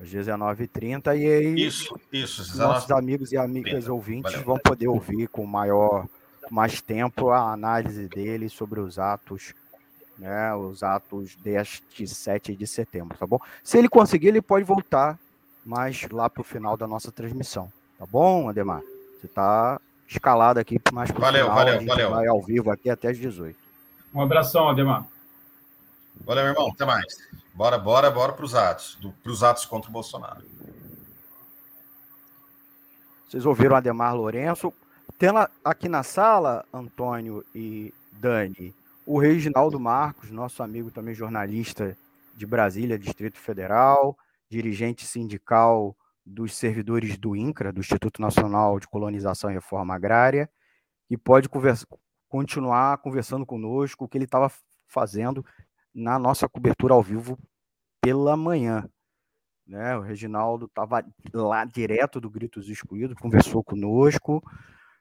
Às 19h30. E aí, isso, isso. 19... nossos amigos e amigas ouvintes Valeu. vão poder ouvir com maior, mais tempo a análise dele sobre os atos né, os atos deste 7 de setembro, tá bom? Se ele conseguir, ele pode voltar mais lá para o final da nossa transmissão. Tá bom, Ademar? Você está escalado aqui mais para o valeu, final. Valeu, a gente valeu. vai ao vivo aqui até as 18. Um abração, Ademar. Valeu, meu irmão. Até mais. Bora, bora, bora para os atos. Para os atos contra o Bolsonaro. Vocês ouviram Ademar Lourenço. Tendo aqui na sala, Antônio e Dani, o Reginaldo Marcos, nosso amigo também jornalista de Brasília, Distrito Federal, dirigente sindical dos servidores do INCRA, do Instituto Nacional de Colonização e Reforma Agrária, e pode conversa, continuar conversando conosco o que ele estava fazendo na nossa cobertura ao vivo pela manhã. Né? O Reginaldo estava lá direto do Gritos Excluídos, conversou conosco.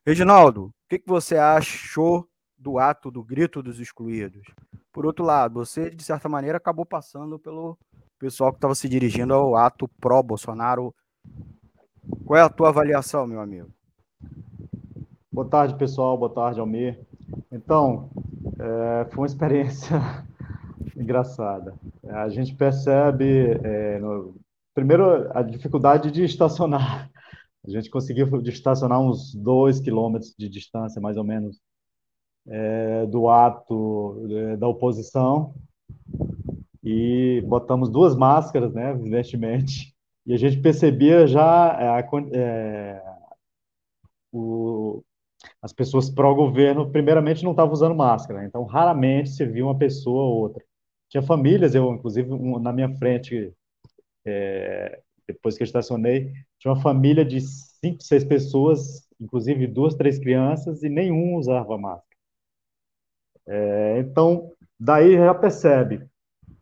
Reginaldo, o que, que você achou do ato do Grito dos Excluídos? Por outro lado, você, de certa maneira, acabou passando pelo pessoal que estava se dirigindo ao ato pró-Bolsonaro. Qual é a tua avaliação, meu amigo? Boa tarde, pessoal. Boa tarde, Almir. Então, é, foi uma experiência <laughs> engraçada. A gente percebe, é, no, primeiro, a dificuldade de estacionar. A gente conseguiu estacionar uns dois quilômetros de distância, mais ou menos, é, do ato é, da oposição e botamos duas máscaras, né, evidentemente, e a gente percebia já é, é, o, as pessoas pró-governo, primeiramente, não estavam usando máscara, né? então raramente se via uma pessoa ou outra. Tinha famílias, eu, inclusive, um, na minha frente, é, depois que eu estacionei, tinha uma família de cinco, seis pessoas, inclusive duas, três crianças, e nenhum usava máscara. É, então, daí já percebe,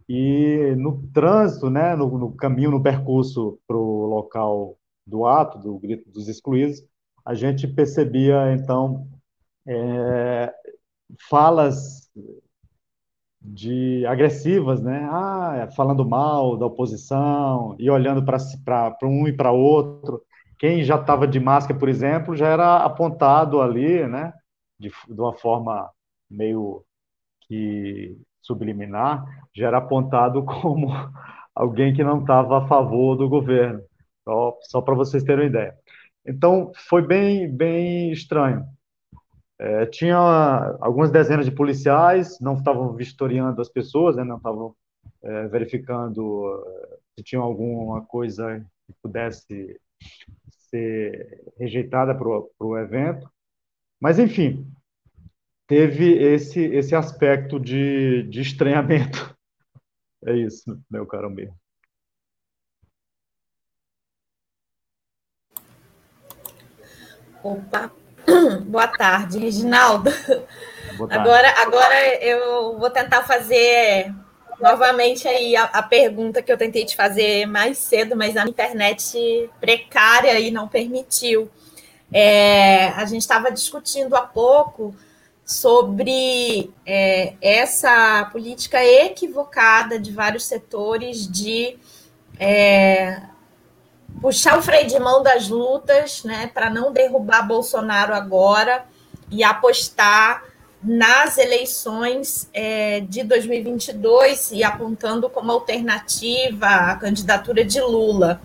e no trânsito, né, no, no caminho, no percurso para o local do ato, do grito dos excluídos, a gente percebia, então, é, falas de agressivas, né? Ah, falando mal da oposição e olhando para um e para outro. Quem já estava de máscara, por exemplo, já era apontado ali, né? De, de uma forma meio que subliminar, já era apontado <laughs> como alguém que não estava a favor do governo, só, só para vocês terem uma ideia. Então, foi bem, bem estranho. É, tinha algumas dezenas de policiais, não estavam vistoriando as pessoas, né, não estavam é, verificando é, se tinha alguma coisa que pudesse ser rejeitada para o evento. Mas, enfim, teve esse, esse aspecto de, de estranhamento. <laughs> É isso, meu caro mesmo. Opa, <clears throat> boa tarde, Reginaldo. Boa tarde. Agora, agora eu vou tentar fazer novamente aí a, a, pergunta que eu tentei te fazer mais cedo, mas a internet precária e não permitiu. É, a gente estava discutindo há pouco sobre é, essa política equivocada de vários setores de é, puxar o freio de mão das lutas, né, para não derrubar Bolsonaro agora e apostar nas eleições é, de 2022 e apontando como alternativa a candidatura de Lula.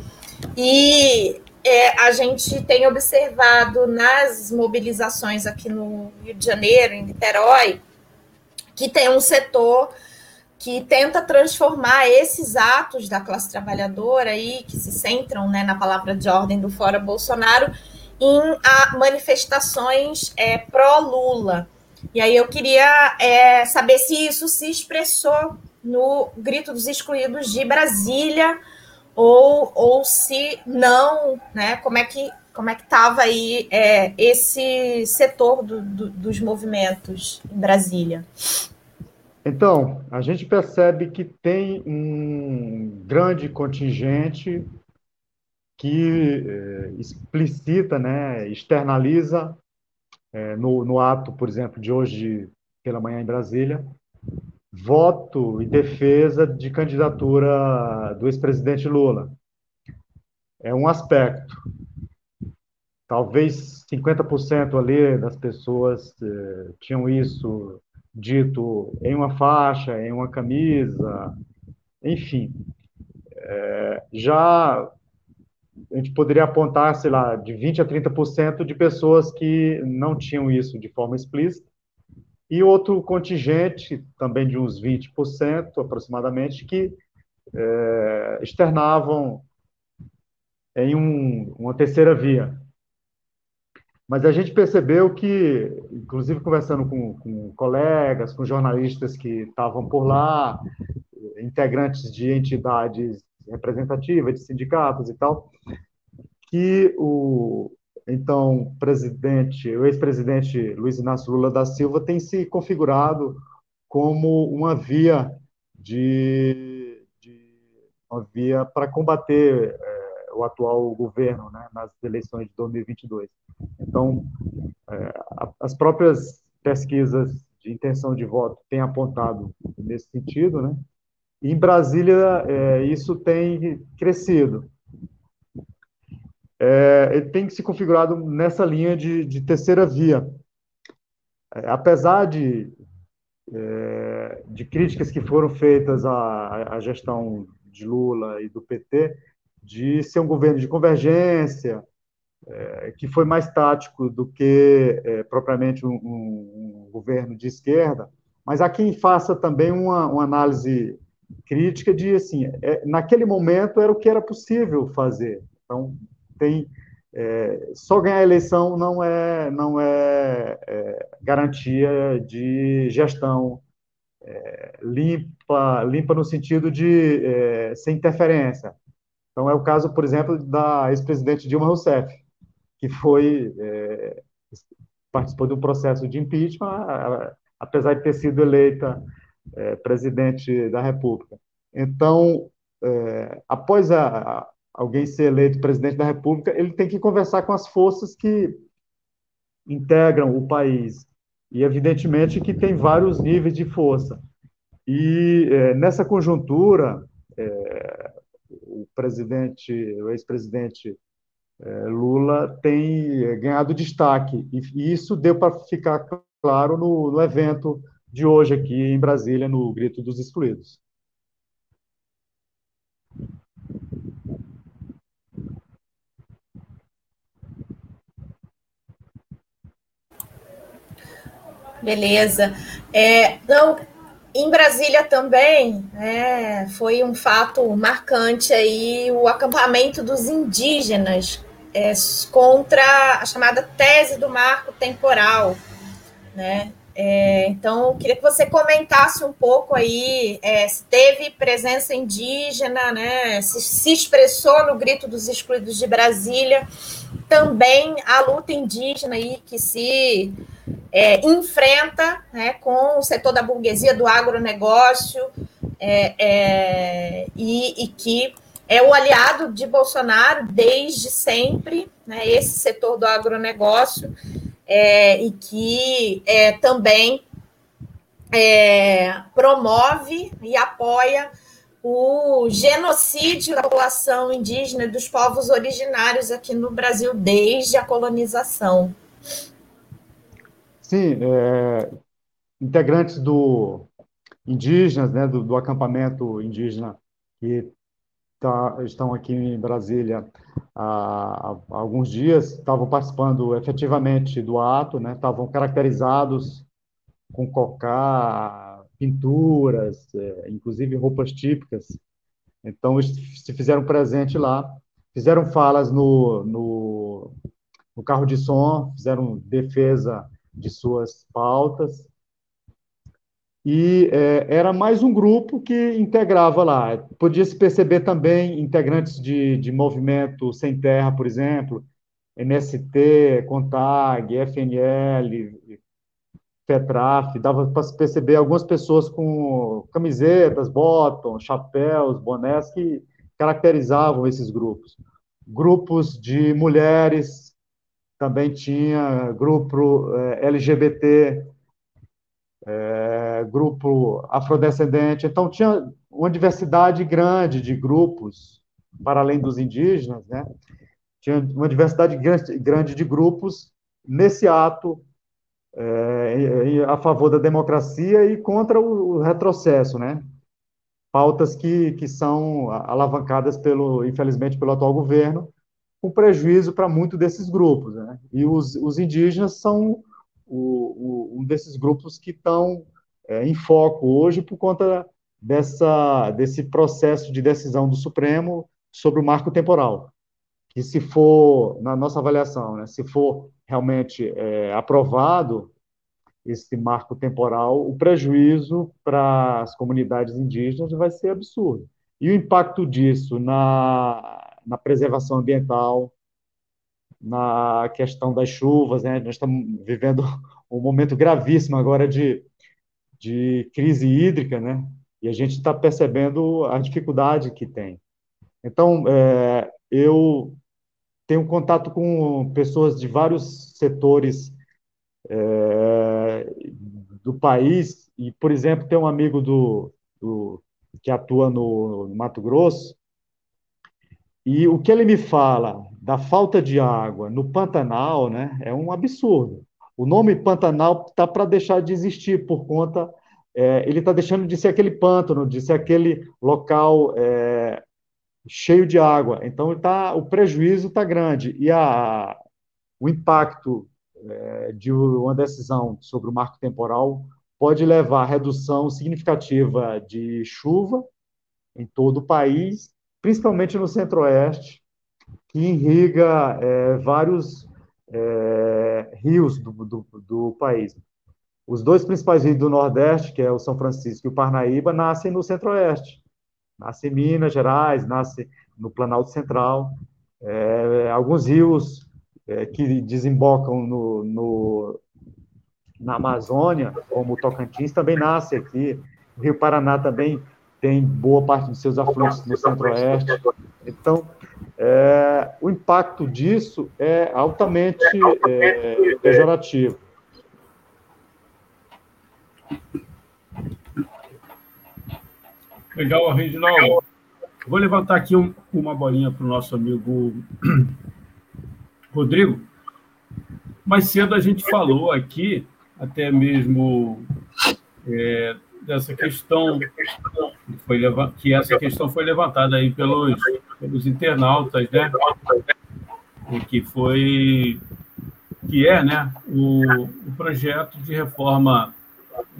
E é, a gente tem observado nas mobilizações aqui no Rio de Janeiro, em Niterói, que tem um setor que tenta transformar esses atos da classe trabalhadora aí, que se centram né, na palavra de ordem do Fora Bolsonaro, em a, manifestações é, pró-Lula. E aí eu queria é, saber se isso se expressou no Grito dos Excluídos de Brasília, ou, ou se não, né? Como é que como é que estava aí é, esse setor do, do, dos movimentos em Brasília? Então, a gente percebe que tem um grande contingente que é, explicita, né, externaliza é, no, no ato, por exemplo, de hoje pela manhã em Brasília, voto e defesa de candidatura do ex-presidente Lula. É um aspecto. Talvez 50% ali das pessoas eh, tinham isso dito em uma faixa, em uma camisa, enfim. É, já a gente poderia apontar, sei lá, de 20% a 30% de pessoas que não tinham isso de forma explícita, e outro contingente, também de uns 20% aproximadamente, que é, externavam em um, uma terceira via. Mas a gente percebeu que, inclusive conversando com, com colegas, com jornalistas que estavam por lá, integrantes de entidades representativas, de sindicatos e tal, que o, então, presidente, o ex-presidente Luiz Inácio Lula da Silva tem se configurado como uma via de, de uma via para combater é, o atual governo, né, nas eleições de 2022. Então, é, as próprias pesquisas de intenção de voto têm apontado nesse sentido, né? Em Brasília é, isso tem crescido é, ele tem que se configurado nessa linha de, de terceira via. É, apesar de, é, de críticas que foram feitas à, à gestão de Lula e do PT, de ser um governo de convergência, é, que foi mais tático do que é, propriamente um, um, um, governo de esquerda, mas há quem faça também uma, uma análise crítica de, assim, é, naquele momento era o que era possível fazer. Então, tem é, só ganhar a eleição não é não é, é garantia de gestão é, limpa limpa no sentido de é, sem interferência. Então é o caso por exemplo da ex-presidente Dilma Rousseff que foi é, participou de um processo de impeachment apesar de ter sido eleita é, presidente da República. Então após a, alguém ser eleito presidente da República, ele tem que conversar com as forças que integram o país. E, evidentemente, que tem vários níveis de força. E, é, nessa conjuntura, é, o presidente, o ex-presidente é, Lula tem é, ganhado destaque. E, e isso deu para ficar claro no, no evento de hoje aqui em Brasília, no Grito dos Excluídos. Beleza. É, então, em Brasília também é, foi um fato marcante aí o acampamento dos indígenas é, contra a chamada tese do marco temporal, né? É, então, queria que você comentasse um pouco aí é, se teve presença indígena, né? Se, se expressou no grito dos excluídos de Brasília, também a luta indígena aí que se é, enfrenta né, com o setor da burguesia, do agronegócio, é, é, e, e, que é o aliado de Bolsonaro desde sempre, né, esse setor do agronegócio, é, e que é, também é, promove e apoia o genocídio da população indígena e dos povos originários aqui no Brasil desde a colonização. Sim, é, integrantes do indígenas, né, do, do acampamento indígena que tá, estão aqui em Brasília há, há, alguns dias, estavam participando efetivamente do ato, né, estavam caracterizados com cocá, pinturas, é, inclusive roupas típicas. Então, se fizeram presente lá, fizeram falas no, no, no carro de som, fizeram defesa de suas pautas. e é, era mais um grupo que integrava lá. Podia se perceber também integrantes de, de movimento sem terra, por exemplo, MST, CONTAG, FNL, FETRAF, dava para se perceber algumas pessoas com camisetas, botões, chapéus, bonés que caracterizavam esses grupos. Grupos de mulheres, também tinha grupo é, LGBT, é, grupo afrodescendente. Então, tinha uma diversidade grande de grupos, para além dos indígenas, né? Tinha uma diversidade grande de grupos nesse ato é, a favor da democracia e contra o, retrocesso, né? Pautas que, que são alavancadas, pelo, infelizmente, pelo atual governo, com prejuízo para muitos desses grupos. Né? E os, os indígenas são o, o, um desses grupos que estão é, em foco hoje por conta dessa, desse processo de decisão do Supremo sobre o marco temporal. Que, se for, na nossa avaliação, né, se for realmente é, aprovado esse marco temporal, o prejuízo para as comunidades indígenas vai ser absurdo. E o impacto disso na, na preservação ambiental, na questão das chuvas, né? nós estamos vivendo um momento gravíssimo agora de, de crise hídrica, né? e a gente está percebendo a dificuldade que tem. Então, é, eu tenho contato com pessoas de vários setores é, do país, e, por exemplo, tem um amigo do, do que atua no, no, Mato Grosso, e o que ele me fala da falta de água no Pantanal né, é um absurdo. O nome Pantanal está para deixar de existir por conta. É, ele está deixando de ser aquele pântano, de ser aquele local é, cheio de água. Então, tá, o prejuízo está grande. E a, o impacto é, de uma decisão sobre o marco temporal pode levar a redução significativa de chuva em todo o país, principalmente no centro-oeste, que irriga é, vários é, rios do, do, do, país. Os dois principais rios do Nordeste, que é o São Francisco e o Parnaíba, nascem no centro-oeste. Nasce em Minas Gerais, nasce no Planalto Central. É, alguns rios é, que desembocam no, no, na Amazônia, como o Tocantins, também nasce aqui. O Rio Paraná também tem boa parte dos seus afluentes no centro-oeste. Então, é, o impacto disso é altamente é, pejorativo. Legal, Reginaldo. Vou levantar aqui um, uma bolinha para o nosso amigo Rodrigo. Mais cedo a gente falou aqui, até mesmo é, dessa questão que, foi que essa questão foi levantada aí pelos, pelos internautas, né? E que foi que é, né, o, o projeto de reforma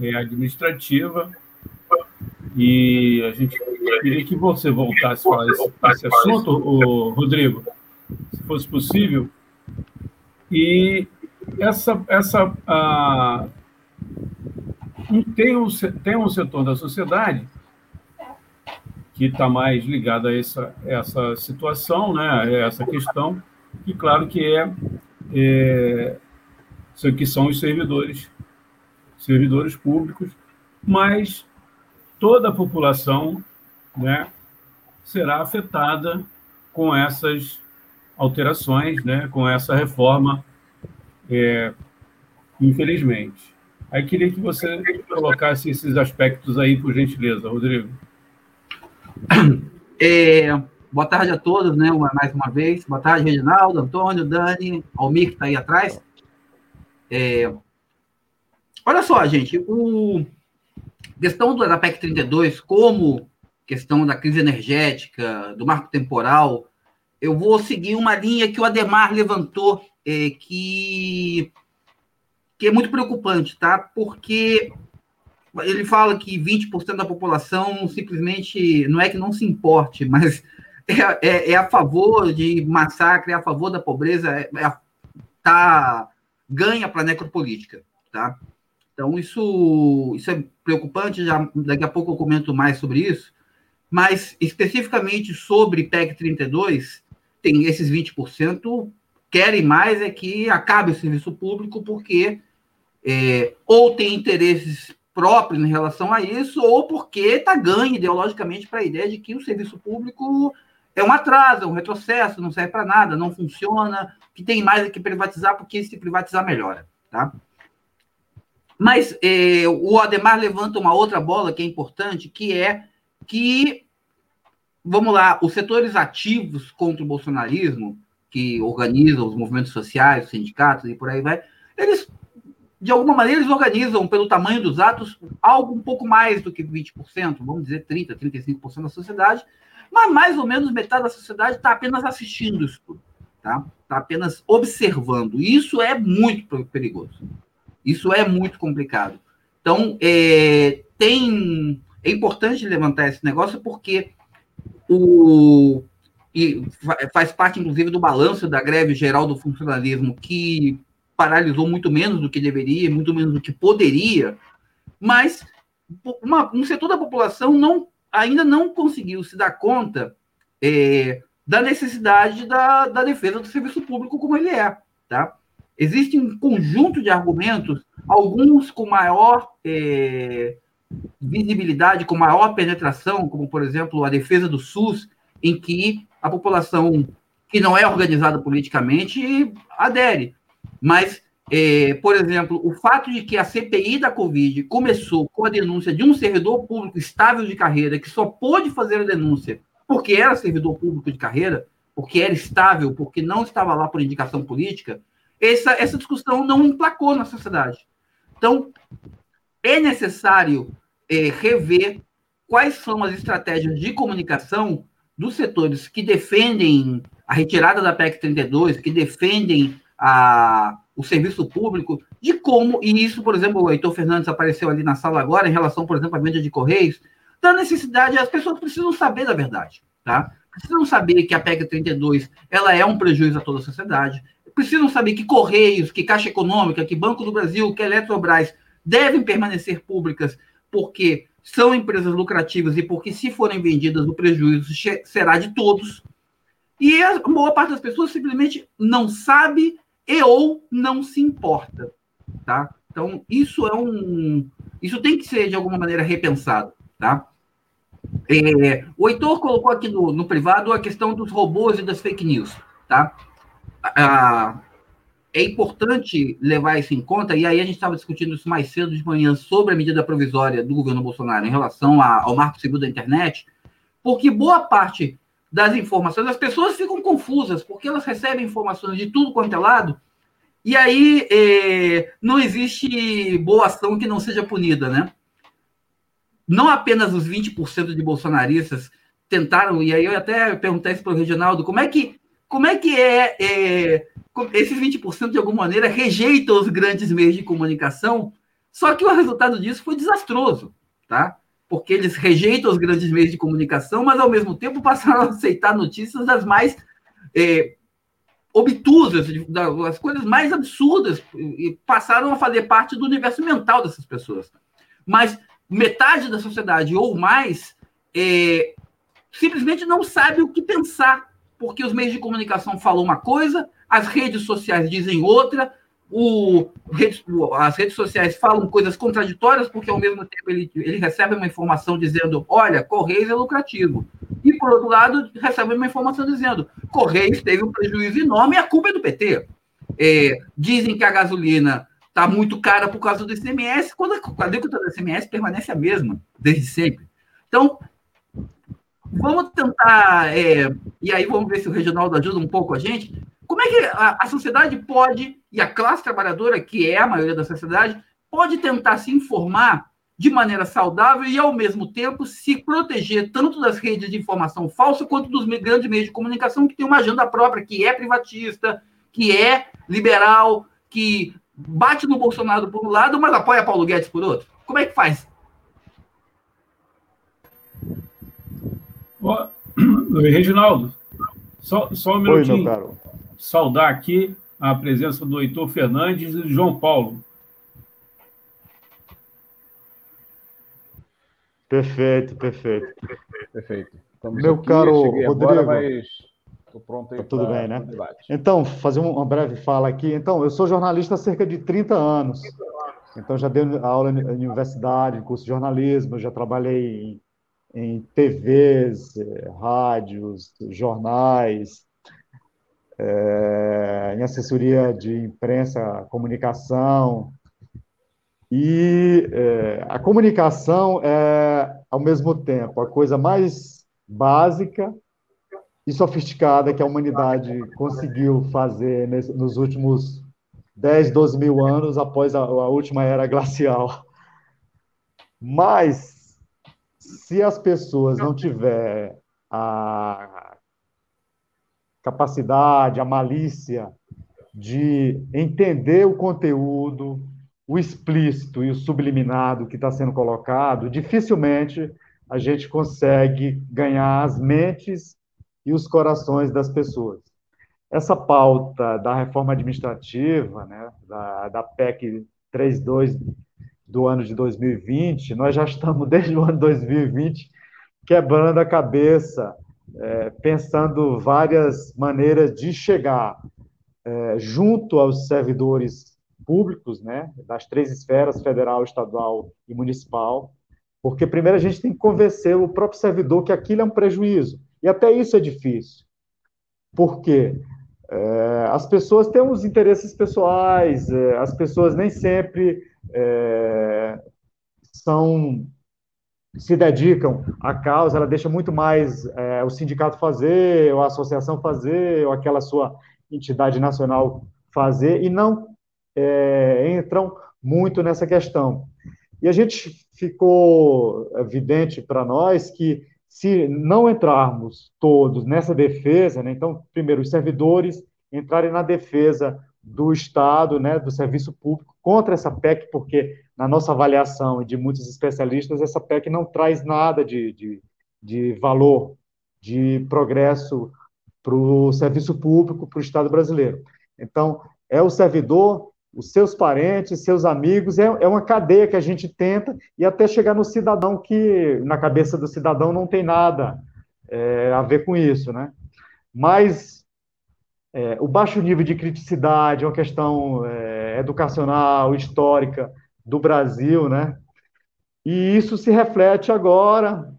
é, administrativa e a gente queria que você voltasse a falar esse, esse assunto, o Rodrigo, se fosse possível. E essa, essa a, tem, um, tem um setor da sociedade que está mais ligado a essa, essa situação, né, a essa questão, que claro que é, é que são os servidores, servidores públicos, mas toda a população né, será afetada com essas alterações, né, com essa reforma, é, infelizmente. Aí queria que você colocasse esses aspectos aí, por gentileza, Rodrigo. É, boa tarde a todos, né, mais uma vez. Boa tarde, Reginaldo, Antônio, Dani, Almir, que está aí atrás. É, olha só, gente, o, questão da PEC 32, como questão da crise energética, do marco temporal, eu vou seguir uma linha que o Ademar levantou, é, que, que é muito preocupante, tá? Porque ele fala que 20% da população simplesmente não é que não se importe, mas é, é, é a favor de massacre, é a favor da pobreza, é, é tá, ganha para a necropolítica, tá? Então, isso, isso é preocupante, já, daqui a pouco eu comento mais sobre isso, mas especificamente sobre PEC 32, tem esses 20% querem mais é que acabe o serviço público, porque é, ou tem interesses próprios em relação a isso, ou porque está ganho ideologicamente para a ideia de que o serviço público é um atraso, é um retrocesso, não serve para nada, não funciona, que tem mais que privatizar, porque se privatizar melhora. Tá? Mas é, o Ademar levanta uma outra bola que é importante, que é que, vamos lá, os setores ativos contra o bolsonarismo, que organizam os movimentos sociais, os sindicatos e por aí vai, eles, de alguma maneira, eles organizam, pelo tamanho dos atos, algo um pouco mais do que 20%, vamos dizer 30%, 35% da sociedade, mas mais ou menos metade da sociedade está apenas assistindo isso tudo, tá? Está apenas observando. Isso é muito perigoso. Isso é muito complicado. Então, é, tem, é importante levantar esse negócio porque o, e faz parte, inclusive, do balanço da greve geral do funcionalismo, que paralisou muito menos do que deveria, muito menos do que poderia, mas uma, um setor da população não, ainda não conseguiu se dar conta é, da necessidade da, da defesa do serviço público como ele é. Tá? Existe um conjunto de argumentos, alguns com maior é, visibilidade, com maior penetração, como, por exemplo, a defesa do SUS, em que a população que não é organizada politicamente adere. Mas, é, por exemplo, o fato de que a CPI da Covid começou com a denúncia de um servidor público estável de carreira que só pôde fazer a denúncia porque era servidor público de carreira, porque era estável, porque não estava lá por indicação política, essa, essa discussão não emplacou na sociedade. Então, é necessário é, rever quais são as estratégias de comunicação dos setores que defendem a retirada da PEC 32, que defendem a, o serviço público, de como, e isso, por exemplo, o Heitor Fernandes apareceu ali na sala agora, em relação, por exemplo, à venda de Correios, da necessidade, as pessoas precisam saber da verdade, tá? Precisam saber que a PEC 32 ela é um prejuízo a toda a sociedade, precisam saber que Correios, que Caixa Econômica, que Banco do Brasil, que Eletrobras devem permanecer públicas, porque são empresas lucrativas e porque, se forem vendidas, o prejuízo será de todos. E a boa parte das pessoas simplesmente não sabe e ou não se importa. Tá? Então, isso é um. Isso tem que ser, de alguma maneira, repensado. Tá? É, o Heitor colocou aqui no, no privado a questão dos robôs e das fake news. Tá? Ah, é importante levar isso em conta, e aí a gente estava discutindo isso mais cedo de manhã sobre a medida provisória do governo Bolsonaro em relação a, ao marco civil da internet, porque boa parte das informações, as pessoas ficam confusas, porque elas recebem informações de tudo quanto é lado, e aí é, não existe boa ação que não seja punida, né? Não apenas os 20% de bolsonaristas tentaram, e aí eu até perguntei isso para o Reginaldo, como é que como é que é, é esses 20% de alguma maneira rejeitam os grandes meios de comunicação, só que o resultado disso foi desastroso, tá? Porque eles rejeitam os grandes meios de comunicação, mas ao mesmo tempo passaram a aceitar notícias das mais é, obtusas, das coisas mais absurdas, e passaram a fazer parte do universo mental dessas pessoas. Mas metade da sociedade ou mais é, simplesmente não sabe o que pensar porque os meios de comunicação falam uma coisa, as redes sociais dizem outra, o, as redes sociais falam coisas contraditórias, porque ao mesmo tempo ele, ele recebe uma informação dizendo: olha, Correios é lucrativo. E, por outro lado, recebe uma informação dizendo: Correios teve um prejuízo enorme e a culpa é do PT. É, dizem que a gasolina está muito cara por causa do ICMS, quando a alíquota do ICMS permanece a mesma, desde sempre. Então, Vamos tentar, é, e aí vamos ver se o Reginaldo ajuda um pouco a gente. Como é que a, a sociedade pode, e a classe trabalhadora, que é a maioria da sociedade, pode tentar se informar de maneira saudável e, ao mesmo tempo, se proteger tanto das redes de informação falsa quanto dos grandes meios de comunicação que têm uma agenda própria, que é privatista, que é liberal, que bate no Bolsonaro por um lado, mas apoia Paulo Guedes por outro? Como é que faz? <clears throat> Reginaldo, só, só um minutinho. Oi, Saudar aqui a presença do Heitor Fernandes e do João Paulo. Perfeito, perfeito. Perfeito. Estamos Meu aqui, caro Rodrigo. Embora, mas estou pronto aí tá tudo bem, né? Então, fazer uma breve fala aqui. Então, eu sou jornalista há cerca de 30 anos. Então, já dei aula na universidade, curso de jornalismo, já trabalhei em, em TVs, eh, rádios, jornais, eh, em assessoria de imprensa, comunicação. E eh, a comunicação é, ao mesmo tempo, a coisa mais básica e sofisticada que a humanidade conseguiu fazer nesse- nos últimos 10, 12 mil anos após a, a última era glacial. Mas, se as pessoas não tiverem a capacidade, a malícia de entender o conteúdo, o explícito e o subliminado que está sendo colocado, dificilmente a gente consegue ganhar as mentes e os corações das pessoas. Essa pauta da reforma administrativa, né, da, da PEC 32 do ano de 2020, nós já estamos <laughs> desde o ano 2020 quebrando a cabeça, é, pensando várias maneiras de chegar é, junto aos servidores públicos, né, das três esferas, federal, estadual e municipal, porque primeiro a gente tem que convencer o próprio servidor que aquilo é um prejuízo. E até isso é difícil. Por quê? É, as pessoas têm uns interesses pessoais, é, as pessoas nem sempre é, são se dedicam à causa, ela deixa muito mais é, o sindicato fazer, ou a associação fazer, ou aquela sua entidade nacional fazer, e não é, entram muito nessa questão. E a gente ficou evidente para nós que se não entrarmos todos nessa defesa, né, então, primeiro, os servidores entrarem na defesa do Estado, né, do serviço público, contra essa PEC, porque, na nossa avaliação e de muitos especialistas, essa PEC não traz nada de, de, de valor, de progresso para o serviço público, para o Estado brasileiro. Então, é o servidor, os seus parentes, seus amigos, é, é uma cadeia que a gente tenta, e até chegar no cidadão, que na cabeça do cidadão não tem nada é, a ver com isso, né? Mas é, o baixo nível de criticidade é uma questão é, educacional, histórica do Brasil, né? E isso se reflete agora,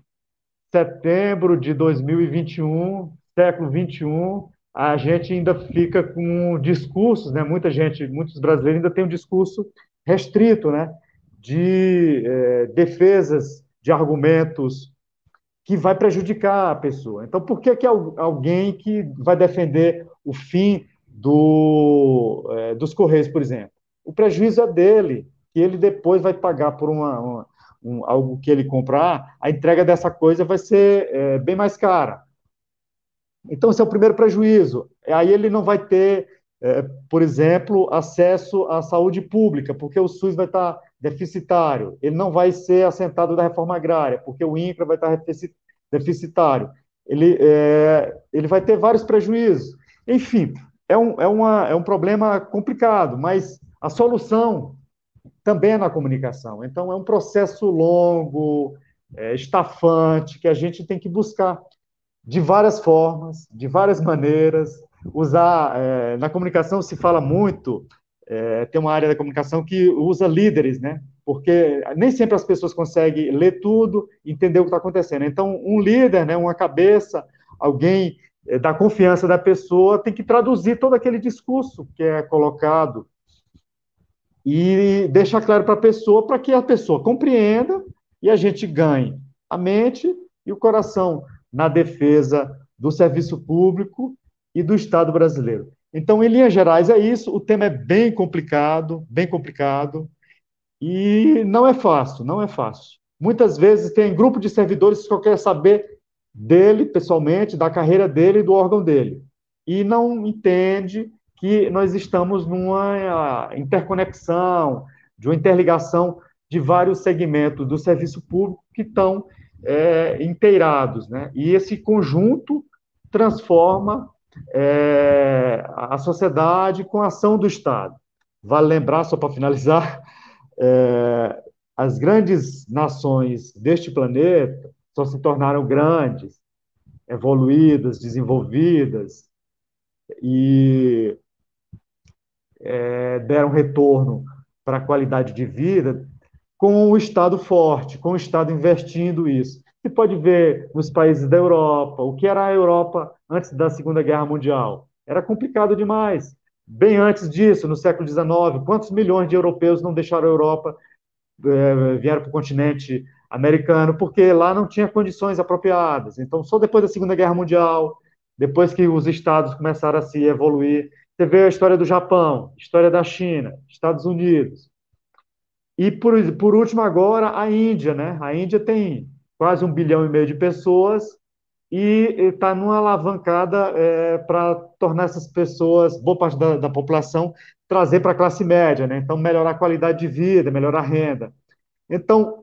setembro de 2021, século 21, a gente ainda fica com discursos, né? Muita gente, muitos brasileiros ainda têm um discurso restrito, né? De é, defesas de argumentos que vai prejudicar a pessoa. Então, por que, que alguém que vai defender o fim do, é, dos Correios, por exemplo? O prejuízo é dele, que ele depois vai pagar por uma, uma um, algo que ele comprar, a entrega dessa coisa vai ser é, bem mais cara. Então, esse é o primeiro prejuízo. Aí ele não vai ter, é, por exemplo, acesso à saúde pública, porque o SUS vai estar deficitário. Ele não vai ser assentado da reforma agrária, porque o INCRA vai estar deficitário. Ele, é, ele vai ter vários prejuízos. Enfim, é um, é, uma, é um problema complicado, mas a solução também é na comunicação. Então, é um processo longo, é, estafante, que a gente tem que buscar de várias formas, de várias maneiras. Usar. É, na comunicação se fala muito, é, tem uma área da comunicação que usa líderes, né? Porque nem sempre as pessoas conseguem ler tudo, entender o que está acontecendo. Então, um líder, né, uma cabeça, alguém da confiança da pessoa, tem que traduzir todo aquele discurso que é colocado e deixar claro para a pessoa, para que a pessoa compreenda e a gente ganhe a mente e o coração na defesa do serviço público e do Estado brasileiro. Então, em linhas gerais, é isso. O tema é bem complicado, bem complicado, e não é fácil, não é fácil. Muitas vezes tem grupo de servidores que só quer saber dele, pessoalmente, da carreira dele e do órgão dele, e não entende que nós estamos numa interconexão, de uma interligação de vários segmentos do serviço público que estão é, inteirados, né? E esse conjunto transforma é, a sociedade com a ação do Estado. Vale lembrar, só para finalizar, <laughs> é, as grandes nações deste planeta só se tornaram grandes, evoluídas, desenvolvidas e é, deram retorno para a qualidade de vida com o Estado forte, com o Estado investindo isso. Você pode ver nos países da Europa, o que era a Europa antes da Segunda Guerra Mundial. Era complicado demais. Bem antes disso, no século XIX, quantos milhões de europeus não deixaram a Europa, é, vieram para o continente americano, porque lá não tinha condições apropriadas. Então, só depois da Segunda Guerra Mundial, depois que os estados começaram a se evoluir, você vê a história do Japão, história da China, Estados Unidos. E, por, por último, agora, a Índia. Né? A Índia tem quase um bilhão e meio de pessoas e está numa alavancada é, para tornar essas pessoas, boa parte da, da população, trazer para a classe média. Né? Então, melhorar a qualidade de vida, melhorar a renda. Então,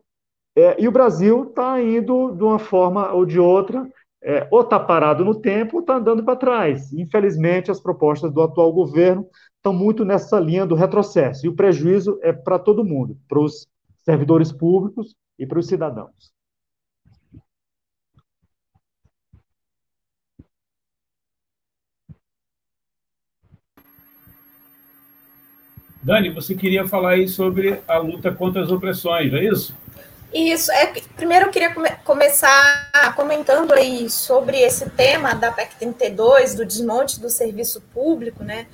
é, e o Brasil está indo de uma forma ou de outra é, ou está parado no tempo ou está andando para trás. Infelizmente, as propostas do atual governo estão muito nessa linha do retrocesso, e o prejuízo é para todo mundo, para os servidores públicos e para os cidadãos. Dani, você queria falar aí sobre a luta contra as opressões, é isso? Isso, é, primeiro eu queria come, começar comentando aí sobre esse tema da PEC 32, do desmonte do serviço público, né?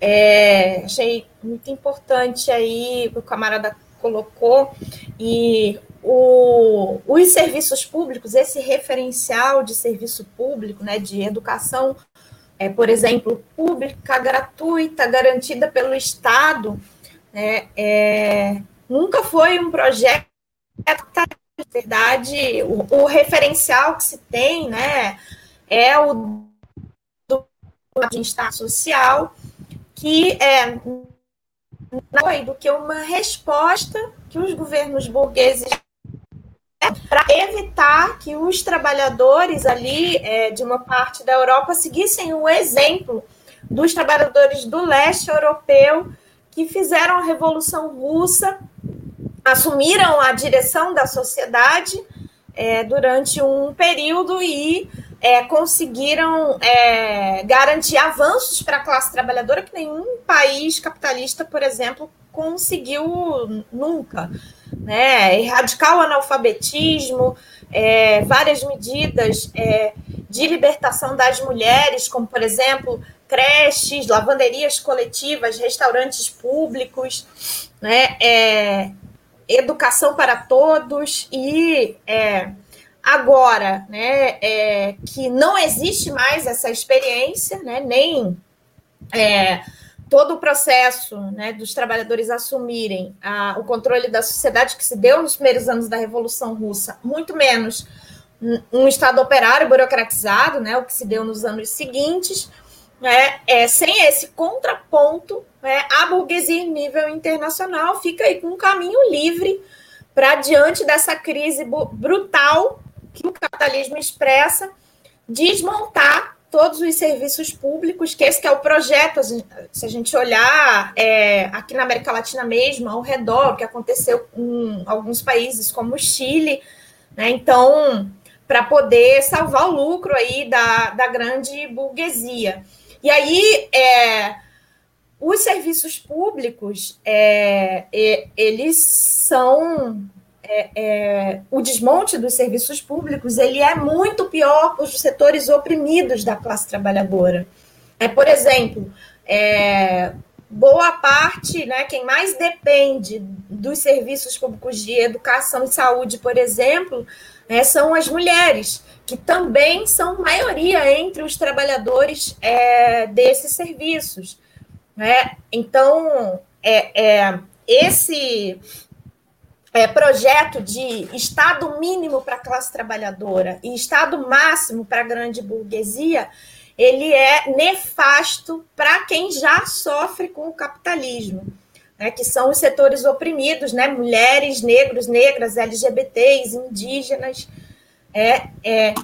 É, achei muito importante aí o que o camarada colocou, e o, os serviços públicos, esse referencial de serviço público, né, de educação, é, por exemplo, pública, gratuita, garantida pelo Estado, né, é, nunca foi um projeto de verdade, o, o, referencial que se tem, né, é o do bem-estar social, que é não do que uma resposta que os governos burgueses para evitar que os trabalhadores ali é, de uma parte da Europa seguissem o exemplo dos trabalhadores do leste europeu que fizeram a Revolução Russa assumiram a direção da sociedade é, durante um período e é, conseguiram é, garantir avanços para a classe trabalhadora que nenhum país capitalista, por exemplo, conseguiu nunca. Né? Erradicar o analfabetismo, é, várias medidas é, de libertação das mulheres, como, por exemplo, creches, lavanderias coletivas, restaurantes públicos, né? É, educação para todos e é, agora, né, é, que não existe mais essa experiência, né, nem é, todo o processo né, dos trabalhadores assumirem a, o controle da sociedade que se deu nos primeiros anos da Revolução Russa, muito menos um Estado operário burocratizado, né, o que se deu nos anos seguintes, né, é, sem esse contraponto, né, a burguesia em nível internacional fica aí com um caminho livre para diante dessa crise brutal que o capitalismo expressa, desmontar todos os serviços públicos, que esse que é o projeto, se a gente olhar é, aqui na América Latina mesmo, ao redor, que aconteceu em alguns países como o Chile, né? então, para poder salvar o lucro aí da, da grande burguesia. E aí, é, os serviços públicos, é, é, eles são... É, é, o desmonte dos serviços públicos ele é muito pior para os setores oprimidos da classe trabalhadora. É, por exemplo, é, boa parte, né, quem mais depende dos serviços públicos de educação e saúde, por exemplo, né, são as mulheres que também são maioria entre os trabalhadores é, desses serviços. Né? Então, é, é esse é, projeto de Estado mínimo para a classe trabalhadora e Estado máximo para a grande burguesia, ele é nefasto para quem já sofre com o capitalismo, né, que são os setores oprimidos, né, mulheres, negros, negras, LGBTs, indígenas, é, é,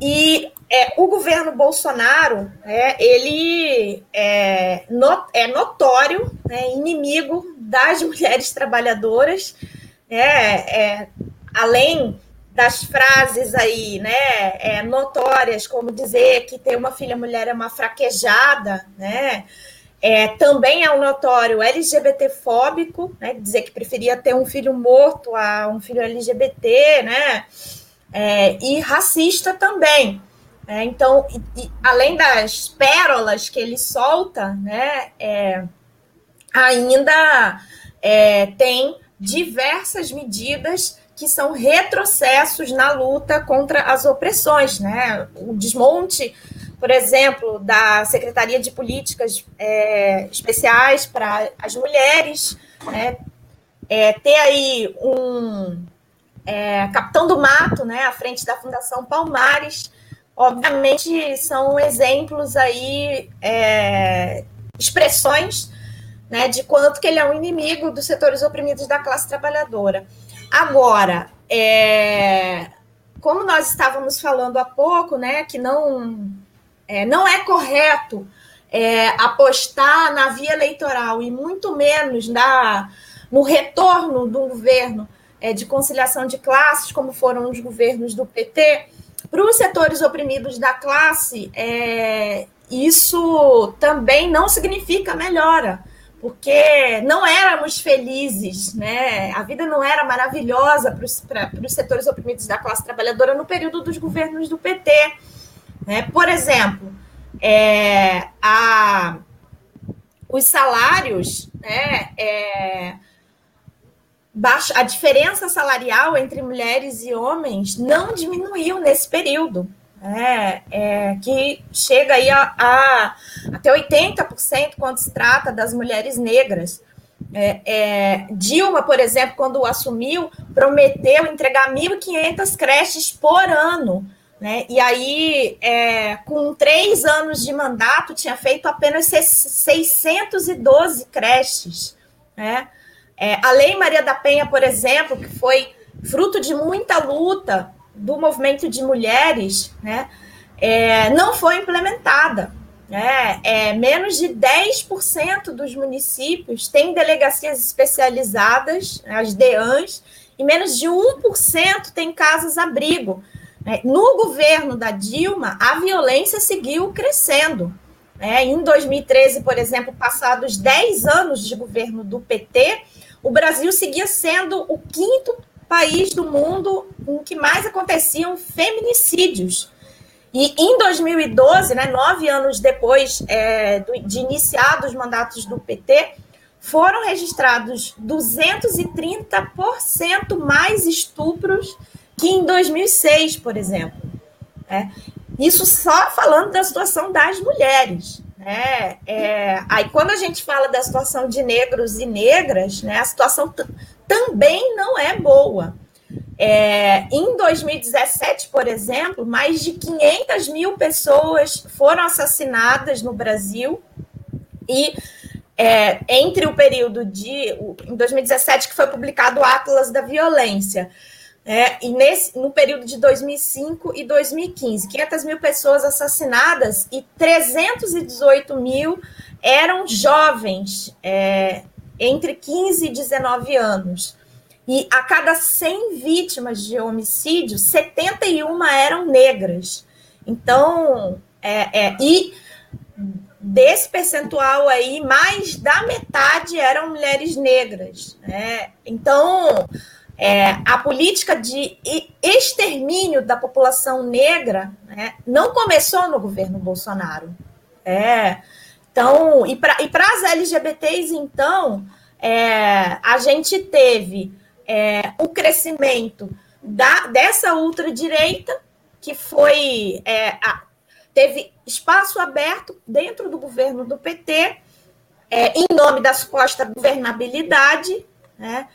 e é, o governo Bolsonaro, é, ele é, not, é notório, né, inimigo das <laughs> mulheres trabalhadoras, é, é, além das frases aí, né, é, notórias, como dizer que ter uma filha mulher é uma fraquejada, né, é, também é um notório LGBTfóbico, né, dizer que preferia ter um filho morto a um filho LGBT, né, é, e racista também. É, então, e, e, além das pérolas que ele solta, né, é, ainda é, tem diversas medidas que são retrocessos na luta contra as opressões, né? O desmonte, por exemplo, da Secretaria de Políticas é, Especiais para as Mulheres, né? É, ter aí um é, capitão do mato, né, à frente da Fundação Palmares, obviamente são exemplos aí, é, expressões né, de quanto que ele é um inimigo dos setores oprimidos da classe trabalhadora. Agora, é, como nós estávamos falando há pouco, né, que não é, não é correto é, apostar na via eleitoral e muito menos na, no retorno do governo é, de conciliação de classes, como foram os governos do PT, para os setores oprimidos da classe, é, isso também não significa melhora porque não éramos felizes, né? A vida não era maravilhosa para os setores oprimidos da classe trabalhadora no período dos governos do PT. Né? Por exemplo, é, a, os salários, né, é, baixa, a diferença salarial entre mulheres e homens não diminuiu nesse período é, é, que chega aí a, a até 80% quando se trata das mulheres negras. É, é, Dilma, por exemplo, quando assumiu, prometeu entregar 1.500 creches por ano. Né? E aí, é, com três anos de mandato, tinha feito apenas 612 creches. Né? É, a Lei Maria da Penha, por exemplo, que foi fruto de muita luta do movimento de mulheres né, é, não foi implementada. Né? É, menos de 10% dos municípios têm delegacias especializadas, né, as DEANs, e menos de 1% tem casas-abrigo. Né? No governo da Dilma, a violência seguiu crescendo. Né? Em 2013, por exemplo, passados 10 anos de governo do PT, o Brasil seguia sendo o quinto país do mundo em que mais aconteciam feminicídios. E em 2012, né, nove anos depois é, de iniciados os mandatos do PT, foram registrados 230% mais estupros que em 2006, por exemplo. É, isso só falando da situação das mulheres. Né? É, aí, quando a gente fala da situação de negros e negras, né, a situação também não é boa. É, em 2017, por exemplo, mais de 500 mil pessoas foram assassinadas no Brasil e é, entre o período de em 2017 que foi publicado o Atlas da Violência é, e nesse no período de 2005 e 2015, 500 mil pessoas assassinadas e 318 mil eram jovens é, entre 15 e 19 anos. E a cada 100 vítimas de homicídio, 71 eram negras. Então, é, é, e desse percentual aí, mais da metade eram mulheres negras. Né? Então, é, a política de extermínio da população negra né, não começou no governo Bolsonaro. É, então, e para as LGBTs, então, é, a gente teve é, o crescimento da, dessa ultradireita, que foi é, a, teve espaço aberto dentro do governo do PT, é, em nome da suposta governabilidade, né?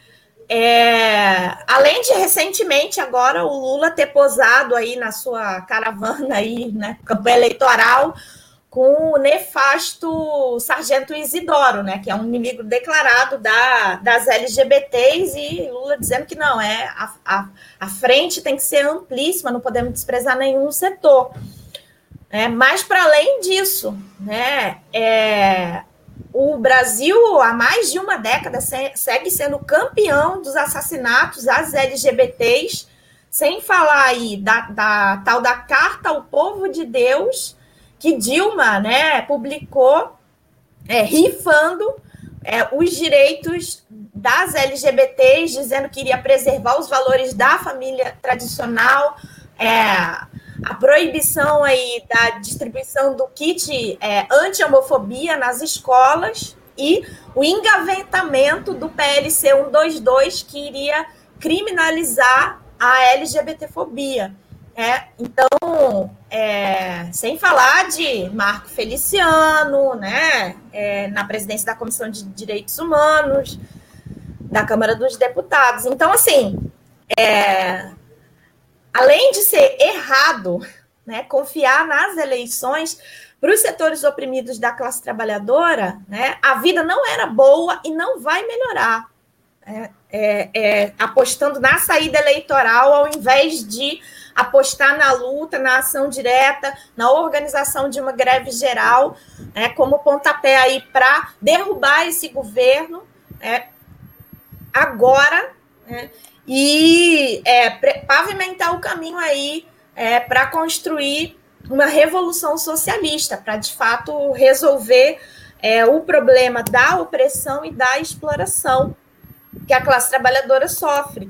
É, além de recentemente agora o Lula ter posado aí na sua caravana aí, né, campanha eleitoral com o nefasto Sargento Isidoro, né, que é um inimigo declarado da, das LGBTs, e Lula dizendo que não, é a, a, a frente tem que ser amplíssima, não podemos desprezar nenhum setor. É, mas, para além disso, né, é, o Brasil, há mais de uma década, segue sendo campeão dos assassinatos às LGBTs, sem falar aí da, da tal da Carta ao Povo de Deus, que Dilma né, publicou, é, rifando é, os direitos das LGBTs, dizendo que iria preservar os valores da família tradicional, é, a proibição aí da distribuição do kit é, anti-homofobia nas escolas e o engavetamento do PLC 122 que iria criminalizar a LGBTfobia. É, então, é, sem falar de Marco Feliciano, né, é, na presidência da Comissão de Direitos Humanos, da Câmara dos Deputados. Então, assim, é, além de ser errado né, confiar nas eleições para os setores oprimidos da classe trabalhadora, né, a vida não era boa e não vai melhorar. É, é, é, apostando na saída eleitoral ao invés de apostar na luta, na ação direta, na organização de uma greve geral, né, como pontapé aí para derrubar esse governo é, agora. Né, e é, pavimentar o caminho aí é, para construir uma revolução socialista, para de fato resolver é, o problema da opressão e da exploração que a classe trabalhadora sofre.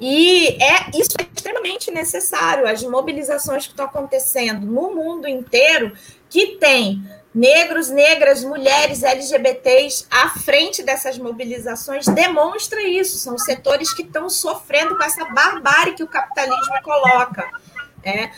E é isso é extremamente necessário. As mobilizações que estão acontecendo no mundo inteiro, que tem negros, negras, mulheres, LGBTs à frente dessas mobilizações demonstra isso. São setores que estão sofrendo com essa barbárie que o capitalismo coloca. É.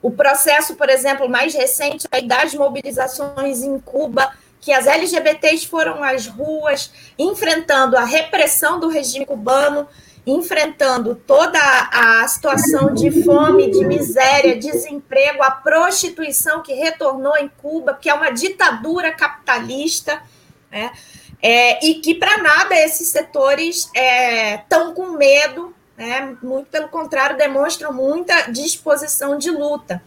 O processo, por exemplo, mais recente das mobilizações em Cuba, que as LGBTs foram às ruas enfrentando a repressão do regime cubano, enfrentando toda a situação de fome, de miséria, desemprego, a prostituição que retornou em Cuba, que é uma ditadura capitalista, né? É, e que para nada esses setores estão é, com medo, né? muito pelo contrário, demonstram muita disposição de luta.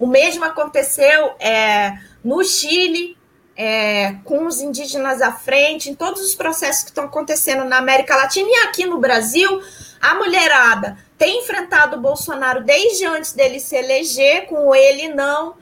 O mesmo aconteceu é, no Chile, é, com os indígenas à frente, em todos os processos que estão acontecendo na América Latina e aqui no Brasil, a mulherada tem enfrentado o Bolsonaro desde antes dele se eleger, com ele não.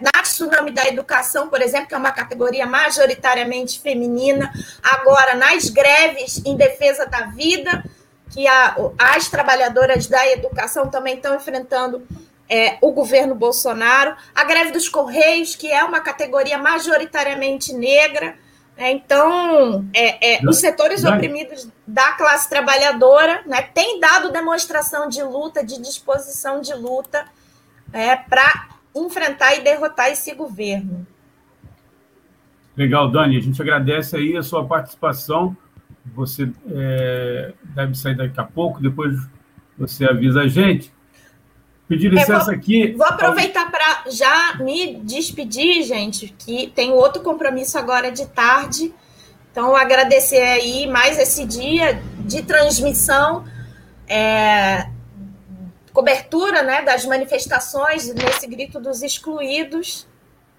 Na tsunami da educação, por exemplo, que é uma categoria majoritariamente feminina, agora nas greves em defesa da vida, que a, as trabalhadoras da educação também estão enfrentando é, o governo Bolsonaro, a greve dos Correios, que é uma categoria majoritariamente negra. Né? Então, é, é, os setores oprimidos da classe trabalhadora né, têm dado demonstração de luta, de disposição de luta né, para enfrentar e derrotar esse governo. Legal, Dani. A gente agradece aí a sua participação. Você é, deve sair daqui a pouco, depois você avisa a gente. Pedir licença vou, aqui. Vou aproveitar para já me despedir, gente, que tem outro compromisso agora de tarde. Então, agradecer aí mais esse dia de transmissão, é, cobertura né, das manifestações nesse grito dos excluídos.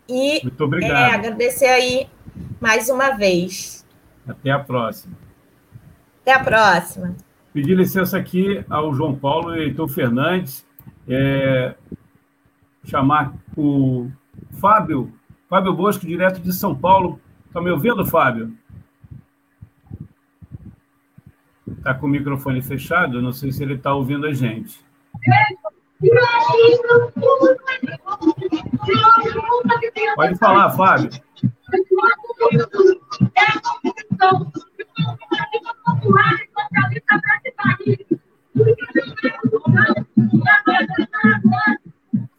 E Muito obrigado. É, agradecer aí mais uma vez. Até a próxima. Até a próxima. Pedir licença aqui ao João Paulo e Heitor Fernandes é, chamar o Fábio, Fábio Bosco, direto de São Paulo. Está me ouvindo, Fábio? Está com o microfone fechado, não sei se ele está ouvindo a gente. Pode falar, Fábio.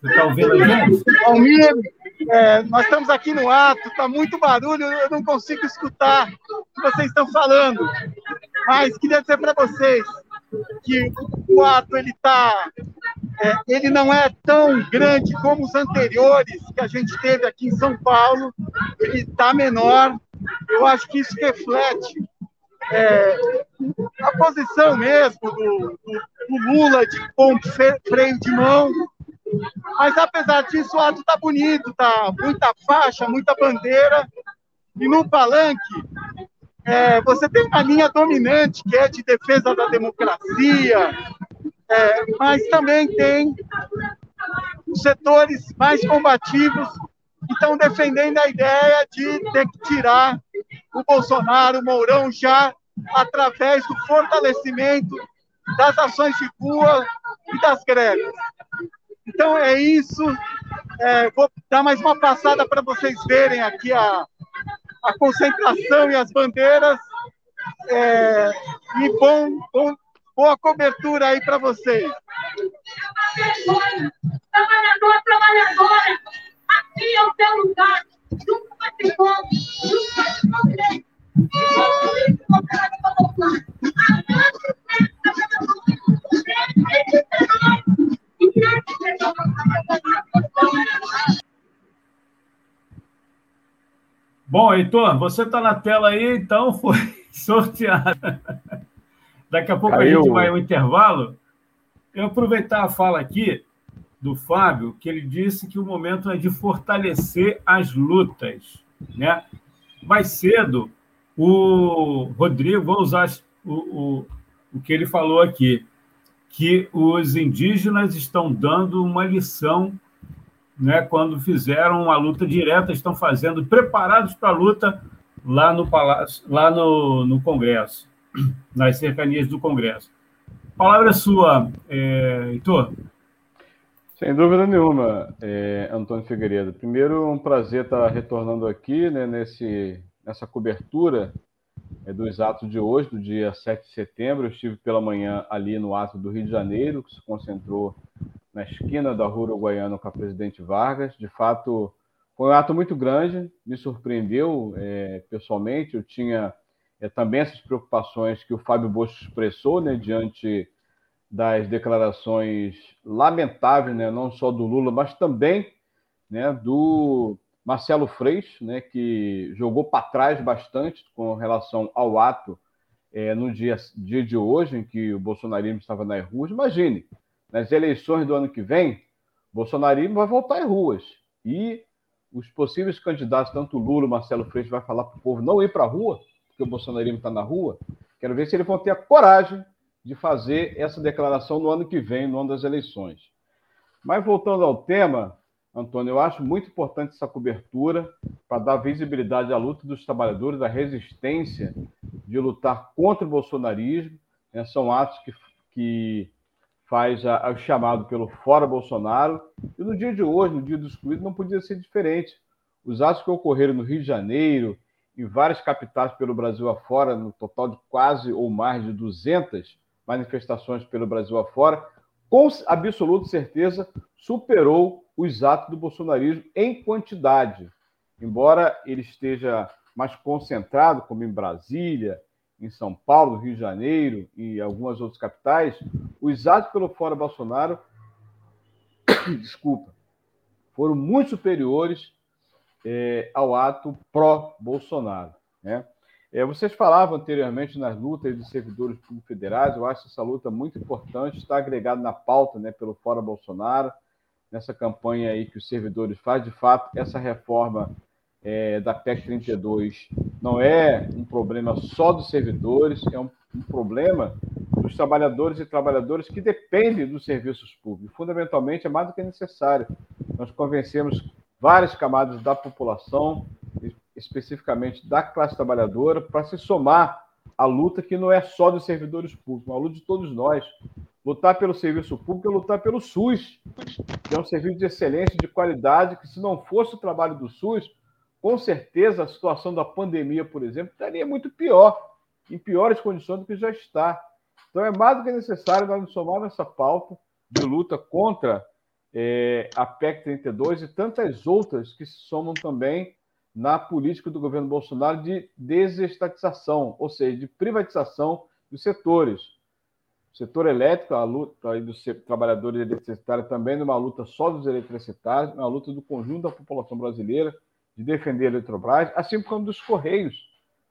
Você está ouvindo a gente? Almir, é, nós estamos aqui no ato, está muito barulho, eu não consigo escutar o que vocês estão falando. Mas queria dizer para vocês que o ato ele tá, é, ele não é tão grande como os anteriores que a gente teve aqui em São Paulo. Ele está menor. Eu acho que isso reflete é, a posição mesmo do, do, do Lula de ponto freio de mão. Mas apesar disso, o ato está bonito, tá muita faixa, muita bandeira. E no palanque, é, você tem uma linha dominante, que é de defesa da democracia, é, mas também tem setores mais combativos que estão defendendo a ideia de ter que tirar o Bolsonaro, o Mourão, já através do fortalecimento das ações de rua e das greves. Então é isso. É, vou dar mais uma passada para vocês verem aqui a, a concentração e as bandeiras. É, e bom, bom, boa cobertura aí para vocês. Trabalhador, trabalhadora, aqui é o teu Heitor, você está na tela aí, então foi <laughs> sorteado. Daqui a pouco Caiu. a gente vai ao intervalo. Eu aproveitar a fala aqui do Fábio, que ele disse que o momento é de fortalecer as lutas. Né? Mais cedo, o Rodrigo, vou usar o, o, o que ele falou aqui, que os indígenas estão dando uma lição né, quando fizeram uma luta direta, estão fazendo, preparados para a luta lá no palácio, lá no, no Congresso, nas cercanias do Congresso. Palavra sua, é, Heitor. Sem dúvida nenhuma, é, Antônio Figueiredo. Primeiro, um prazer estar retornando aqui né, nesse, nessa cobertura é, dos atos de hoje, do dia 7 de setembro. Eu estive pela manhã ali no ato do Rio de Janeiro, que se concentrou na esquina da Rua Uruguaiana com a presidente Vargas. De fato, foi um ato muito grande, me surpreendeu é, pessoalmente. Eu tinha é, também essas preocupações que o Fábio Bosch expressou né, diante das declarações lamentáveis, né, não só do Lula, mas também né, do Marcelo Freixo, né, que jogou para trás bastante com relação ao ato é, no dia, dia de hoje, em que o bolsonarismo estava nas ruas. Imagine, nas eleições do ano que vem, bolsonarismo vai voltar às ruas. E os possíveis candidatos, tanto Lula, Marcelo Freixo, vai falar para o povo não ir para a rua, porque o bolsonarismo está na rua. Quero ver se eles vão ter a coragem de fazer essa declaração no ano que vem, no ano das eleições. Mas voltando ao tema, Antônio, eu acho muito importante essa cobertura para dar visibilidade à luta dos trabalhadores, à resistência de lutar contra o bolsonarismo. Né? São atos que, que faz o chamado pelo Fora Bolsonaro. E no dia de hoje, no dia do excluído, não podia ser diferente. Os atos que ocorreram no Rio de Janeiro, em várias capitais pelo Brasil afora, no total de quase ou mais de 200 manifestações pelo Brasil afora, com absoluta certeza superou os atos do bolsonarismo em quantidade. Embora ele esteja mais concentrado, como em Brasília, em São Paulo, Rio de Janeiro e algumas outras capitais, os atos pelo Fora Bolsonaro, <coughs> desculpa, foram muito superiores é, ao ato pró-Bolsonaro. Né? É, vocês falavam anteriormente nas lutas dos servidores públicos federais, eu acho essa luta muito importante, está agregado na pauta né, pelo Fora Bolsonaro, nessa campanha aí que os servidores fazem, de fato, essa reforma é, da PEC 32 não é um problema só dos servidores, é um, um problema dos trabalhadores e trabalhadoras que dependem dos serviços públicos. Fundamentalmente, é mais do que necessário. Nós convencemos várias camadas da população, especificamente da classe trabalhadora, para se somar à luta que não é só dos servidores públicos, é uma luta de todos nós. Lutar pelo serviço público é lutar pelo SUS, que é um serviço de excelência, de qualidade, que se não fosse o trabalho do SUS, com certeza a situação da pandemia, por exemplo, estaria muito pior, em piores condições do que já está. Então é mais do que necessário nós nos somar pauta de luta contra é, a PEC 32 e tantas outras que se somam também na política do governo Bolsonaro de desestatização, ou seja, de privatização dos setores. O setor elétrico, a luta aí dos trabalhadores eletricitários também numa luta só dos eletricitários, uma luta do conjunto da população brasileira de defender a Eletrobras, assim como dos Correios,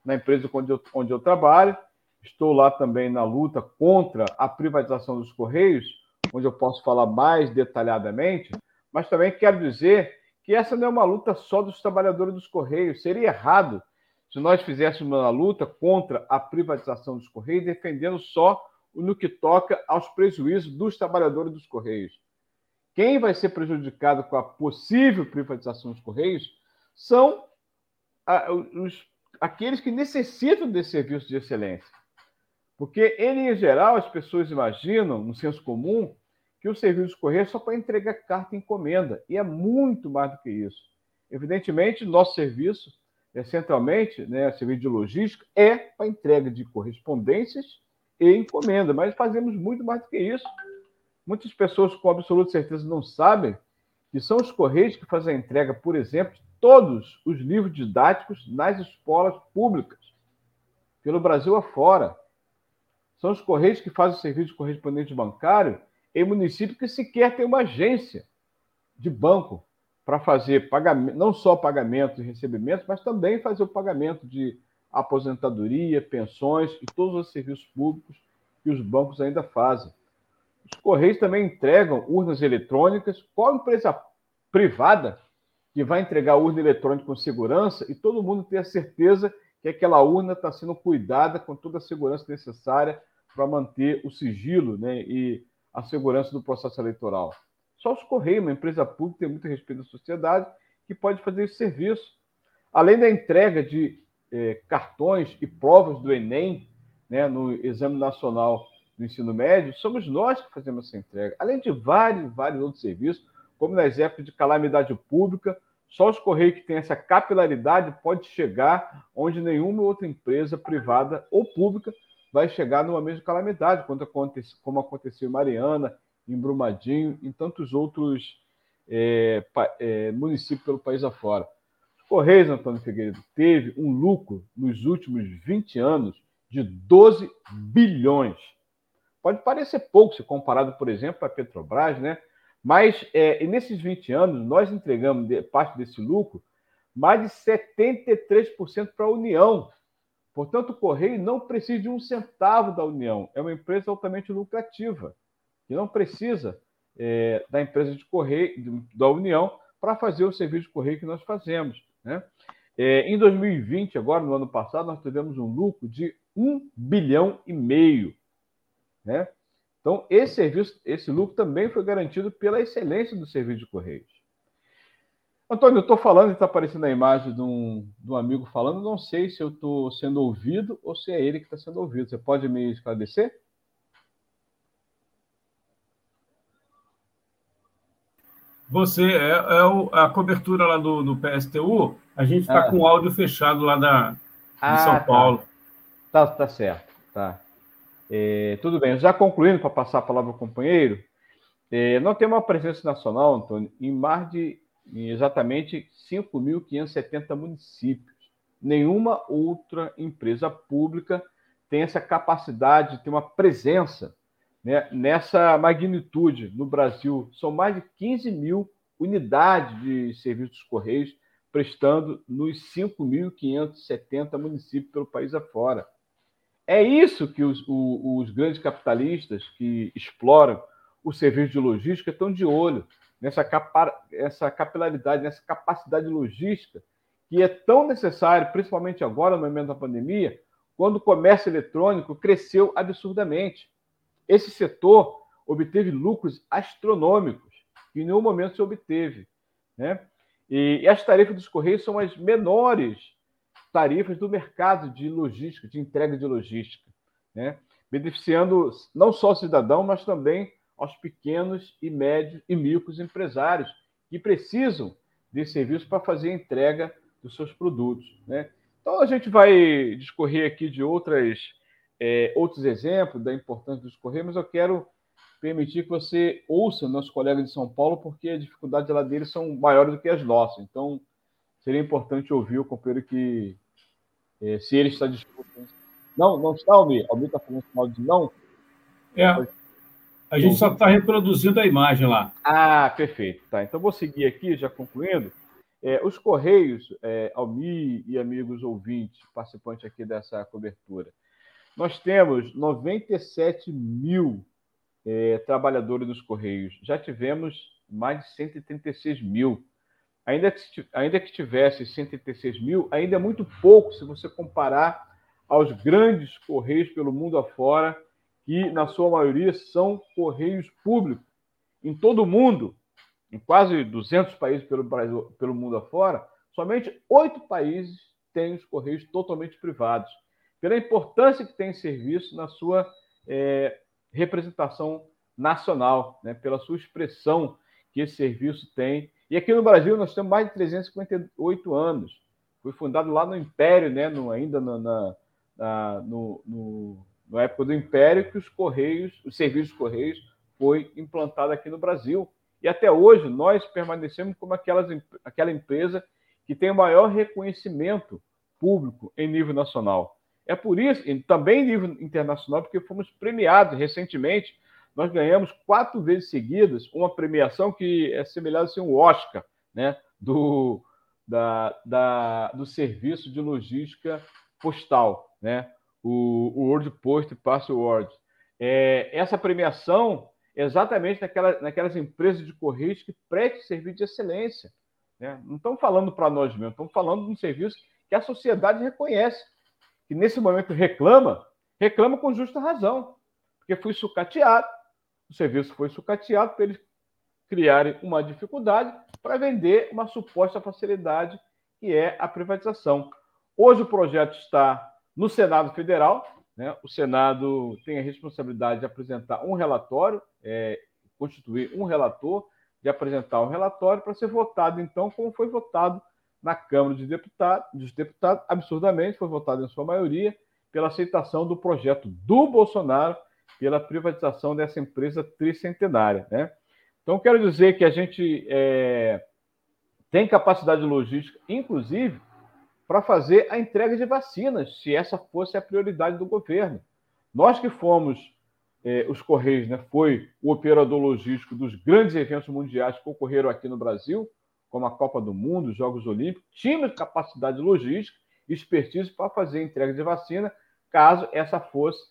na empresa onde eu, onde eu trabalho. Estou lá também na luta contra a privatização dos Correios, onde eu posso falar mais detalhadamente, mas também quero dizer que essa não é uma luta só dos trabalhadores dos Correios. Seria errado se nós fizéssemos uma luta contra a privatização dos Correios, defendendo só no que toca aos prejuízos dos trabalhadores dos Correios. Quem vai ser prejudicado com a possível privatização dos Correios são os, aqueles que necessitam desse serviço de excelência. Porque, em geral, as pessoas imaginam, no senso comum, que o serviço de correio é só para entregar carta e encomenda. E é muito mais do que isso. Evidentemente, nosso serviço, é, centralmente, né, serviço de logística, é para entrega de correspondências e encomenda, mas fazemos muito mais do que isso. Muitas pessoas, com absoluta certeza, não sabem que são os Correios que fazem a entrega, por exemplo, de todos os livros didáticos nas escolas públicas, pelo Brasil afora. São os Correios que fazem o serviço de correspondente bancário em municípios que sequer tem uma agência de banco para fazer pagamento, não só pagamento e recebimento, mas também fazer o pagamento de aposentadoria, pensões e todos os serviços públicos que os bancos ainda fazem. Os Correios também entregam urnas eletrônicas. Qual empresa privada que vai entregar urna eletrônica com segurança e todo mundo ter a certeza que aquela urna está sendo cuidada com toda a segurança necessária para manter o sigilo né, e a segurança do processo eleitoral. Só os Correios, uma empresa pública, tem muito respeito da sociedade, que pode fazer esse serviço. Além da entrega de eh, cartões e provas do Enem né, no Exame Nacional do Ensino Médio, somos nós que fazemos essa entrega. Além de vários, vários outros serviços, como nas épocas de calamidade pública, só os Correios que têm essa capilaridade pode chegar onde nenhuma outra empresa privada ou pública vai chegar numa mesma calamidade, como aconteceu em Mariana, em Brumadinho, em tantos outros é, é, municípios pelo país afora. Os Correios, Antônio Figueiredo, teve um lucro nos últimos 20 anos de 12 bilhões. Pode parecer pouco se comparado, por exemplo, a Petrobras, né? Mas é, nesses 20 anos, nós entregamos de, parte desse lucro mais de 73% para a União, Portanto, o Correio não precisa de um centavo da União. É uma empresa altamente lucrativa, que não precisa é, da empresa de Correio, da União, para fazer o serviço de Correio que nós fazemos. Né? É, em 2020, agora, no ano passado, nós tivemos um lucro de 1 bilhão e meio. Né? Então, esse serviço, esse lucro também foi garantido pela excelência do serviço de Correios. Antônio, eu estou falando e está aparecendo a imagem de um, de um amigo falando. Não sei se eu estou sendo ouvido ou se é ele que está sendo ouvido. Você pode me esclarecer? Você é, é o, a cobertura lá do, do PSTU. A gente está ah. com o áudio fechado lá da, de ah, São tá. Paulo. Tá, tá certo. Tá. É, tudo bem. Já concluindo para passar a palavra ao companheiro, é, nós temos uma presença nacional, Antônio, em mais de em exatamente 5.570 municípios. Nenhuma outra empresa pública tem essa capacidade de ter uma presença né, nessa magnitude no Brasil. São mais de 15 mil unidades de serviços correios prestando nos 5.570 municípios pelo país afora. É isso que os, os, os grandes capitalistas que exploram o serviço de logística estão de olho nessa capa, essa capilaridade, nessa capacidade logística que é tão necessário, principalmente agora, no momento da pandemia, quando o comércio eletrônico cresceu absurdamente. Esse setor obteve lucros astronômicos, que em nenhum momento se obteve. Né? E, e as tarifas dos Correios são as menores tarifas do mercado de logística, de entrega de logística, né? beneficiando não só o cidadão, mas também aos pequenos e médios e micros empresários que precisam de serviço para fazer a entrega dos seus produtos. Né? Então, a gente vai discorrer aqui de outras, é, outros exemplos da importância dos Correios, mas eu quero permitir que você ouça nossos colegas de São Paulo, porque as dificuldades lá deles são maiores do que as nossas. Então, seria importante ouvir o companheiro que, é, se ele está disposto. Não, não está, Almir? Almir está falando sinal de não? É, a gente só está reproduzindo a imagem lá. Ah, perfeito. Tá, então vou seguir aqui, já concluindo. É, os Correios, é, Almi e amigos ouvintes, participantes aqui dessa cobertura, nós temos 97 mil é, trabalhadores nos Correios. Já tivemos mais de 136 mil. Ainda que, ainda que tivesse 136 mil, ainda é muito pouco se você comparar aos grandes correios pelo mundo afora, que na sua maioria são correios públicos. Em todo o mundo, em quase 200 países pelo, Brasil, pelo mundo afora, somente oito países têm os correios totalmente privados, pela importância que tem esse serviço na sua é, representação nacional, né, pela sua expressão que esse serviço tem. E aqui no Brasil nós temos mais de 358 anos. Foi fundado lá no Império, né, no, ainda na, na, na, no, no, época do Império, que os Correios, os serviços Correios, foi implantado aqui no Brasil. E até hoje nós permanecemos como aquelas, aquela empresa que tem o maior reconhecimento público em nível nacional. É por isso, e também em nível internacional, porque fomos premiados recentemente nós ganhamos quatro vezes seguidas uma premiação que é semelhante a assim, um Oscar, né? Do, da, da, do serviço de logística postal, né? O, o World Post Password. É, essa premiação é exatamente naquela, naquelas empresas de correios que prestam serviço de excelência. Né? Não estamos falando para nós mesmos, estamos falando de um serviço que a sociedade reconhece, que nesse momento reclama, reclama com justa razão, porque foi sucateado, o serviço foi sucateado para eles criarem uma dificuldade para vender uma suposta facilidade que é a privatização. Hoje o projeto está no Senado Federal, né? o Senado tem a responsabilidade de apresentar um relatório, é, constituir um relator, de apresentar um relatório para ser votado, então, como foi votado na Câmara de dos Deputados, absurdamente, foi votado em sua maioria pela aceitação do projeto do Bolsonaro pela privatização dessa empresa tricentenária. Né? Então, quero dizer que a gente é, tem capacidade logística, inclusive, para fazer a entrega de vacinas, se essa fosse a prioridade do governo. Nós que fomos, é, os Correios, né, foi o operador logístico dos grandes eventos mundiais que ocorreram aqui no Brasil, como a Copa do Mundo, os Jogos Olímpicos, tínhamos capacidade logística expertise para fazer entrega de vacina, caso essa fosse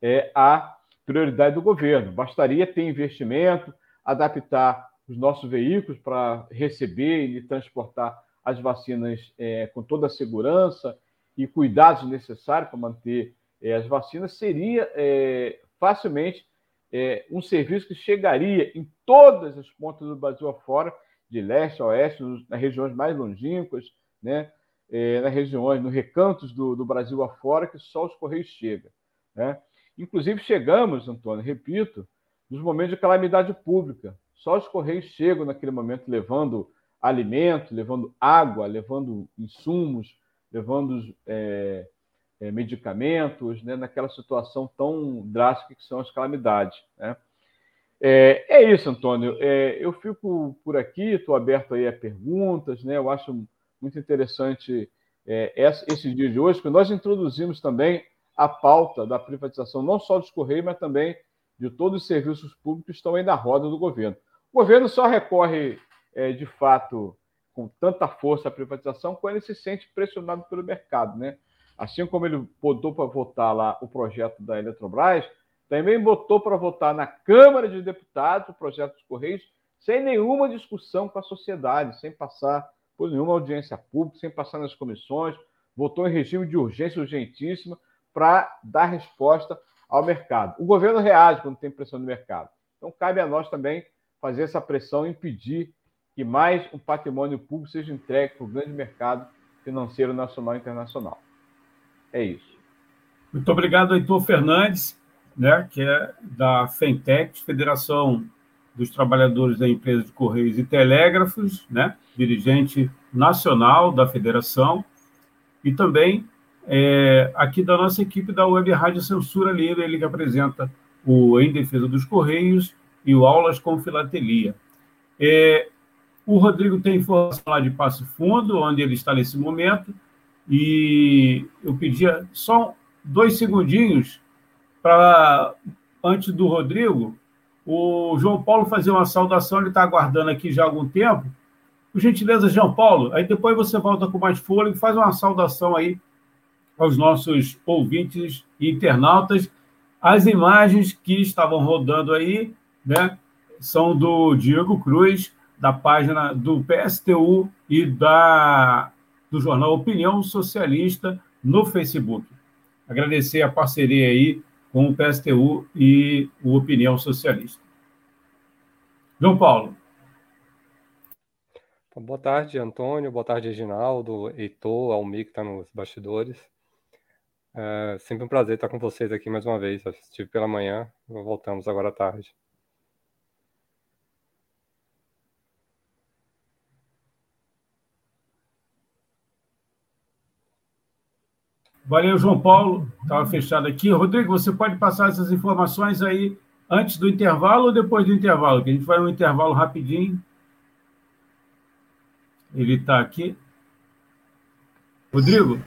é, a prioridade do governo. Bastaria ter investimento, adaptar os nossos veículos para receber e transportar as vacinas é, com toda a segurança e cuidados necessários para manter é, as vacinas, seria é, facilmente é, um serviço que chegaria em todas as pontas do Brasil afora, de leste a oeste, nas regiões mais longínquas, né? É, nas regiões, nos recantos do, do Brasil afora, que só os Correios chegam. Né? Inclusive, chegamos, Antônio, repito, nos momentos de calamidade pública. Só os Correios chegam naquele momento levando alimento, levando água, levando insumos, levando é, é, medicamentos, né, naquela situação tão drástica que são as calamidades. Né? É, é, isso, Antônio. É, eu fico por aqui, estou aberto aí a perguntas. Né? Eu acho muito interessante é, esse dia de hoje, que nós introduzimos também a pauta da privatização, não só dos Correios, mas também de todos os serviços públicos estão aí na roda do governo. O governo só recorre, é, de fato, com tanta força à privatização quando ele se sente pressionado pelo mercado. Né? Assim como ele botou para votar lá o projeto da Eletrobras, também botou para votar na Câmara de Deputados o projeto dos Correios, sem nenhuma discussão com a sociedade, sem passar por nenhuma audiência pública, sem passar nas comissões, votou em regime de urgência urgentíssima, para dar resposta ao mercado. O governo reage quando tem pressão no mercado. Então, cabe a nós também fazer essa pressão e impedir que mais um patrimônio público seja entregue para o grande mercado financeiro nacional e internacional. É isso. Muito obrigado, Heitor Fernandes, né, que é da FENTEC, Federação dos Trabalhadores da Empresa de Correios e Telégrafos, né, dirigente nacional da federação, e também é, aqui da nossa equipe da Web Rádio Censura Livre, ele que apresenta o Em Defesa dos Correios e o Aulas com Filatelia. É, o Rodrigo tem informação lá de Passo Fundo, onde ele está nesse momento, e eu pedia só dois segundinhos para, antes do Rodrigo, o João Paulo fazer uma saudação, ele está aguardando aqui já há algum tempo. Por gentileza, João Paulo, aí depois você volta com mais fôlego faz uma saudação aí aos nossos ouvintes e internautas. As imagens que estavam rodando aí, né, são do Diego Cruz, da página do PSTU e da, do jornal Opinião Socialista no Facebook. Agradecer a parceria aí com o PSTU e o Opinião Socialista. João Paulo. Boa tarde, Antônio. Boa tarde, Reginaldo, Heitor, Almir, que está nos bastidores. É sempre um prazer estar com vocês aqui mais uma vez. Estive pela manhã, voltamos agora à tarde. Valeu, João Paulo. Estava fechado aqui. Rodrigo, você pode passar essas informações aí antes do intervalo ou depois do intervalo? Que a gente vai um intervalo rapidinho. Ele está aqui. Rodrigo?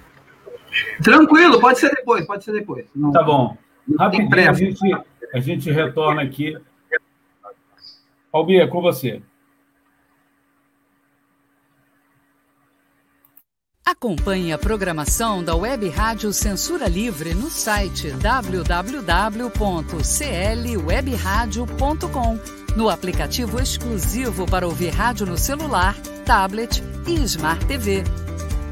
Tranquilo, pode ser depois, pode ser depois. Não, tá bom. Rapidinho a gente, a gente retorna aqui. Albia, é com você. Acompanhe a programação da Web Rádio Censura Livre no site www.clwebradio.com, no aplicativo exclusivo para ouvir rádio no celular, tablet e Smart TV.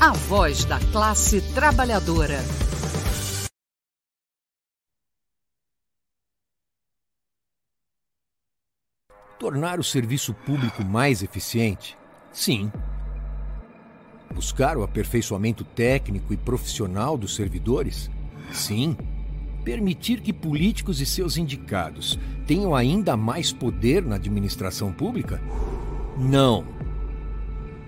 A voz da classe trabalhadora. Tornar o serviço público mais eficiente Sim. Buscar o aperfeiçoamento técnico e profissional dos servidores? Sim. Permitir que políticos e seus indicados tenham ainda mais poder na administração pública? Não.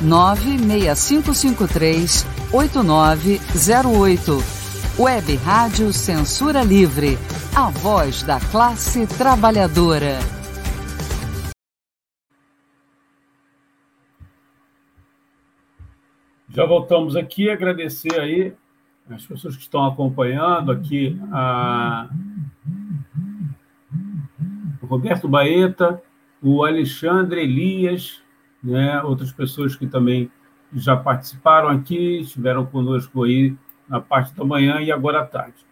96553 8908. Web Rádio Censura Livre. A voz da classe trabalhadora. Já voltamos aqui, agradecer aí as pessoas que estão acompanhando aqui, a Roberto Baeta, o Alexandre Elias, né, outras pessoas que também já participaram aqui, estiveram conosco aí na parte da manhã e agora à tarde.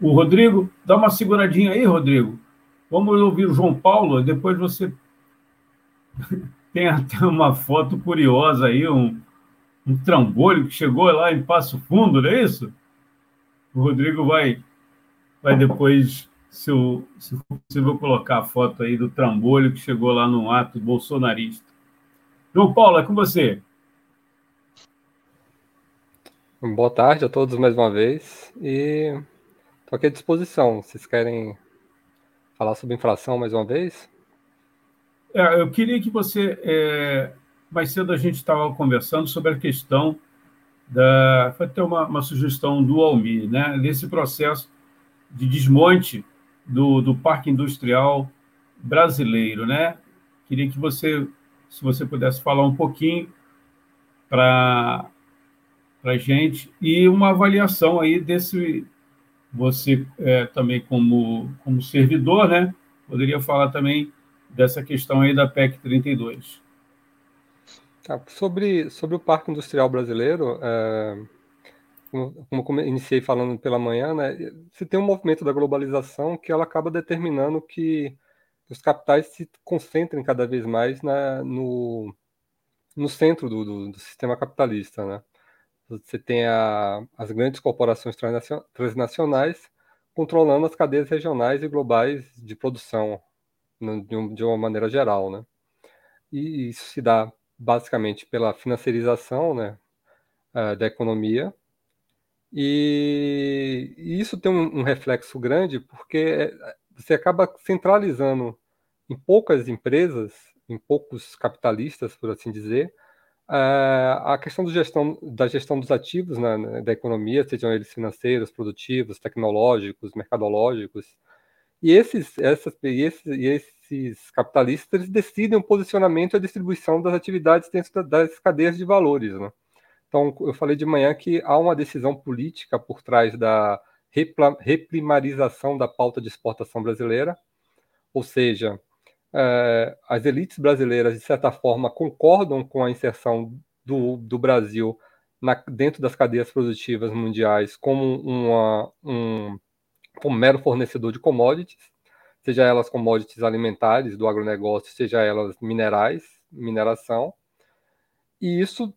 O Rodrigo, dá uma seguradinha aí, Rodrigo. Vamos ouvir o João Paulo, depois você <laughs> tem até uma foto curiosa aí, um, um trambolho que chegou lá em Passo Fundo, não é isso? O Rodrigo vai, vai depois, se, eu, se for possível, colocar a foto aí do trambolho que chegou lá no ato bolsonarista. João Paulo, é com você. Boa tarde a todos mais uma vez. E estou aqui à disposição. Vocês querem falar sobre inflação mais uma vez? É, eu queria que você é, mais cedo a gente estava conversando sobre a questão da, foi ter uma, uma sugestão do Almir, né, desse processo de desmonte do, do parque industrial brasileiro, né? Queria que você, se você pudesse falar um pouquinho para a gente e uma avaliação aí desse você é, também como como servidor, né? Poderia falar também dessa questão aí da PEC 32. Tá, sobre, sobre o Parque Industrial Brasileiro, é, como, iniciei falando pela manhã, né, você tem um movimento da globalização que ela acaba determinando que os capitais se concentrem cada vez mais na, no, no centro do, do, do sistema capitalista. Né? Você tem a, as grandes corporações transnacionais controlando as cadeias regionais e globais de produção, né, de, um, uma maneira geral. Né? E isso se dá basicamente pela financiarização né, uh, da economia, e, isso tem um, reflexo grande porque é, você acaba centralizando em poucas empresas, em poucos capitalistas, por assim dizer, a questão gestão, da gestão dos ativos na, da economia, sejam eles financeiros, produtivos, tecnológicos, mercadológicos. E esses, essas, e esses, e esses capitalistas decidem o posicionamento e a distribuição das atividades dentro das cadeias de valores. Né? Então, eu falei de manhã que há uma decisão política por trás da reprimarização da pauta de exportação brasileira, ou seja, é, as elites brasileiras, de certa forma, concordam com a inserção do, do Brasil na, dentro das cadeias produtivas mundiais como uma, um, como mero fornecedor de commodities, seja elas commodities alimentares do agronegócio, seja elas minerais, mineração, e isso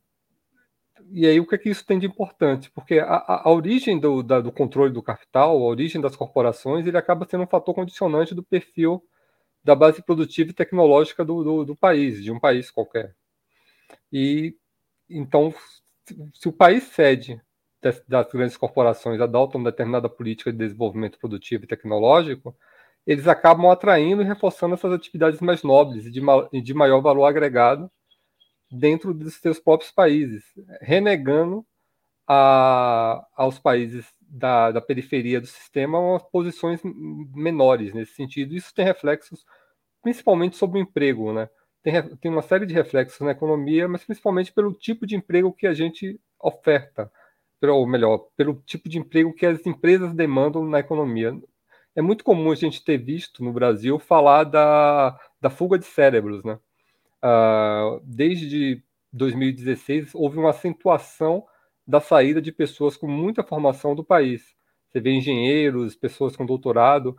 e aí o que é que isso tem de importante? Porque a, a, origem do, da, do controle do capital, a origem das corporações, ele acaba sendo um fator condicionante do perfil da base produtiva e tecnológica do, do, do país, de um país qualquer. E então, se, o país cede das, das, grandes corporações, adotam determinada política de desenvolvimento produtivo e tecnológico, eles acabam atraindo e reforçando essas atividades mais nobres e de, de maior valor agregado dentro dos seus próprios países, renegando a, aos países da, da, periferia do sistema umas posições menores nesse sentido. Isso tem reflexos principalmente sobre o emprego, né? Tem, tem uma série de reflexos na economia, mas principalmente pelo tipo de emprego que a gente oferta, ou melhor, pelo tipo de emprego que as empresas demandam na economia. É muito comum a gente ter visto no Brasil falar da, da fuga de cérebros, né? Uh, desde 2016, houve uma acentuação da saída de pessoas com muita formação do país. Você vê engenheiros, pessoas com doutorado,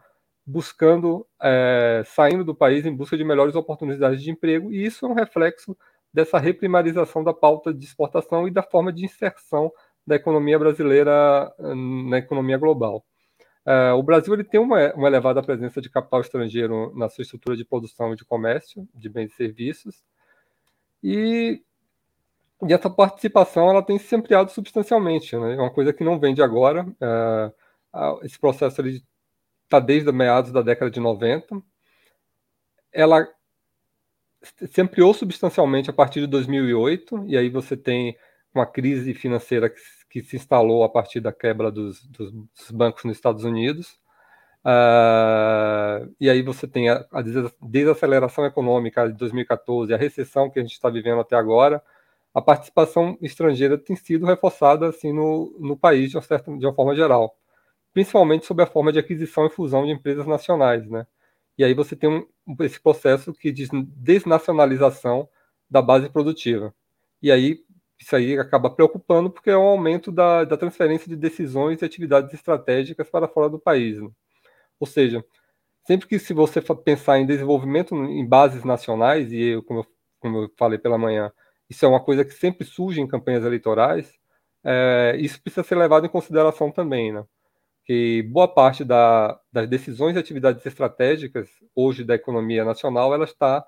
buscando, é, saindo do país em busca de melhores oportunidades de emprego, e isso é um reflexo dessa reprimarização da pauta de exportação e da forma de inserção da economia brasileira hum, na economia global. Uh, o Brasil ele tem uma, uma, elevada presença de capital estrangeiro na sua estrutura de produção e de comércio de bens e serviços, e, e essa participação ela tem se ampliado substancialmente. Né? É uma coisa que não vem de agora. Uh, esse processo está desde meados da década de 90. Ela se ampliou substancialmente a partir de 2008, e aí você tem uma crise financeira que que se instalou a partir da quebra dos, dos, dos bancos nos Estados Unidos. Uh, e aí você tem a, a, desaceleração econômica de 2014, a recessão que a gente está vivendo até agora. A participação estrangeira tem sido reforçada assim no, no país de uma, certa, de uma forma geral, principalmente sob a forma de aquisição e fusão de empresas nacionais, né? E aí você tem um, esse processo que diz desnacionalização da base produtiva. E aí isso aí acaba preocupando porque é um aumento da, da transferência de decisões e atividades estratégicas para fora do país. Né? Ou seja, sempre que se você pensar em desenvolvimento em bases nacionais, e eu, como, eu, como eu falei pela manhã, isso é uma coisa que sempre surge em campanhas eleitorais, é, isso precisa ser levado em consideração também, né? Que boa parte da, das decisões e atividades estratégicas hoje da economia nacional, ela está,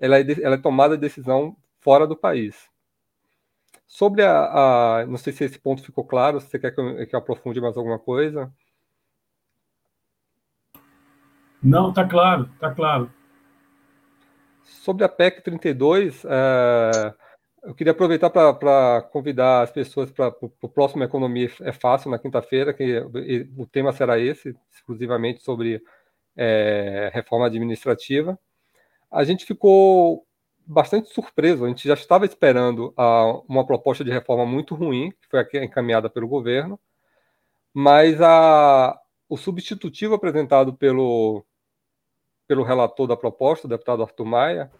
ela é, ela é tomada de decisão fora do país. Sobre a, a, Não sei se esse ponto ficou claro, se você quer que eu, que eu aprofunde mais alguma coisa. Não, está claro, está claro. Sobre a PEC 32, é, eu queria aproveitar para convidar as pessoas para o próximo Economia é Fácil, na quinta-feira, que o tema será esse, exclusivamente sobre é, reforma administrativa. A gente ficou bastante surpreso, a gente já estava esperando a, uma proposta de reforma muito ruim, que foi encaminhada pelo governo, mas a, o substitutivo apresentado pelo, pelo relator da proposta, o deputado Arthur Maia,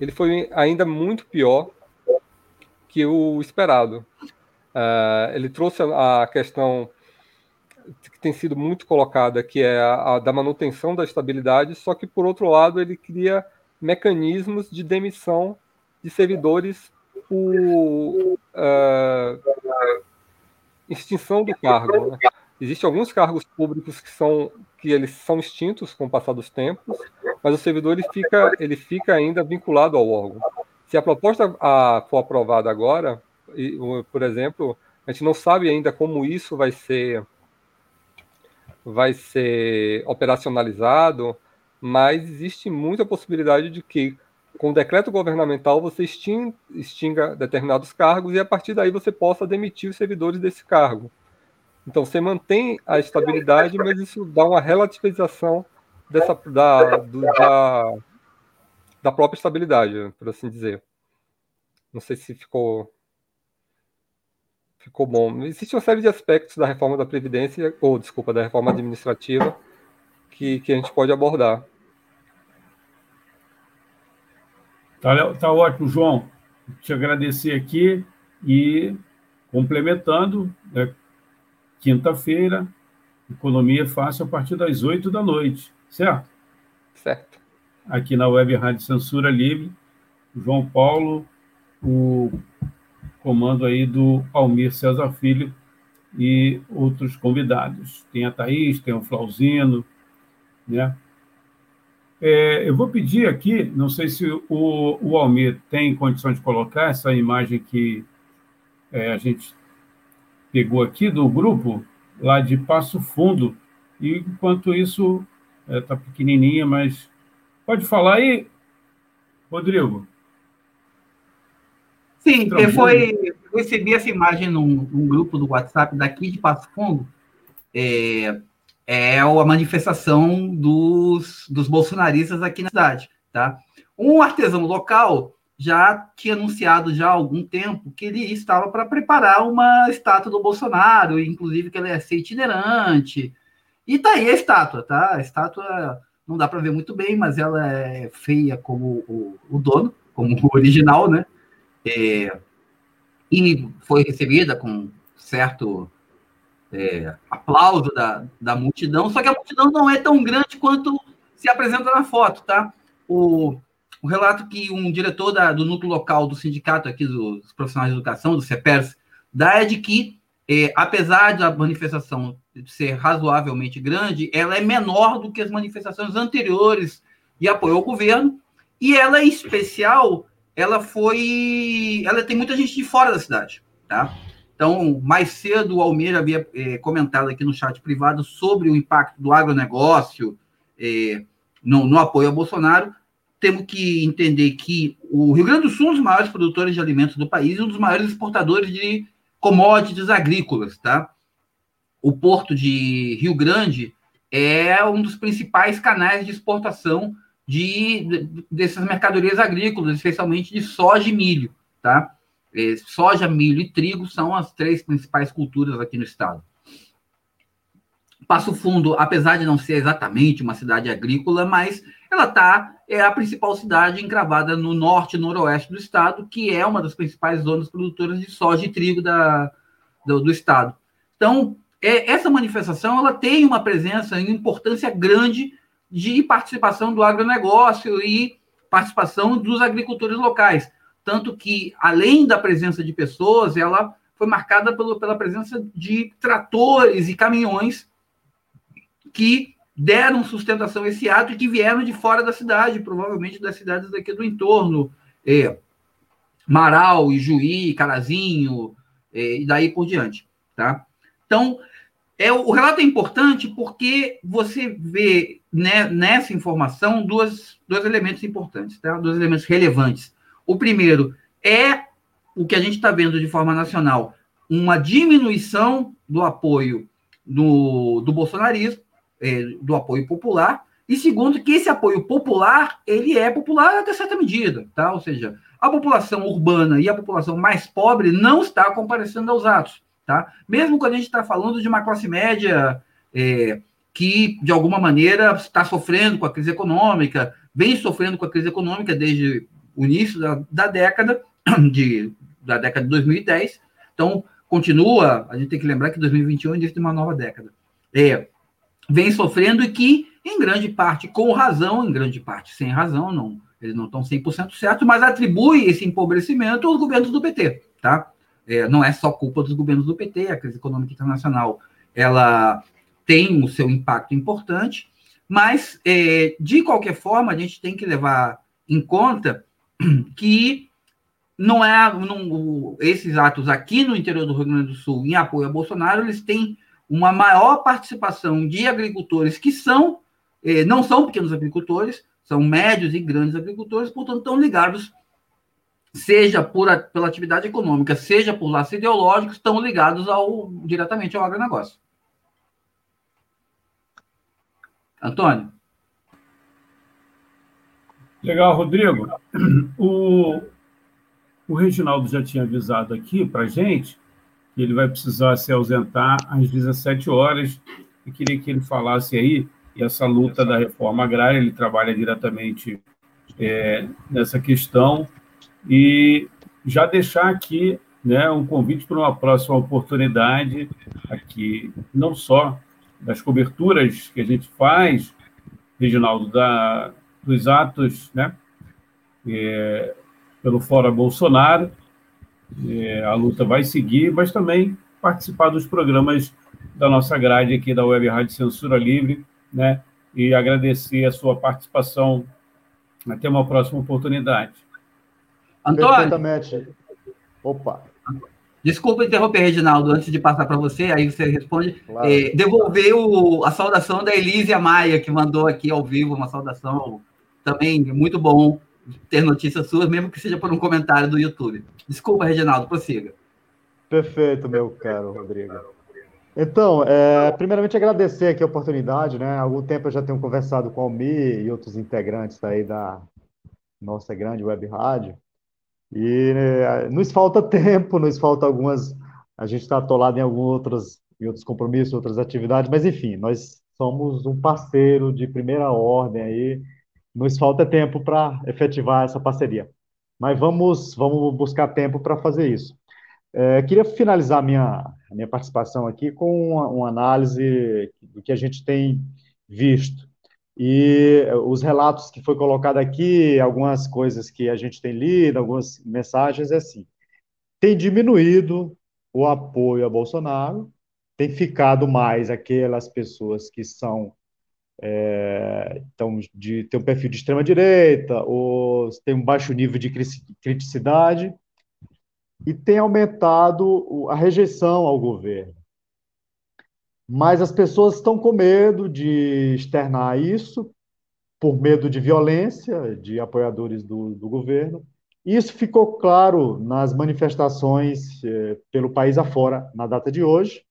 ele foi ainda muito pior que o esperado. Uh, ele trouxe a, a, questão que tem sido muito colocada, que é a, a, da manutenção da estabilidade, só que, por outro lado, ele cria mecanismos de demissão de servidores por uh, extinção do cargo. Né? Existem alguns cargos públicos que são que eles são extintos com o passar dos tempos, mas o servidor ele fica, ele fica ainda vinculado ao órgão. Se a proposta a, for aprovada agora, e, por exemplo, a gente não sabe ainda como isso vai ser vai ser operacionalizado, mas existe muita possibilidade de que com o decreto governamental você extinga, determinados cargos e a partir daí você possa demitir os servidores desse cargo. Então você mantém a estabilidade, mas isso dá uma relativização dessa da, do, da da própria estabilidade, por assim dizer. Não sei se ficou ficou bom. Existe uma série de aspectos da reforma da Previdência, ou desculpa, da reforma administrativa, que, que a gente pode abordar. Tá, tá ótimo, João. Te agradecer aqui e complementando, né, quinta-feira, economia fácil a partir das 8 da noite, certo? Certo aqui na Web Rádio Censura Livre, João Paulo, o comando aí do Almir César Filho e outros convidados. Tem a Thaís, tem o Flauzino, né? É, eu vou pedir aqui, não sei se o, o Almir tem condição de colocar essa imagem que é, a gente pegou aqui do grupo, lá de Passo Fundo, e enquanto isso está é, tá pequenininha, mas Pode falar aí, Rodrigo. Sim, foi, eu recebi essa imagem num, num, grupo do WhatsApp daqui de Passo Fundo. É, é a manifestação dos, dos bolsonaristas aqui na cidade. Tá? Um artesão local já tinha anunciado já há algum tempo que ele estava para preparar uma estátua do Bolsonaro, inclusive que ele ia ser itinerante. E tá aí a estátua, tá? A estátua não dá para ver muito bem, mas ela é feia como o, o dono, como o original, né? É, e foi recebida com certo é, aplauso da, da multidão, só que a multidão não é tão grande quanto se apresenta na foto, tá? O, o relato que um diretor da, do núcleo local do sindicato aqui dos profissionais de educação, do CEPERS, dá é de que, é, apesar da manifestação ser razoavelmente grande, ela é menor do que as manifestações anteriores de apoio ao governo, e ela é especial, ela foi. Ela tem muita gente de fora da cidade, tá? Então, mais cedo, o Almeida havia é, comentado aqui no chat privado sobre o impacto do agronegócio é, no, no apoio ao Bolsonaro. Temos que entender que o Rio Grande do Sul é um dos maiores produtores de alimentos do país e um dos maiores exportadores de commodities agrícolas, tá? o porto de Rio Grande é um dos principais canais de exportação de, de dessas mercadorias agrícolas, especialmente de soja e milho, tá? É, soja, milho e trigo são as três principais culturas aqui no estado. Passo Fundo, apesar de não ser exatamente uma cidade agrícola, mas ela tá é a principal cidade encravada no norte e noroeste do estado, que é uma das principais zonas produtoras de soja e trigo da, do, do estado. Então, é, essa manifestação ela tem uma presença e importância grande de participação do agronegócio e participação dos agricultores locais. Tanto que, além da presença de pessoas, ela foi marcada pelo, pela presença de tratores e caminhões que deram sustentação a esse ato e que vieram de fora da cidade, provavelmente das cidades daqui do entorno, é, Marau, Ijuí, Carazinho, é, e daí por diante. Tá? Então, é, o relato é importante porque você vê né, nessa informação dois, dois elementos importantes, tá? dois elementos relevantes. O primeiro é o que a gente está vendo de forma nacional, uma diminuição do apoio do, do bolsonarismo, é, do apoio popular, e segundo, que esse apoio popular, ele é popular até certa medida, tá? Ou seja, a população urbana e a população mais pobre não está comparecendo aos atos, tá? Mesmo quando a gente está falando de uma classe média é, que, de alguma maneira, está sofrendo com a crise econômica, vem sofrendo com a crise econômica desde o início da, da década, <clears throat> de, da década de 2010. Então, continua, a gente tem que lembrar que 2021 é início de uma nova década. É, vem sofrendo e que, em grande parte, com razão, em grande parte sem razão, não, eles não estão 100% certos, mas atribui esse empobrecimento aos governos do PT, tá? É, não é só culpa dos governos do PT, a crise econômica internacional, ela tem o seu impacto importante, mas, é, de qualquer forma, a gente tem que levar em conta que não é não, esses atos aqui no interior do Rio Grande do Sul em apoio a Bolsonaro, eles têm uma maior participação de agricultores que são eh, não são pequenos agricultores, são médios e grandes agricultores, portanto estão ligados seja por a, pela atividade econômica, seja por laços ideológicos, estão ligados ao diretamente ao agronegócio. Antônio. Legal, Rodrigo. <clears throat> O, o Reginaldo já tinha avisado aqui para a gente que ele vai precisar se ausentar às 17 horas. E queria que ele falasse aí e essa luta da reforma agrária, ele trabalha diretamente é, nessa questão. E já deixar aqui né, um convite para uma próxima oportunidade aqui, não só das coberturas que a gente faz, Reginaldo, da, dos atos né, é, pelo Fora Bolsonaro. É, a luta vai seguir, mas também participar dos programas da nossa grade aqui da Web Rádio Censura Livre, né? E agradecer a sua participação. Até uma próxima oportunidade. Antônio. Opa. Desculpa interromper, Reginaldo, antes de passar para você, aí você responde. Claro. É, devolver o, a saudação da Elísia Maia, que mandou aqui ao vivo uma saudação também muito bom ter notícias suas, mesmo que seja por um comentário do YouTube. Desculpa, Reginaldo, prossiga. Perfeito, meu caro Rodrigo. Então, é, primeiramente agradecer aqui a oportunidade, né? Há algum tempo eu já tenho conversado com o Almir e outros integrantes aí da nossa grande web rádio, e né, nos falta <laughs> tempo, nos falta algumas. A gente está atolado em alguns outros, em outros compromissos, outras atividades, mas enfim, nós somos um parceiro de primeira ordem aí. Nos falta tempo para efetivar essa parceria. Mas vamos, vamos buscar tempo para fazer isso. É, queria finalizar minha, minha participação aqui com uma, uma análise do que a gente tem visto. E os relatos que foi colocado aqui, algumas coisas que a gente tem lido, algumas mensagens, é assim: tem diminuído o apoio a Bolsonaro, tem ficado mais aquelas pessoas que são é, então, de ter um perfil de extrema direita ou tem um baixo nível de criticidade e tem aumentado a rejeição ao governo. Mas as pessoas estão com medo de externar isso, por medo de violência de apoiadores do, do governo. Isso ficou claro nas manifestações eh, pelo país afora na data de hoje.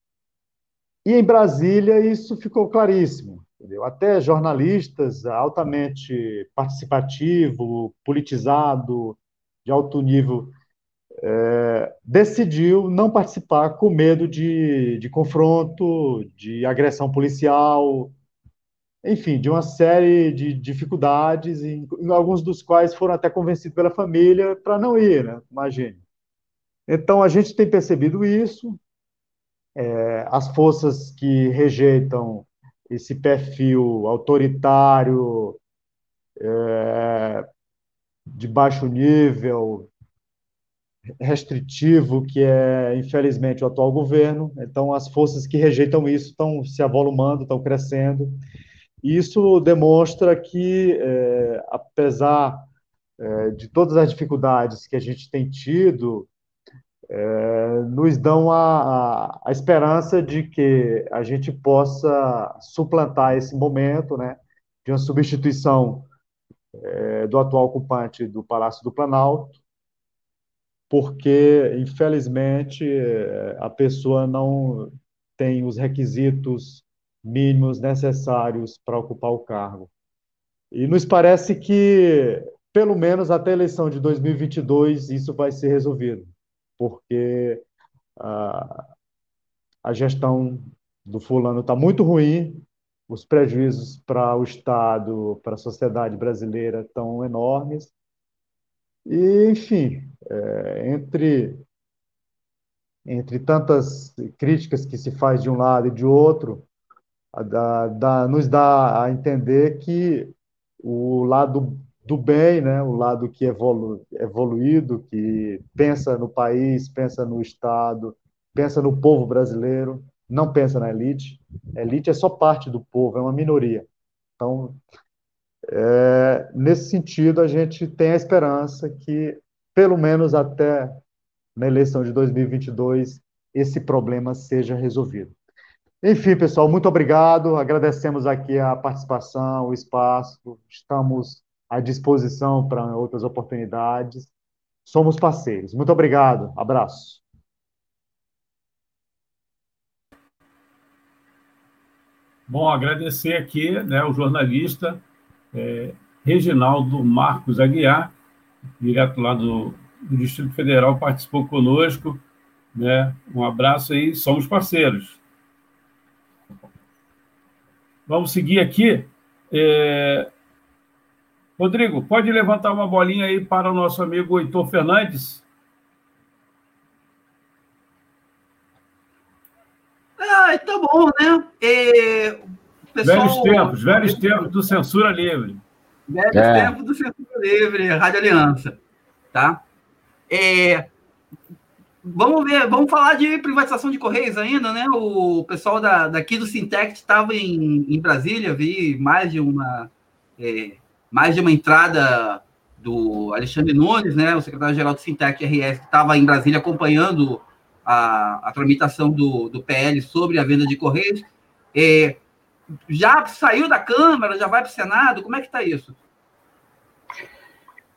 E em Brasília isso ficou claríssimo. Entendeu? Até jornalistas altamente participativo, politizado, de alto nível é, decidiu não participar com medo de, de confronto, de agressão policial, enfim, de uma série de dificuldades, em, em alguns dos quais foram até convencidos pela família para não ir, né? imagine. Então, a gente tem percebido isso, é, as forças que rejeitam esse perfil autoritário, é, de baixo nível, restritivo que é, infelizmente, o atual governo. Então, as forças que rejeitam isso estão se avolumando, estão crescendo. Isso demonstra que, é, apesar é, de todas as dificuldades que a gente tem tido, é, nos dão a, a, a, esperança de que a gente possa suplantar esse momento, né, de uma substituição é, do atual ocupante do Palácio do Planalto porque, infelizmente, a pessoa não tem os requisitos mínimos necessários para ocupar o cargo. E nos parece que, pelo menos até a eleição de 2022, isso vai ser resolvido, porque a, a gestão do fulano está muito ruim, os prejuízos para o Estado, para a sociedade brasileira estão enormes. E, enfim, é, entre, entre tantas críticas que se faz de um lado e de outro, dá, dá, nos dá a entender que o lado do bem, né, o lado que evolu, evoluído, que pensa no país, pensa no Estado, pensa no povo brasileiro, não pensa na elite. A elite é só parte do povo, é uma minoria. Então, é, nesse sentido, a gente tem a esperança que, pelo menos até na eleição de 2022, esse problema seja resolvido. Enfim, pessoal, muito obrigado. Agradecemos aqui a participação, o espaço. Estamos à disposição para outras oportunidades. Somos parceiros. Muito obrigado. Abraço. Bom, agradecer aqui né, o jornalista é, Reginaldo Marcos Aguiar, direto lá do, do, Distrito Federal, participou conosco. Né? Um abraço aí, somos parceiros. Vamos seguir aqui. É... Rodrigo, pode levantar uma bolinha aí para o nosso amigo Heitor Fernandes? Ah, tá bom, né? É, pessoal... Velhos tempos, velhos tempos do Censura Livre. Velhos é. tempos do Censura Livre, Rádio Aliança. Tá? É, vamos ver, vamos falar de privatização de Correios ainda, né? O pessoal da, daqui do Sintec estava em, em Brasília, vi mais de uma é, mais de uma entrada do Alexandre Nunes, né? O secretário-geral do Sintec RS, que estava em Brasília acompanhando a, a tramitação do, do PL sobre a venda de Correios. É, já saiu da Câmara, já vai para o Senado? Como é que está isso?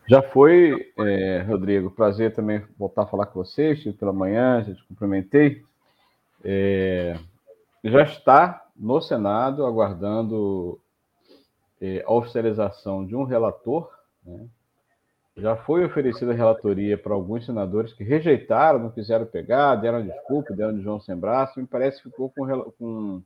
Já foi, é, Rodrigo, prazer também voltar a falar com vocês, estive pela manhã, já te cumprimentei. É, já está no Senado aguardando é, a oficialização de um relator, né, já foi oferecida relatoria para alguns senadores que rejeitaram, não quiseram pegar, deram desculpa, deram de João sem braço. Me parece que ficou com, com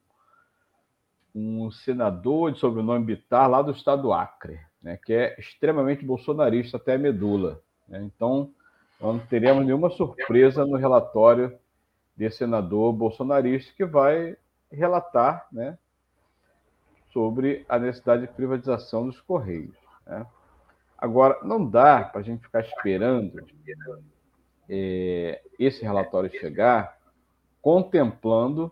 um senador de sobrenome Bitar, lá do estado do Acre, né, que é extremamente bolsonarista até a medula. Né? Então, não teremos nenhuma surpresa no relatório desse senador bolsonarista que vai relatar né, sobre a necessidade de privatização dos Correios. Né? Agora, não dá para a gente ficar esperando é, esse relatório chegar, contemplando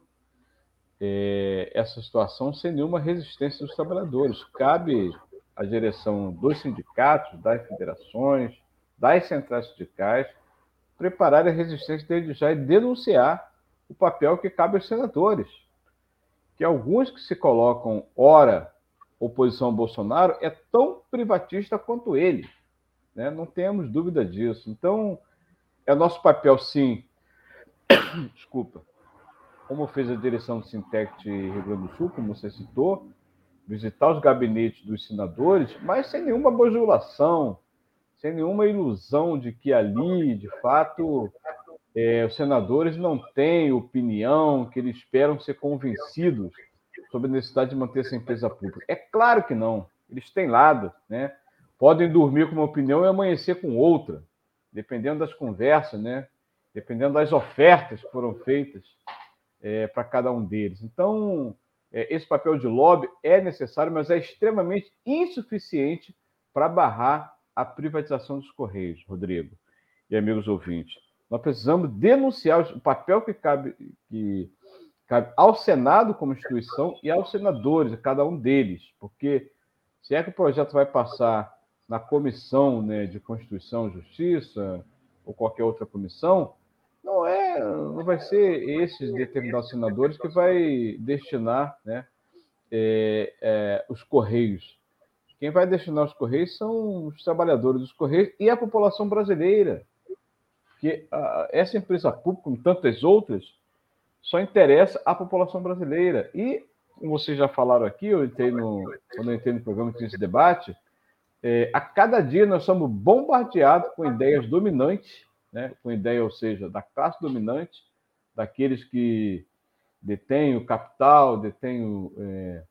é, essa situação sem nenhuma resistência dos trabalhadores. Cabe à direção dos sindicatos, das federações, das centrais sindicais, preparar a resistência desde já e denunciar o papel que cabe aos senadores. Que alguns que se colocam, ora, oposição ao Bolsonaro é tão privatista quanto ele. Né? Não temos dúvida disso. Então, é nosso papel, sim. <coughs> Desculpa. Como fez a direção do Sintec Rio Grande do Sul, como você citou, visitar os gabinetes dos senadores, mas sem nenhuma bajulação, sem nenhuma ilusão de que ali, de fato, é, os senadores não têm opinião, que eles esperam ser convencidos sobre a necessidade de manter essa empresa pública. É claro que não. Eles têm lado, né? Podem dormir com uma opinião e amanhecer com outra, dependendo das conversas, né? Dependendo das ofertas que foram feitas é, para cada um deles. Então, é, esse papel de lobby é necessário, mas é extremamente insuficiente para barrar a privatização dos Correios, Rodrigo e amigos ouvintes. Nós precisamos denunciar o papel que cabe, que cabe ao Senado como instituição e aos senadores, cada um deles, porque se é que o projeto vai passar na comissão né, de Constituição e Justiça ou qualquer outra comissão, não é, não vai ser esses determinados senadores que vai destinar né, é, é, os correios. Quem vai destinar os correios são os trabalhadores dos correios e a população brasileira porque uh, essa empresa pública, como tantas outras, só interessa à população brasileira. E, como vocês já falaram aqui, eu entrei no, quando eu entrei no programa que esse debate, é, a cada dia nós somos bombardeados com ideias dominantes, né, com ideia, ou seja, da classe dominante, daqueles que detêm o capital, detêm o, é,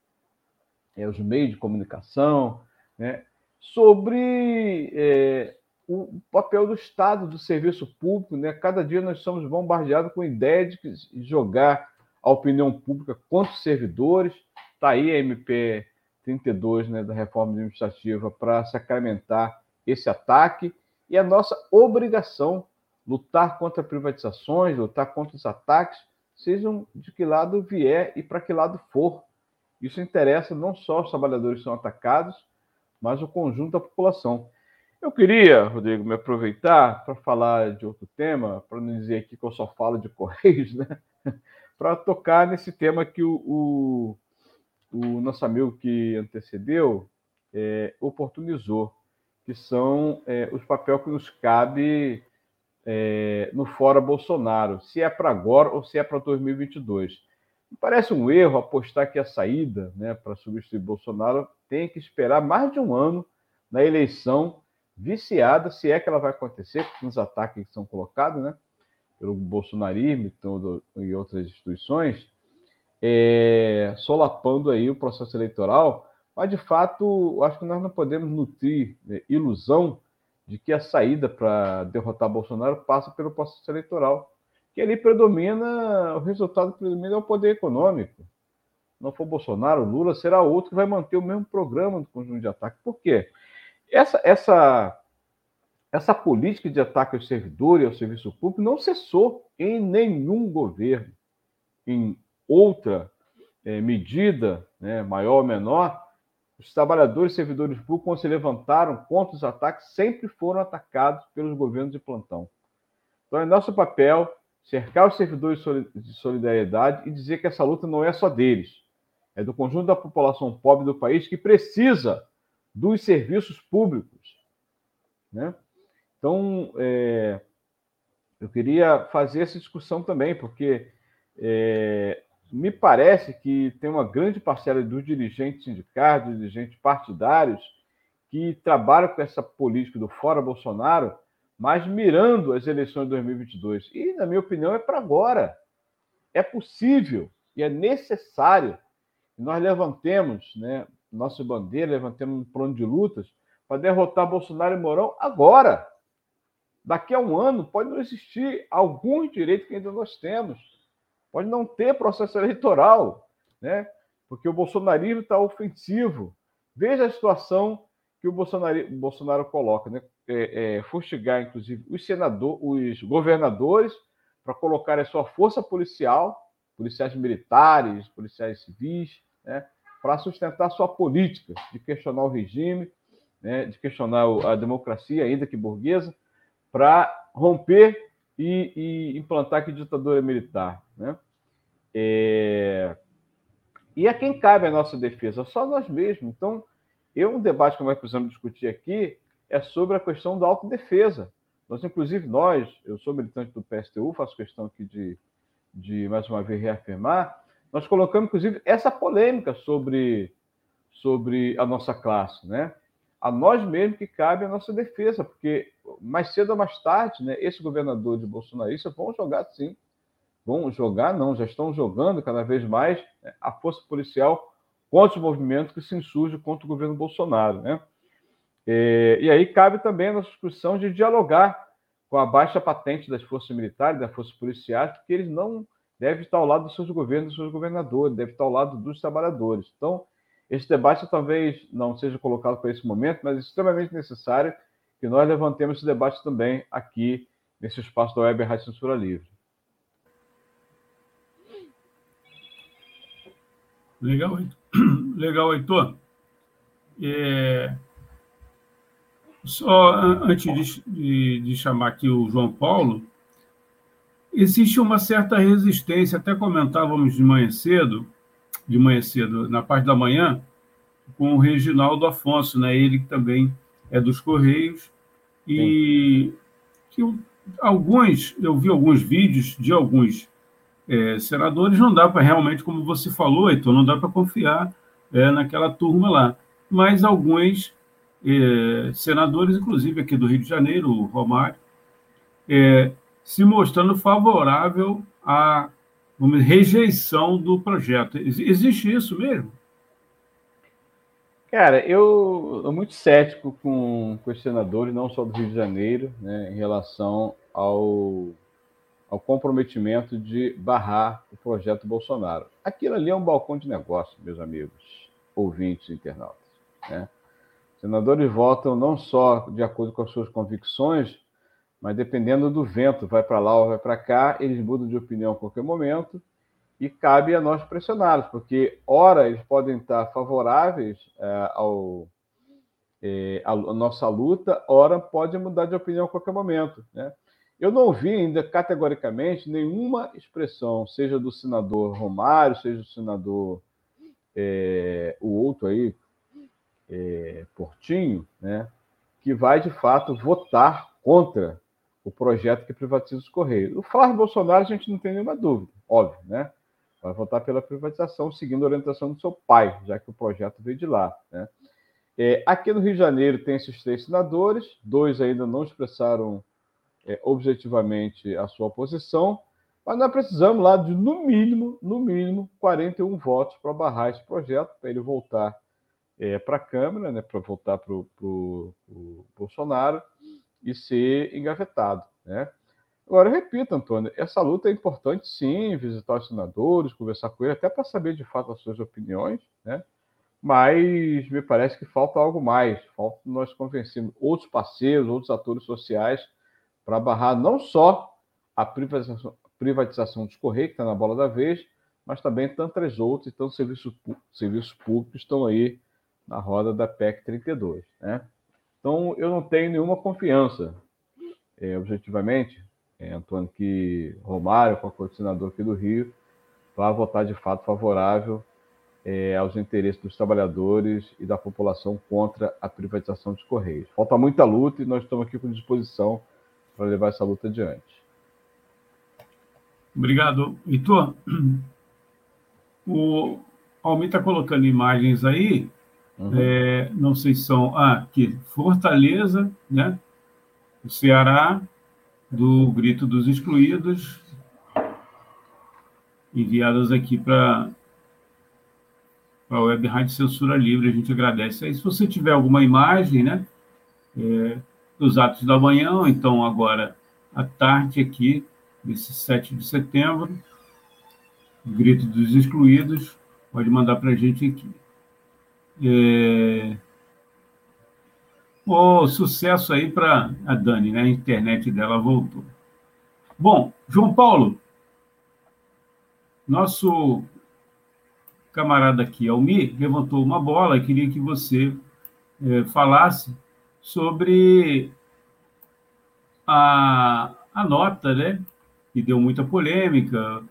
é, os meios de comunicação, né, sobre é, o papel do Estado, do serviço público. Né? Cada dia nós somos bombardeados com a ideia de jogar a opinião pública contra os servidores. Está aí a MP 32 né, da reforma administrativa para sacramentar esse ataque. E a nossa obrigação lutar contra privatizações, lutar contra os ataques, sejam de que lado vier e para que lado for. Isso interessa não só os trabalhadores que são atacados, mas o conjunto da população. Eu queria, Rodrigo, me aproveitar para falar de outro tema, para não dizer aqui que eu só falo de Correios, né? <laughs> para tocar nesse tema que o, o, o nosso amigo que antecedeu é, oportunizou, que são é, os papéis que nos cabe é, no Fora Bolsonaro, se é para agora ou se é para 2022. Me parece um erro apostar que a saída né, para substituir Bolsonaro tem que esperar mais de um ano na eleição viciada, se é que ela vai acontecer, com os ataques que são colocados né, pelo bolsonarismo e outras instituições, é, solapando aí o processo eleitoral, mas de fato, acho que nós não podemos nutrir né, ilusão de que a saída para derrotar Bolsonaro passa pelo processo eleitoral, que ali predomina, o resultado predomina é o poder econômico. Não for Bolsonaro, Lula será outro que vai manter o mesmo programa do conjunto de ataque. Por quê? Essa, essa, essa política de ataque aos servidores e ao serviço público não cessou em nenhum governo. Em outra é, medida, né, maior ou menor, os trabalhadores e servidores públicos, quando se levantaram contra os ataques, sempre foram atacados pelos governos de plantão. Então, é nosso papel cercar os servidores de solidariedade e dizer que essa luta não é só deles, é do conjunto da população pobre do país que precisa dos serviços públicos. Né? Então, é, eu queria fazer essa discussão também, porque é, me parece que tem uma grande parcela dos dirigentes sindicais, dos dirigentes partidários, que trabalham com essa política do fora Bolsonaro, mas mirando as eleições de 2022. E, na minha opinião, é para agora. É possível e é necessário que nós levantemos né, nossa bandeira, levantemos um plano de lutas para derrotar Bolsonaro e Mourão agora. Daqui a um ano pode não existir alguns direitos que ainda nós temos pode não ter processo eleitoral, né? porque o bolsonarismo está ofensivo. Veja a situação que o Bolsonaro, o Bolsonaro coloca, né? É, é, fustigar, inclusive, os senadores, os governadores, para colocar a sua força policial, policiais militares, policiais civis, né? Para sustentar sua política de questionar o regime, né? de questionar a democracia, ainda que burguesa, para romper e, e implantar que ditadura militar. Né? É... E a quem cabe a nossa defesa? Só nós mesmos. Então, eu, um debate que nós precisamos discutir aqui é sobre a questão da autodefesa. Nós, inclusive, nós, eu sou militante do PSTU, faço questão aqui de, de mais uma vez, reafirmar, nós colocamos, inclusive, essa polêmica sobre, sobre a nossa classe, né? A nós mesmos que cabe a nossa defesa, porque mais cedo ou mais tarde, né, esse governador de bolsonarista vão jogar, sim, vão jogar, não, já estão jogando cada vez mais né, a força policial contra os movimentos que se insurgem contra o governo Bolsonaro. Né? E, e aí cabe também a nossa discussão de dialogar com a baixa patente das forças militares, das forças policiais, porque eles não devem estar ao lado dos seus governos, dos seus governadores, devem estar ao lado dos trabalhadores. Então, esse debate talvez não seja colocado para esse momento, mas é extremamente necessário que nós levantemos esse debate também aqui nesse espaço da Web Rádio Censura Livre. Legal, <clears throat> legal, Heitor. É... Só antes de, de, de, chamar aqui o João Paulo, existe uma certa resistência, até comentávamos de manhã cedo, de manhã cedo, na parte da manhã, com o Reginaldo Afonso, né? ele que também é dos Correios, e que alguns, eu vi alguns vídeos de alguns é, senadores, não dá para realmente, como você falou, então não dá para confiar é, naquela turma lá. Mas alguns é, senadores, inclusive aqui do Rio de Janeiro, o Romário, é, se mostrando favorável à uma rejeição do projeto. Existe isso mesmo? Cara, eu sou muito cético com, com os senadores, não só do Rio de Janeiro, né, em relação ao, ao comprometimento de barrar o projeto Bolsonaro. Aquilo ali é um balcão de negócio, meus amigos, ouvintes internautas. Né? Senadores votam não só de acordo com as suas convicções, mas dependendo do vento, vai para lá ou vai para cá, eles mudam de opinião a qualquer momento e cabe a nós pressioná-los, porque, ora, eles podem estar favoráveis é, ao, é, à nossa luta, ora, pode mudar de opinião a qualquer momento. Né? Eu não vi ainda categoricamente nenhuma expressão, seja do senador Romário, seja do senador é, o outro aí, é, Portinho, né, que vai de fato votar contra o projeto que privatiza os Correios. O Flávio Bolsonaro a gente não tem nenhuma dúvida, óbvio, né? Vai votar pela privatização, seguindo a orientação do seu pai, já que o projeto veio de lá. Né? É, aqui no Rio de Janeiro tem esses três senadores, dois ainda não expressaram é, objetivamente a sua posição, mas nós precisamos lá de, no mínimo, no mínimo, 41 votos para barrar esse projeto, para ele voltar é, para a Câmara, né, para voltar para o Bolsonaro e ser engavetado. Né? Agora, repito, Antônio, essa luta é importante sim, visitar os senadores, conversar com ele, até para saber de fato as suas opiniões, né? mas me parece que falta algo mais, falta nós convencermos outros parceiros, outros atores sociais para barrar não só a privatização, privatização dos Correios, que está na bola da vez, mas também tantas outras, então serviços, serviços públicos estão aí na roda da PEC 32. Né? Então, eu não tenho nenhuma confiança, é, objetivamente, é, Antônio, que Romário, com o coordenador aqui do Rio, vai votar de fato favorável é, aos interesses dos trabalhadores e da população contra a privatização dos Correios. Falta muita luta e nós estamos aqui com disposição para levar essa luta adiante. Obrigado, Heitor. O Almir está colocando imagens aí, uhum. é, não sei se são. Ah, aqui, Fortaleza, né? O Ceará, do Grito dos Excluídos, enviadas aqui para a Web Rádio Censura Livre. A gente agradece aí. Se você tiver alguma imagem, né, é, dos atos da manhã, então agora à tarde aqui, desse 7 de setembro, Grito dos Excluídos, pode mandar para a gente aqui. É... Oh, sucesso aí para a Dani, né? A internet dela voltou. Bom, João Paulo, nosso camarada aqui, Almir, levantou uma bola e queria que você é, falasse sobre a, a nota, né? Que deu muita polêmica,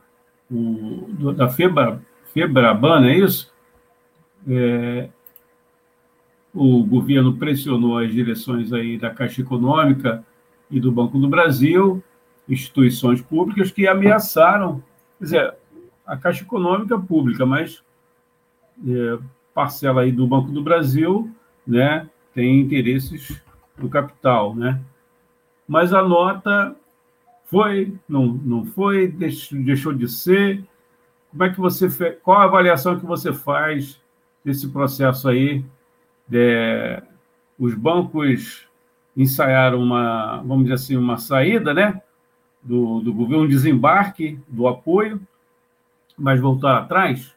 o, da Febra, Febraban, é isso? É, o governo pressionou as direções aí da Caixa Econômica e do Banco do Brasil, instituições públicas que ameaçaram, quer dizer, a Caixa Econômica pública, mas é, parcela aí do Banco do Brasil, né, tem interesses do capital, né? Mas a nota foi, não, não foi, deixou de ser. Como é que você fez, qual a avaliação que você faz desse processo aí é, os bancos ensaiaram uma, vamos dizer assim, uma saída, né, do, do governo, um desembarque do apoio, mas voltar atrás?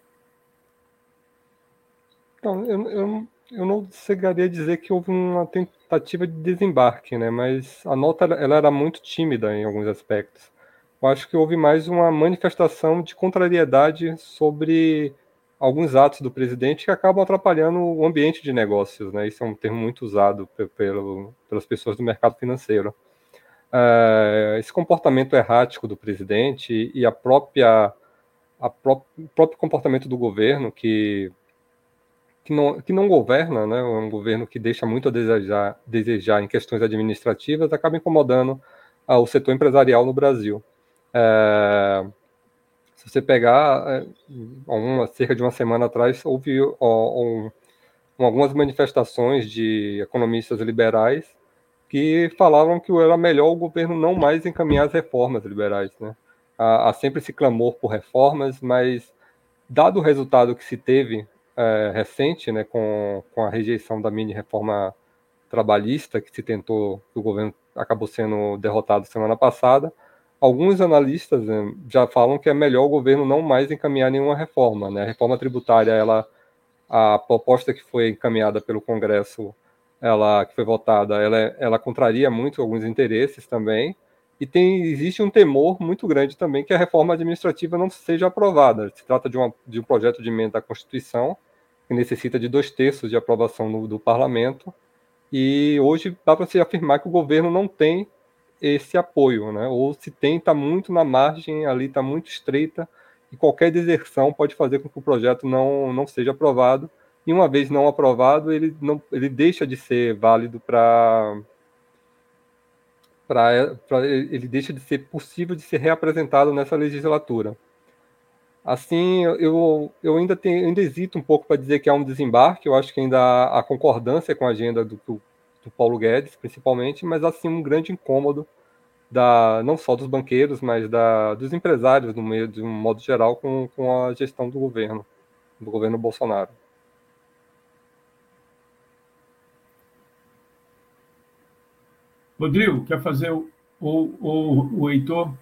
Então, eu, eu, eu não chegaria a dizer que houve uma tentativa de desembarque, né, mas a nota ela era muito tímida em alguns aspectos. Eu acho que houve mais uma manifestação de contrariedade sobre alguns atos do presidente que acabam atrapalhando o ambiente de negócios, né? Isso é um termo muito usado pelo, pelas pessoas do mercado financeiro. Uh, esse comportamento errático do presidente e a própria a pró o próprio comportamento do governo que que não, que não governa, né, um governo que deixa muito a desejar, desejar em questões administrativas, acaba incomodando ao setor empresarial no Brasil. É, se você pegar, é, uma, cerca de uma semana atrás, houve um, algumas manifestações de economistas liberais que falavam que era melhor o governo não mais encaminhar as reformas liberais. Né? Há, há sempre esse clamor por reformas, mas dado o resultado que se teve é, recente, né, com, com a rejeição da mini reforma trabalhista que se tentou, que o governo acabou sendo derrotado semana passada, alguns analistas né, já falam que é melhor o governo não mais encaminhar nenhuma reforma. Né? A reforma tributária, ela, a proposta que foi encaminhada pelo Congresso, ela que foi votada, ela, ela contraria muito alguns interesses também. E tem, existe um temor muito grande também que a reforma administrativa não seja aprovada. Se trata de, uma, de um projeto de emenda à Constituição que necessita de dois terços de aprovação no, do parlamento. E hoje dá para se afirmar que o governo não tem esse apoio, né? Ou se tem, está muito na margem, ali está muito estreita, e qualquer deserção pode fazer com que o projeto não, não seja aprovado. E uma vez não aprovado, ele, não, ele deixa de ser válido para. Ele deixa de ser possível de ser reapresentado nessa legislatura. Assim, eu, eu ainda, tenho, ainda hesito um pouco para dizer que há um desembarque, eu acho que ainda há, concordância com a agenda do, do, do Paulo Guedes, principalmente, mas assim um grande incômodo da não só dos banqueiros, mas da, dos empresários no meio de um modo geral com, com a gestão do governo, do governo Bolsonaro. Rodrigo, quer fazer o, o, o Heitor?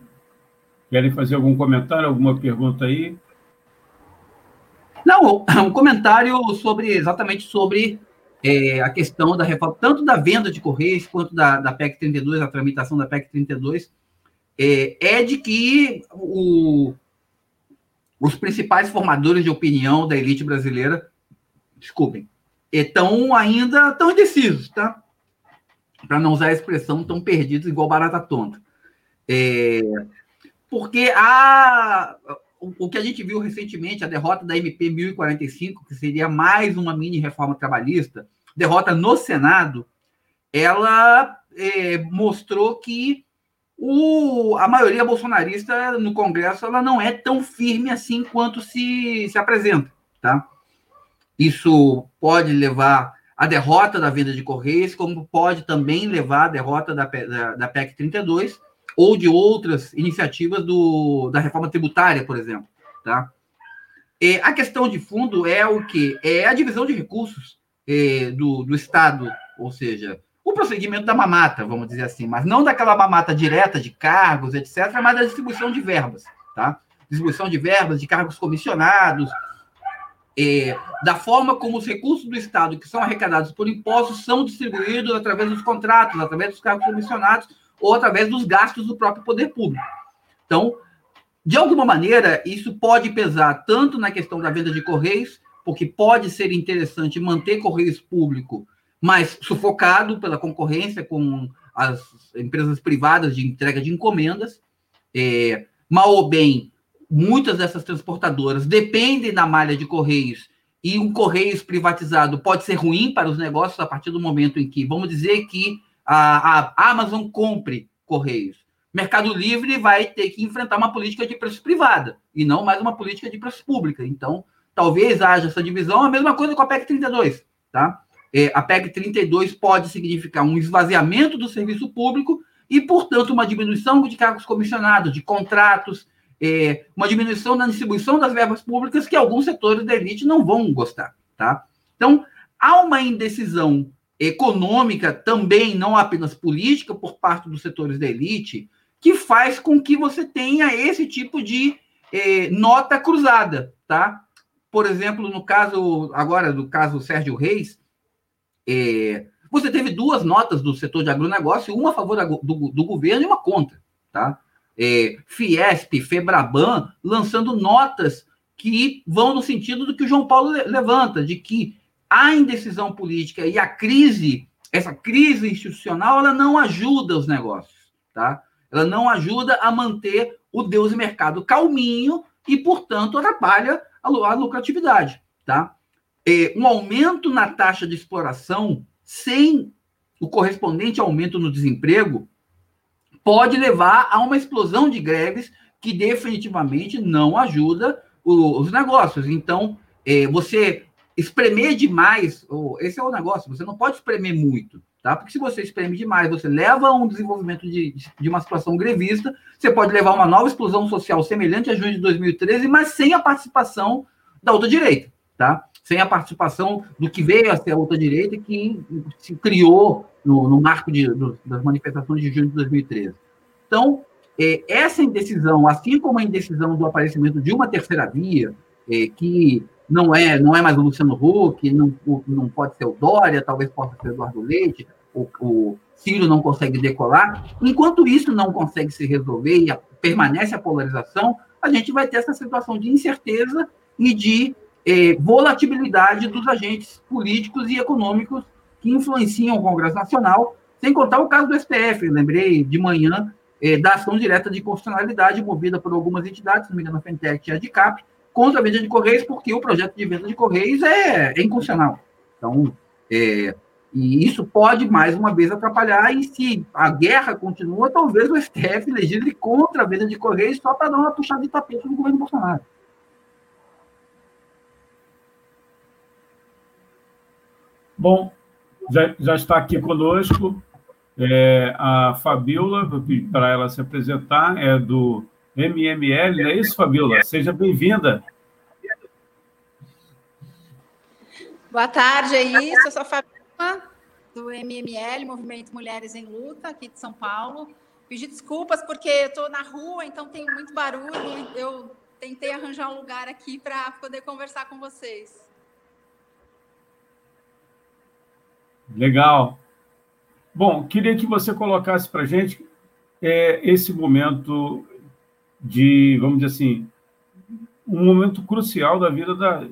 Querem fazer algum comentário, alguma pergunta aí? Não, um comentário sobre exatamente sobre é, a questão da reforma, tanto da venda de Correios quanto da, da PEC 32, a tramitação da PEC 32, é, é de que o, os principais formadores de opinião da elite brasileira, desculpem, estão ainda tão indecisos, tá? Para não usar a expressão tão perdidos igual barata tonta. É, porque a, o, que a gente viu recentemente, a derrota da MP 1045, que seria mais uma mini reforma trabalhista, derrota no Senado, ela é, mostrou que o, a maioria bolsonarista no Congresso ela não é tão firme assim quanto se, se apresenta. Tá? Isso pode levar à derrota da venda de Correios, como pode também levar à derrota da, da, da PEC 32 ou de outras iniciativas do, da reforma tributária, por exemplo. Tá? E a questão de fundo é o que? É a divisão de recursos eh, do, do Estado, ou seja, o procedimento da mamata, vamos dizer assim, mas não daquela mamata direta de cargos, etc., mas da distribuição de verbas, tá? Distribuição de verbas, de cargos comissionados, eh, da forma como os recursos do Estado que são arrecadados por impostos são distribuídos através dos contratos, através dos cargos comissionados ou através dos gastos do próprio poder público. Então, de alguma maneira, isso pode pesar tanto na questão da venda de correios, porque pode ser interessante manter Correios público, mas sufocado pela concorrência com as empresas privadas de entrega de encomendas. É, mal ou bem, muitas dessas transportadoras dependem da malha de Correios e um Correios privatizado pode ser ruim para os negócios a partir do momento em que, vamos dizer que a, a Amazon compre Correios. Mercado Livre vai ter que enfrentar uma política de preço privada e não mais uma política de preço pública. Então, talvez haja essa divisão, a mesma coisa com a PEC 32, tá? É, a PEC 32 pode significar um esvaziamento do serviço público e, portanto, uma diminuição de cargos comissionados, de contratos, é, uma diminuição na distribuição das verbas públicas que alguns setores da elite não vão gostar, tá? Então, há uma indecisão econômica também, não apenas política, por parte dos setores da elite, que faz com que você tenha esse tipo de é, nota cruzada, tá? por exemplo, no caso agora do caso Sérgio Reis, é, você teve duas notas do setor de agronegócio, uma a favor do, do governo e uma contra, tá? É, Fiesp, Febraban, lançando notas que vão no sentido do que o João Paulo levanta, de que a indecisão política e a crise, essa crise institucional, ela não ajuda os negócios, tá? Ela não ajuda a manter o Deus e mercado calminho e, portanto, atrapalha a lucratividade, tá? É, um aumento na taxa de exploração sem o correspondente aumento no desemprego pode levar a uma explosão de greves que definitivamente não ajuda os negócios. Então, é, você espremer demais, esse é o negócio, você não pode espremer muito, tá? Porque se você espreme demais, você leva a um desenvolvimento de, de uma situação grevista, você pode levar uma nova explosão social semelhante a junho de 2013, mas sem a participação da outra direita, tá? Sem a participação do que veio a ser a outra direita que se criou no, no marco de, do, das manifestações de junho de 2013. Então, é, essa indecisão, assim como a indecisão do aparecimento de uma terceira via, é, que não é não é mais o Luciano Huck, não, não pode ser o Dória, talvez possa ser o Eduardo Leite, o, o Ciro não consegue decolar. Enquanto isso não consegue se resolver e a, permanece a polarização, a gente vai ter essa situação de incerteza e de é, volatilidade dos agentes políticos e econômicos que influenciam o Congresso Nacional, sem contar o caso do STF. Eu lembrei de manhã é, da ação direta de constitucionalidade movida por algumas entidades, se não me engano, a Fentec e a DICAP, contra a venda de Correios, porque o projeto de venda de Correios é, é inconstitucional. Então, é, e isso pode, mais uma vez, atrapalhar, e se a guerra continua, talvez o STF legisle contra a venda de Correios só para dar uma puxada de tapete no governo Bolsonaro. Bom, já, já está aqui conosco é, a Fabiola, para ela se apresentar, é do MML, não é isso, Fabiola? Seja bem-vinda. Boa tarde aí, eu sou a Fabiola, do MML, Movimento Mulheres em Luta, aqui de São Paulo. Pedir desculpas porque eu estou na rua, então tem muito barulho. Eu tentei arranjar um lugar aqui para poder conversar com vocês. Legal. Bom, queria que você colocasse para a gente é, esse momento de, vamos dizer assim, um momento crucial da vida da,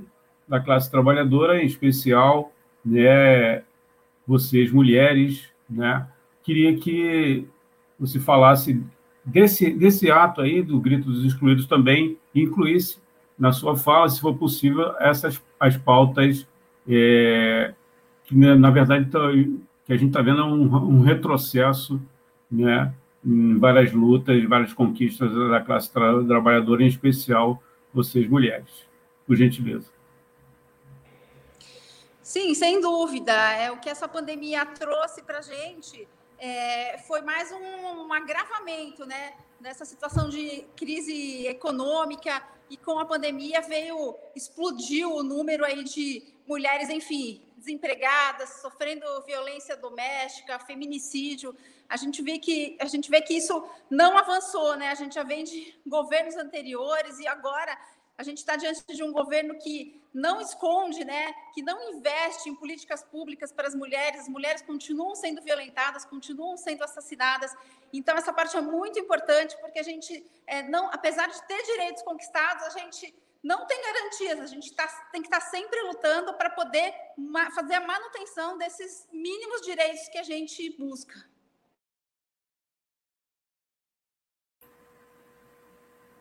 da classe trabalhadora, em especial, né, vocês, mulheres, né? Queria que você falasse desse, desse ato aí, do Grito dos Excluídos também, incluísse na sua fala, se for possível, essas as pautas é, que, né, na verdade, que a gente está vendo um, um retrocesso né, várias lutas, várias conquistas da classe tra trabalhadora, em especial vocês mulheres. Por gentileza. Sim, sem dúvida. É o que essa pandemia trouxe para a gente é, foi mais um, um, agravamento, né? Nessa situação de crise econômica e com a pandemia veio explodiu o número aí de mulheres, enfim, desempregadas, sofrendo violência doméstica, feminicídio a gente vê que a gente vê que isso não avançou, né? A gente já vem de governos anteriores e agora a gente está diante de um governo que não esconde, né? Que não investe em políticas públicas para as mulheres. As mulheres continuam sendo violentadas, continuam sendo assassinadas. Então essa parte é muito importante porque a gente é, não, apesar de ter direitos conquistados, a gente não tem garantias. A gente tá, tem que estar tá sempre lutando para poder fazer a manutenção desses mínimos direitos que a gente busca.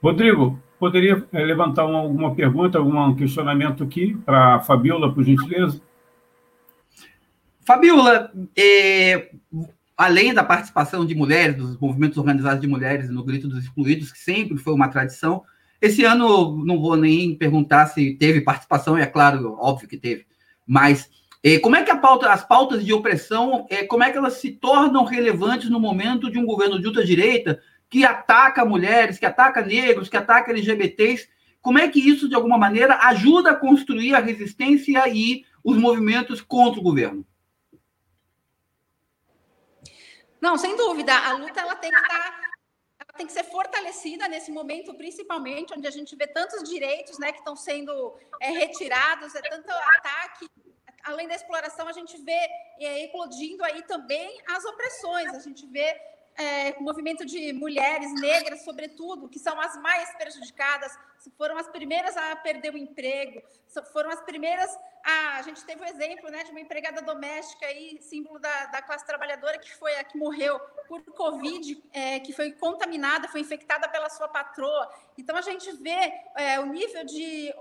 Rodrigo, poderia eh, levantar uma, alguma pergunta, algum questionamento aqui para a Fabiola, por gentileza? Fabiola, é, além da participação de mulheres, dos movimentos organizados de mulheres no Grito dos Excluídos, que sempre foi uma tradição, esse ano não vou nem perguntar se teve participação, é claro, óbvio que teve, mas é, como é que pauta, as pautas de opressão, como é que elas se tornam relevantes no momento de um governo de ultradireita que ataca mulheres, que ataca negros, que ataca LGBTs. Como é que isso, de alguma maneira, ajuda a construir a resistência e os movimentos contra o governo? Não, sem dúvida. A luta ela tem que estar tem que ser fortalecida nesse momento, principalmente onde a gente vê tantos direitos né, que estão sendo é, retirados, é tanto ataque. Além da exploração, a gente vê é, eclodindo aí também as opressões. A gente vê é, movimento de mulheres negras, sobretudo, que são as mais prejudicadas, foram as primeiras a perder o emprego, foram as primeiras a. A gente teve o exemplo né, de uma empregada doméstica, aí, símbolo da, da classe trabalhadora, que foi a que morreu por Covid, é, que foi contaminada, foi infectada pela sua patroa. Então, a gente vê é, o nível de,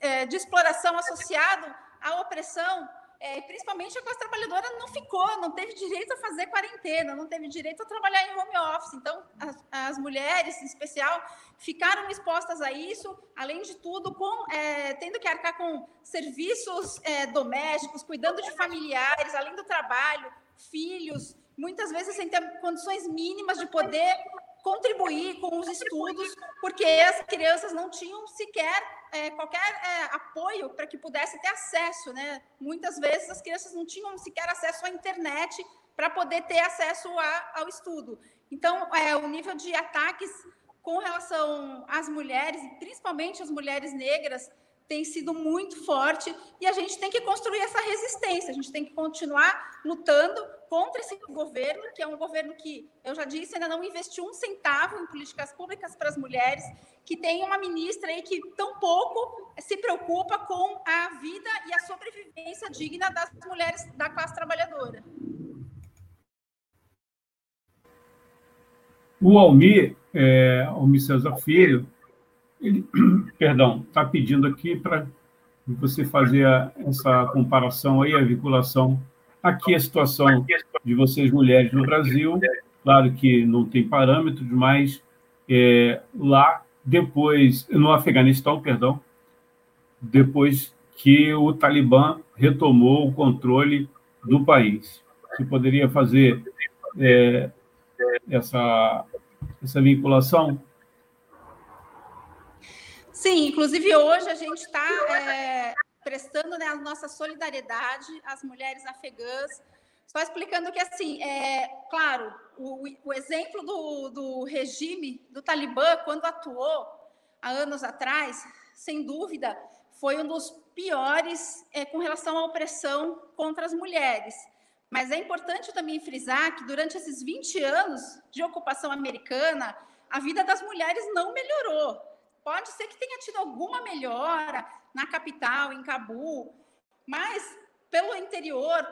é, de exploração associado à opressão é, principalmente a classe trabalhadora não ficou, não teve direito a fazer quarentena, não teve direito a trabalhar em home office. Então, as, as mulheres, em especial, ficaram expostas a isso, além de tudo, com, é, tendo que arcar com serviços é, domésticos, cuidando de familiares, além do trabalho, filhos, muitas vezes sem ter condições mínimas de poder contribuir com os estudos, porque as crianças não tinham sequer é, qualquer é, apoio para que pudesse ter acesso, né? Muitas vezes as crianças não tinham sequer acesso à internet para poder ter acesso a, ao estudo. Então, é, o nível de ataques com relação às mulheres, principalmente as mulheres negras, tem sido muito forte e a gente tem que construir essa resistência, a gente tem que continuar lutando contra esse governo, que é um governo que, eu já disse, ainda não investiu um centavo em políticas públicas para as mulheres, que tem uma ministra aí que tão pouco se preocupa com a vida e a sobrevivência digna das mulheres da classe trabalhadora. O Almir, é, Almir César Filho, ele, <clears throat> perdão, está pedindo aqui para você fazer a, essa comparação aí, a vinculação. Aqui a situação de vocês mulheres no Brasil, claro que não tem parâmetros, mas é, lá depois, no Afeganistão, perdão, depois que o Talibã retomou o controle do país. Você poderia fazer é, essa, essa vinculação? Sim, inclusive hoje a gente está é, prestando né, a nossa solidariedade às mulheres afegãs, só explicando que, assim, é, claro, o, o exemplo do, do regime do Talibã, quando atuou há anos atrás, sem dúvida, foi um dos piores é, com relação à opressão contra as mulheres. Mas é importante também frisar que durante esses 20 anos de ocupação americana, a vida das mulheres não melhorou. Pode ser que tenha tido alguma melhora na capital, em Cabu, mas pelo interior,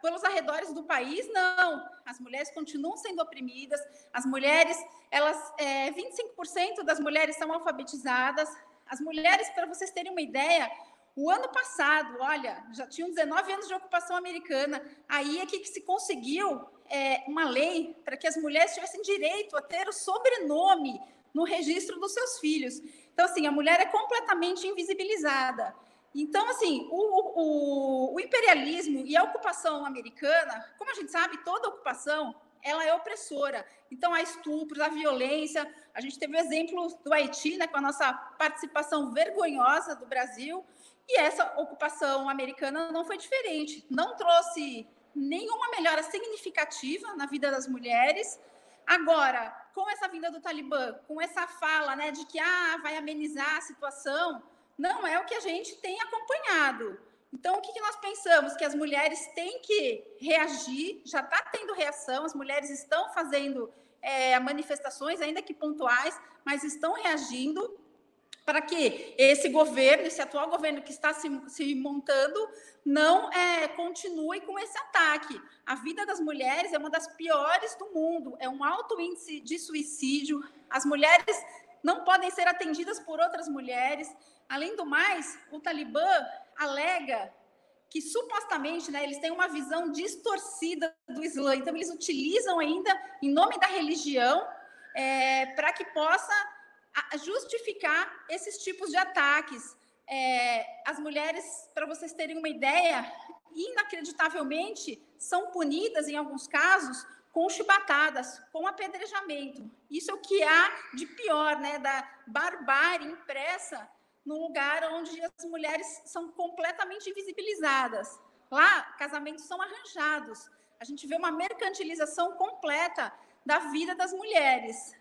pelos arredores do país, não. As mulheres continuam sendo oprimidas. As mulheres, elas, é, 25% das mulheres são alfabetizadas. As mulheres, para vocês terem uma ideia, o ano passado, olha, já tinham 19 anos de ocupação americana. Aí é que se conseguiu é, uma lei para que as mulheres tivessem direito a ter o sobrenome no registro dos seus filhos. Então, assim, a mulher é completamente invisibilizada. Então, assim, o, o, o, imperialismo e a ocupação americana, como a gente sabe, toda ocupação ela é opressora. Então, há estupros, há violência. A gente teve o exemplo do Haiti, né, com a nossa participação vergonhosa do Brasil. E essa ocupação americana não foi diferente. Não trouxe nenhuma melhora significativa na vida das mulheres. Agora, com essa vinda do Talibã, com essa fala né, de que ah, vai amenizar a situação, não é o que a gente tem acompanhado. Então, o que, que nós pensamos? Que as mulheres têm que reagir, já está tendo reação, as mulheres estão fazendo é, manifestações, ainda que pontuais, mas estão reagindo para que esse governo, esse atual governo que está se, se montando, não é, continue com esse ataque. A vida das mulheres é uma das piores do mundo, é um alto índice de suicídio. As mulheres não podem ser atendidas por outras mulheres. Além do mais, o Talibã alega que supostamente né, eles têm uma visão distorcida do Islã, então eles utilizam ainda em nome da religião é, para que possa justificar esses tipos de ataques. É, as mulheres, para vocês terem uma ideia, inacreditavelmente são punidas, em alguns casos, com chibatadas, com apedrejamento. Isso é o que há de pior, né, da barbárie impressa num lugar onde as mulheres são completamente invisibilizadas. Lá, casamentos são arranjados. A gente vê uma mercantilização completa da vida das mulheres.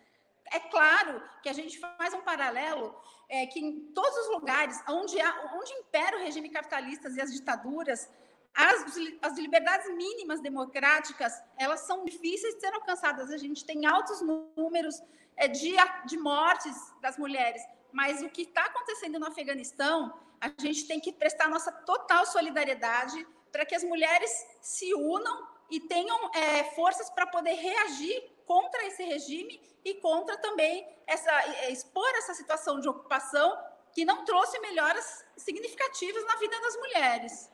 É claro que a gente faz um paralelo é, que em todos os lugares onde, há, onde impera o regime capitalista e as ditaduras, as, as liberdades mínimas democráticas, elas são difíceis de ser alcançadas. A gente tem altos números é, de, de mortes das mulheres, mas o que está acontecendo no Afeganistão, a gente tem que prestar nossa total solidariedade para que as mulheres se unam e tenham é, forças para poder reagir contra esse regime e contra também essa, é, expor essa situação de ocupação que não trouxe melhoras significativas na vida das mulheres.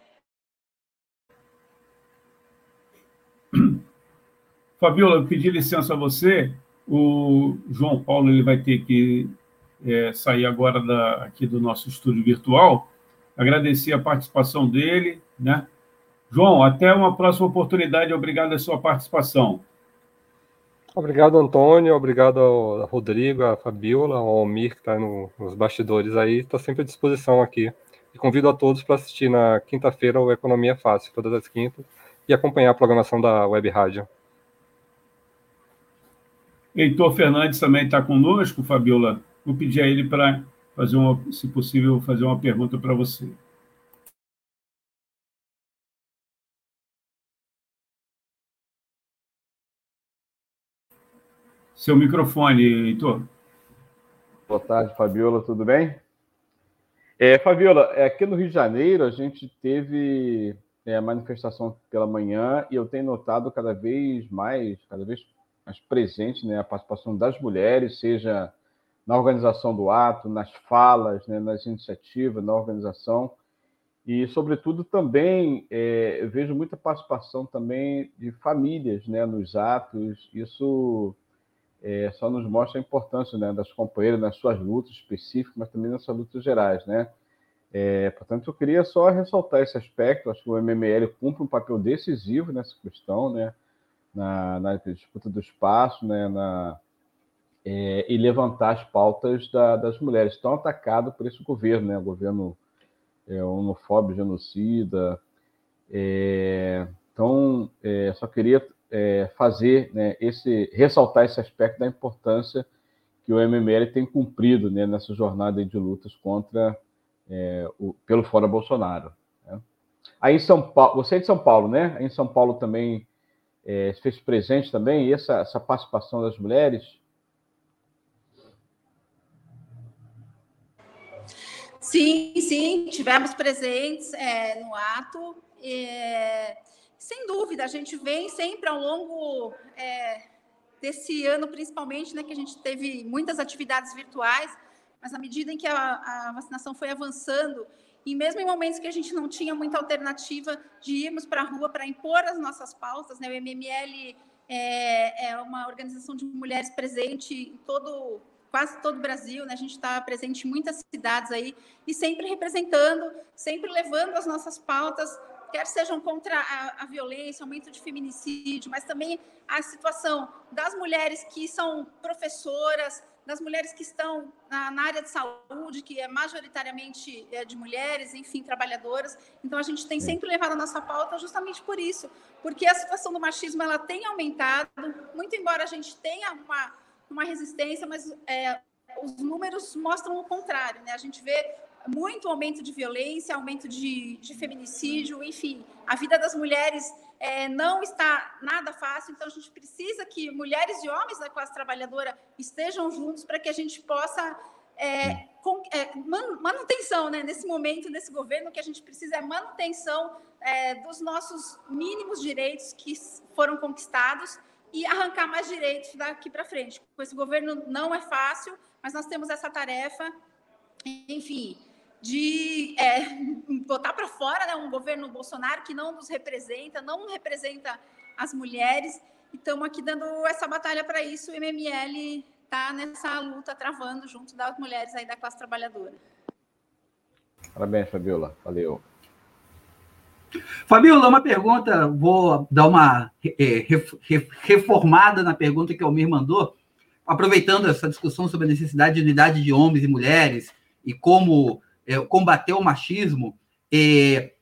<coughs> Fabiola, eu pedi licença a você. O João Paulo ele vai ter que é, sair agora da, aqui do nosso estúdio virtual. Agradecer a participação dele, né? João, até uma próxima oportunidade. Obrigado pela sua participação. Obrigado, Antônio. Obrigado ao Rodrigo, a Fabiola, ao Almir, que está no, nos bastidores aí. Está sempre à disposição aqui. E convido a todos para assistir na quinta-feira o Economia Fácil, todas as quintas, e acompanhar a programação da Web Rádio. Heitor Fernandes também está conosco, Fabiola. Vou pedir a ele para fazer uma, se possível, fazer uma pergunta para você. Seu microfone, Heitor. Boa tarde, Fabiola, tudo bem? É, Fabiola, é, aqui no Rio de Janeiro a gente teve é, a manifestação pela manhã e eu tenho notado cada vez mais, cada vez mais presente né, a participação das mulheres, seja na organização do ato, nas falas, né, nas iniciativas, na organização. E, sobretudo, também é, vejo muita participação também de famílias né, nos atos. Isso é, só nos mostra a importância né, das companheiras nas suas lutas específicas, mas também nas suas lutas gerais, né? É, portanto, eu queria só ressaltar esse aspecto. Acho que o MML cumpre um papel decisivo nessa questão, né? Na, na disputa do espaço, né? Na, é, e levantar as pautas da, das mulheres tão atacado por esse governo, né? O governo é, homofóbico, genocida. É, então, é, só queria é, fazer né, esse ressaltar esse aspecto da importância que o MML tem cumprido né, nessa jornada de lutas contra é, o, pelo fora Bolsonaro. Né? Aí em São Paulo, você é de São Paulo, né? Aí em São Paulo também é, fez presente também e essa, essa participação das mulheres. Sim, sim, tivemos presentes é, no ato. É, sem dúvida, a gente vem sempre ao longo é, desse ano, principalmente, né, que a gente teve muitas atividades virtuais, mas à medida em que a, a vacinação foi avançando, e mesmo em momentos que a gente não tinha muita alternativa de irmos para a rua para impor as nossas pautas, né, o MML é, é uma organização de mulheres presente em todo quase todo o Brasil, né? A gente está presente em muitas cidades aí e sempre representando, sempre levando as nossas pautas quer sejam contra a, a, violência, aumento de feminicídio, mas também a situação das mulheres que são professoras, das mulheres que estão na, na área de saúde, que é majoritariamente é, de mulheres, enfim, trabalhadoras. Então, a gente tem sempre levado a nossa pauta justamente por isso, porque a situação do machismo ela tem aumentado, muito embora a gente tenha uma, uma resistência, mas é, os números mostram o contrário, né? A gente vê muito aumento de violência, aumento de, de feminicídio, enfim, a vida das mulheres é, não está nada fácil, então a gente precisa que mulheres e homens da classe trabalhadora estejam juntos para que a gente possa é, com, é, manutenção, né? Nesse momento, nesse governo, o que a gente precisa é manutenção é, dos nossos mínimos direitos que foram conquistados e arrancar mais direitos daqui para frente. Com esse governo não é fácil, mas nós temos essa tarefa. Enfim, de é, <laughs> botar para fora né, um governo Bolsonaro que não nos representa, não representa as mulheres. E estamos aqui dando essa batalha para isso. O MML está nessa luta, travando junto das mulheres aí da classe trabalhadora. Parabéns, Fabiola. Valeu. Fabiola, uma pergunta, vou dar uma é, reformada na pergunta que o Almir mandou, aproveitando essa discussão sobre a necessidade de unidade de homens e mulheres e como é, combater o machismo, é,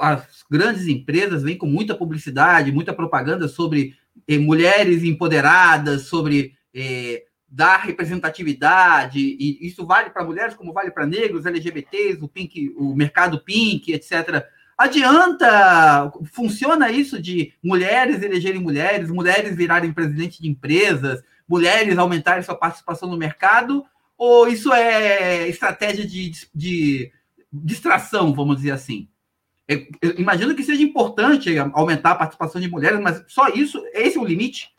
as grandes empresas vêm com muita publicidade, muita propaganda sobre é, mulheres empoderadas, sobre é, dar representatividade, e isso vale para mulheres como vale para negros, LGBTs, o, pink, o mercado pink, etc. Adianta? Funciona isso de mulheres elegerem mulheres, mulheres virarem presidente de empresas, mulheres aumentarem sua participação no mercado? Ou isso é estratégia de, de distração, vamos dizer assim? Eu, eu imagino que seja importante aumentar a participação de mulheres, mas só isso, esse é o limite?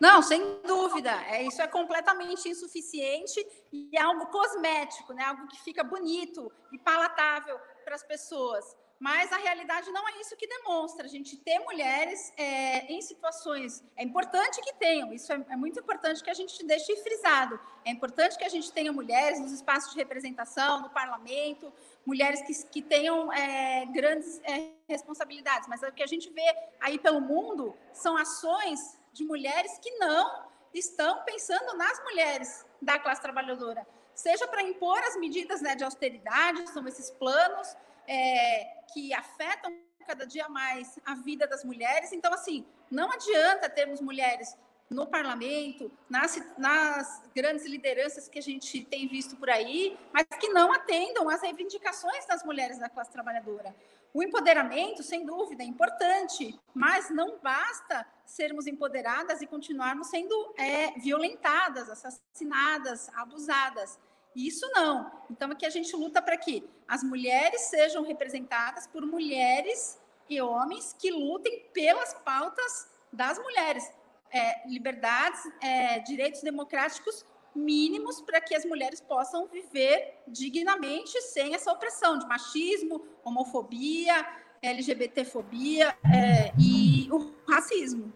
Não, sem dúvida. É, isso é completamente insuficiente e é algo cosmético, né? algo que fica bonito e palatável para as pessoas. Mas a realidade não é isso que demonstra. A gente ter mulheres é, em situações. É importante que tenham, isso é, é, muito importante que a gente deixe frisado. É importante que a gente tenha mulheres nos espaços de representação, no parlamento, mulheres que, que tenham é, grandes é, responsabilidades. Mas o que a gente vê aí pelo mundo são ações de mulheres que não estão pensando nas mulheres da classe trabalhadora, seja para impor as medidas né, de austeridade, são esses planos é, que afetam cada dia mais a vida das mulheres. Então, assim, não adianta termos mulheres no parlamento, nas, nas, grandes lideranças que a gente tem visto por aí, mas que não atendam às reivindicações das mulheres da classe trabalhadora. O empoderamento, sem dúvida, é importante, mas não basta sermos empoderadas e continuarmos sendo é, violentadas, assassinadas, abusadas. Isso não. Então, aqui a gente luta para que as mulheres sejam representadas por mulheres e homens que lutem pelas pautas das mulheres. É, liberdades, é, direitos democráticos mínimos para que as mulheres possam viver dignamente sem essa opressão de machismo, homofobia, LGBTfobia é, e o racismo.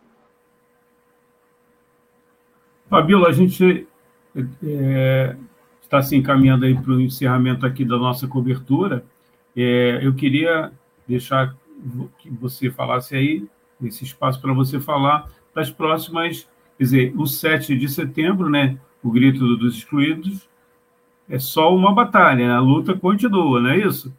Fabíola, a gente é, está se encaminhando aí para o encerramento aqui da nossa cobertura. É, eu queria deixar que você falasse aí, esse espaço para você falar das próximas, quer dizer, o 7 de setembro, né, o grito dos excluídos, é só uma batalha, né? a luta continua, não é isso?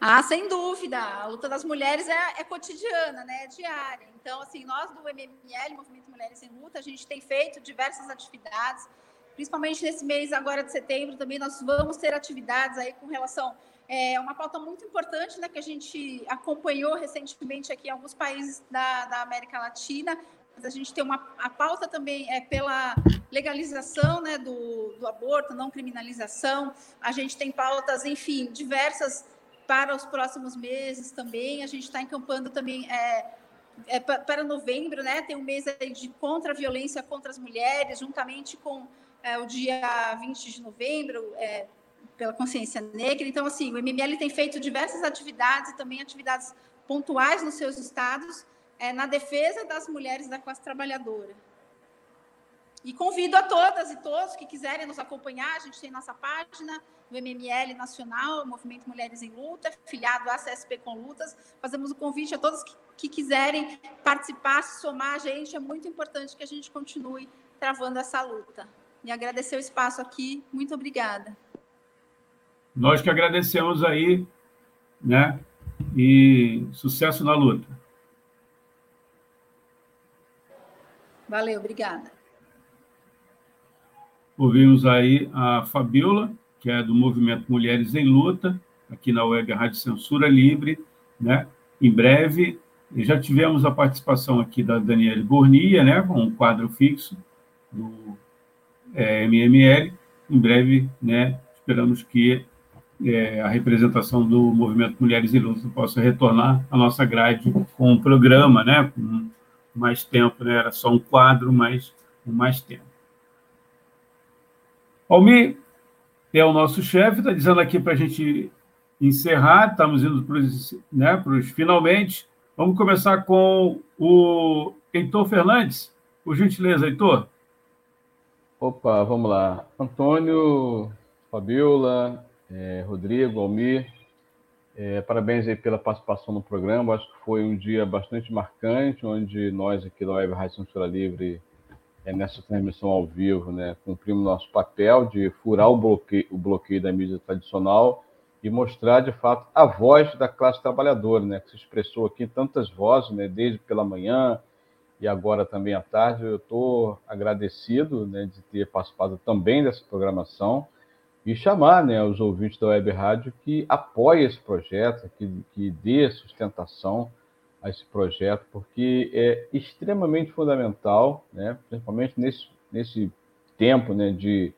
Ah, sem dúvida. A luta das mulheres é, é, cotidiana, né? É diária. Então, assim, nós do MML, Movimento Mulheres em Luta, a gente tem feito diversas atividades, principalmente nesse mês agora de setembro também nós vamos ter atividades aí com relação é uma pauta muito importante, né, que a gente acompanhou recentemente aqui em alguns países da, da América Latina. Mas a gente tem uma a pauta também é pela legalização, né, do, do aborto, não criminalização. A gente tem pautas, enfim, diversas para os próximos meses também. A gente está encampando também é, é, para novembro, né? Tem um mês de contra a violência contra as mulheres, juntamente com é, o dia 20 de novembro, é, pela consciência negra. Então, assim, o MML tem feito diversas atividades também atividades pontuais nos seus estados é, na defesa das mulheres da classe trabalhadora. E convido a todas e todos que quiserem nos acompanhar, a gente tem nossa página do MML Nacional, Movimento Mulheres em Luta, filiado à CSP com Lutas. Fazemos o convite a todos que, que quiserem participar, se somar a gente. É muito importante que a gente continue travando essa luta. E agradecer o espaço aqui. Muito obrigada. Nós que agradecemos aí, né? E sucesso na luta. Valeu, obrigada. Ouvimos aí a Fabiola, que é do Movimento Mulheres em Luta, aqui na Web Rádio Censura Livre, né? Em breve, já tivemos a participação aqui da Daniele Bornia, né? Com um quadro fixo do é, MML. Em breve, né? Esperamos que é, a representação do Movimento Mulheres em Luta possa retornar à nossa grade com um programa, né? Com mais tempo, né? Era só um quadro, mas com mais tempo. Almir é o nosso chefe, está dizendo aqui para a gente encerrar, estamos indo para os né, finalmente. Vamos começar com o Heitor Fernandes. Por gentileza, Heitor. Opa, vamos lá. Antônio, Fabiola, é, Rodrigo, Almir, é, parabéns aí pela participação no programa. Acho que foi um dia bastante marcante, onde nós aqui da Web Rádio Censura Livre é, nessa transmissão ao vivo, né, cumprimos nosso papel de furar o bloqueio, o bloqueio da mídia tradicional e mostrar, de fato, a voz da classe trabalhadora, né, que se expressou aqui em tantas vozes, né, desde pela manhã e agora também à tarde. Eu estou agradecido né, de ter participado também dessa programação e chamar né, os ouvintes da Web Rádio que apoiem esse projeto, que, que dê sustentação a esse projeto, porque é extremamente fundamental, né, principalmente nesse, nesse tempo né, de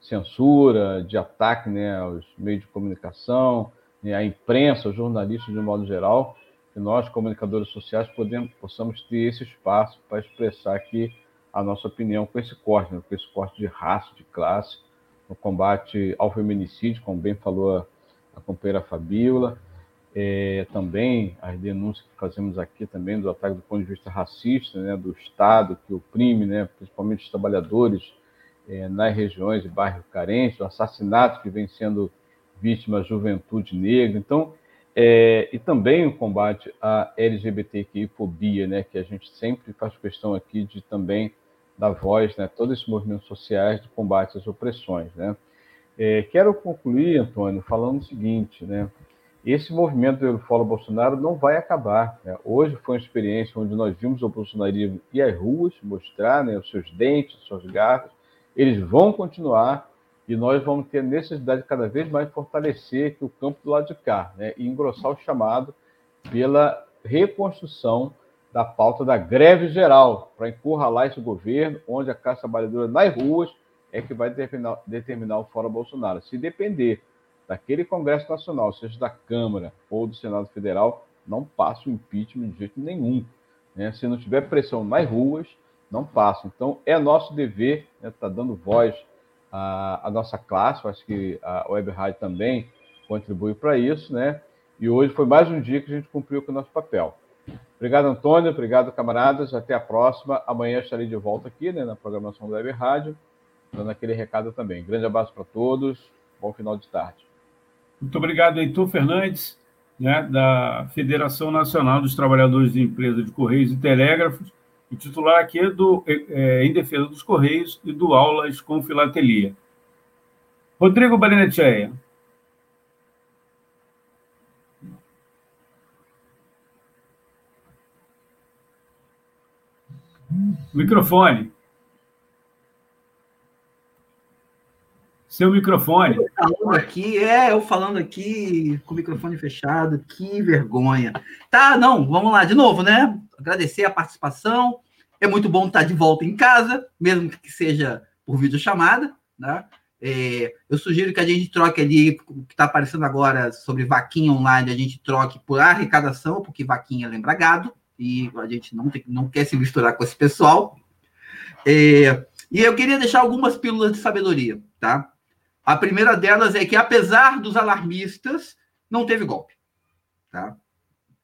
censura, de ataque né, aos meios de comunicação, né, à imprensa, aos jornalistas de um modo geral, que nós, comunicadores sociais, podemos, possamos ter esse espaço para expressar aqui a nossa opinião com esse corte, né, com esse corte de raça, de classe, no combate ao feminicídio, como bem falou a, a companheira Fabíola, é, também as denúncias que fazemos aqui também do ataque do ponto de vista racista, né, do Estado que oprime, né, principalmente os trabalhadores é, nas regiões de bairros carentes, o assassinato que vem sendo vítima a juventude negra. Então, é, e também o combate à LGBTQI-fobia, né, que a gente sempre faz questão aqui de também dar voz, né, todos esses movimentos sociais de combate às opressões, né. É, quero concluir, Antônio, falando o seguinte, né, esse movimento do Fórum Bolsonaro não vai acabar. Né? Hoje foi uma experiência onde nós vimos o bolsonarismo ir às ruas mostrar né, os seus dentes, os seus garras. Eles vão continuar e nós vamos ter necessidade de cada vez mais fortalecer o campo do lado de cá né? e engrossar o chamado pela reconstrução da pauta da greve geral para encurralar esse governo, onde a classe trabalhadora nas ruas é que vai determinar, determinar o Fórum Bolsonaro. Se depender daquele Congresso Nacional, seja da Câmara ou do Senado Federal, não passa o impeachment de jeito nenhum. Né? Se não tiver pressão nas ruas, não passa. Então, é nosso dever estar né, tá dando voz à, à, nossa classe, eu acho que a Web Rádio também contribui para isso, né? E hoje foi mais um dia que a gente cumpriu com o nosso papel. Obrigado, Antônio. Obrigado, camaradas. Até a próxima. Amanhã estarei de volta aqui né, na programação da Web Rádio, dando aquele recado também. Grande abraço para todos. Bom final de tarde. Muito obrigado, Heitor Fernandes, né, da Federação Nacional dos Trabalhadores de Empresa de Correios e Telégrafos, o titular aqui é do é, é, Em Defesa dos Correios e do Aulas com Filatelia. Rodrigo Barinecheia. Microfone. Seu microfone. Eu falando aqui, é, eu falando aqui com o microfone fechado, que vergonha. Tá, não, vamos lá, de novo, né? Agradecer a participação. É muito bom estar de volta em casa, mesmo que seja por videochamada, né? É, eu sugiro que a gente troque ali, o que está aparecendo agora sobre vaquinha online, a gente troque por arrecadação, porque vaquinha lembra gado, e a gente não, tem, não quer se misturar com esse pessoal. É, e eu queria deixar algumas pílulas de sabedoria, tá? A primeira delas é que, apesar dos alarmistas, não teve golpe. Tá?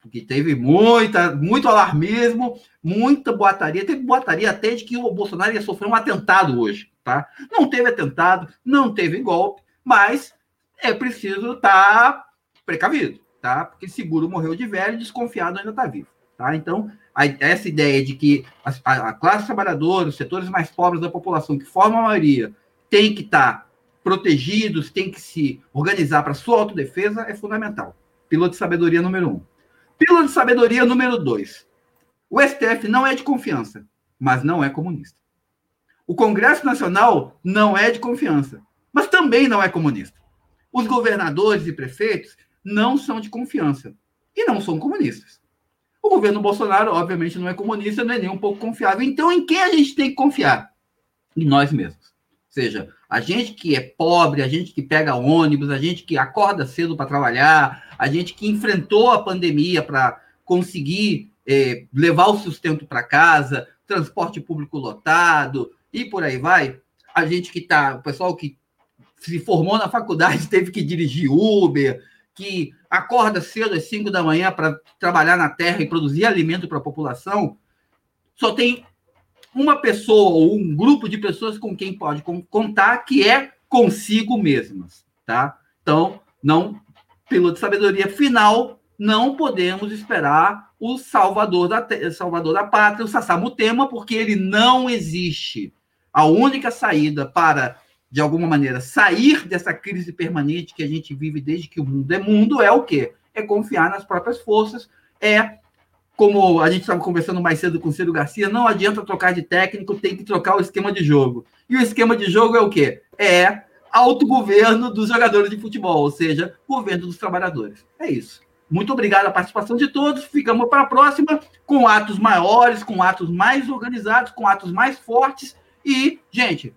Porque teve muita, muito alarmismo, muita boataria. Teve boataria até de que o Bolsonaro ia sofrer um atentado hoje. Tá? Não teve atentado, não teve golpe, mas é preciso estar tá precavido, tá? Porque seguro morreu de velho, desconfiado ainda está vivo. Tá? Então, a, essa ideia de que a, a, classe trabalhadora, os setores mais pobres da população, que formam a maioria, tem que estar tá protegidos, têm que se organizar para sua autodefesa, é fundamental. Piloto de sabedoria número um. Piloto de sabedoria número dois. O STF não é de confiança, mas não é comunista. O Congresso Nacional não é de confiança, mas também não é comunista. Os governadores e prefeitos não são de confiança e não são comunistas. O governo Bolsonaro, obviamente, não é comunista, não é nem um pouco confiável. Então, em quem a gente tem que confiar? Em nós mesmos. Ou seja, a gente que é pobre, a gente que pega ônibus, a gente que acorda cedo para trabalhar, a gente que enfrentou a pandemia para conseguir é, levar o sustento para casa, transporte público lotado e por aí vai. A gente que está, o pessoal que se formou na faculdade <laughs> teve que dirigir Uber, que acorda cedo às 5 da manhã para trabalhar na terra e produzir alimento para a população, só tem uma pessoa ou um grupo de pessoas com quem pode contar que é consigo mesmas, tá? Então, não, pelo de sabedoria final, não podemos esperar o salvador da, salvador da pátria, o Sassamutema, porque ele não existe. A única saída para, de alguma maneira, sair dessa crise permanente que a gente vive desde que o mundo é mundo é o quê? É confiar nas próprias forças, é como a gente estava conversando mais cedo com o Ciro Garcia, não adianta trocar de técnico, tem que trocar o esquema de jogo. E o esquema de jogo é o quê? É autogoverno dos jogadores de futebol, ou seja, governo dos trabalhadores. É isso. Muito obrigado a participação de todos. Ficamos para a próxima com atos maiores, com atos mais organizados, com atos mais fortes. E, gente,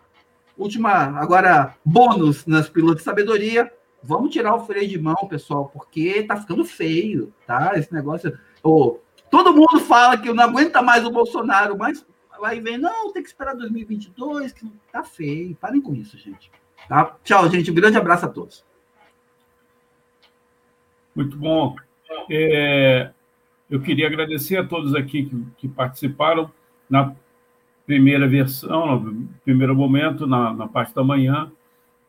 última, agora, bônus nas pilotos de sabedoria. Vamos tirar o freio de mão, pessoal, porque tá ficando feio, tá? Esse negócio. Oh, Todo mundo fala que não aguenta mais o Bolsonaro, mas vai ver, não, tem que esperar 2022, que tá feio. Parem com isso, gente. Tá? Tchau, gente. Um grande abraço a todos. Muito bom. É, eu queria agradecer a todos aqui que, que, participaram na primeira versão, no primeiro momento, na, na parte da manhã.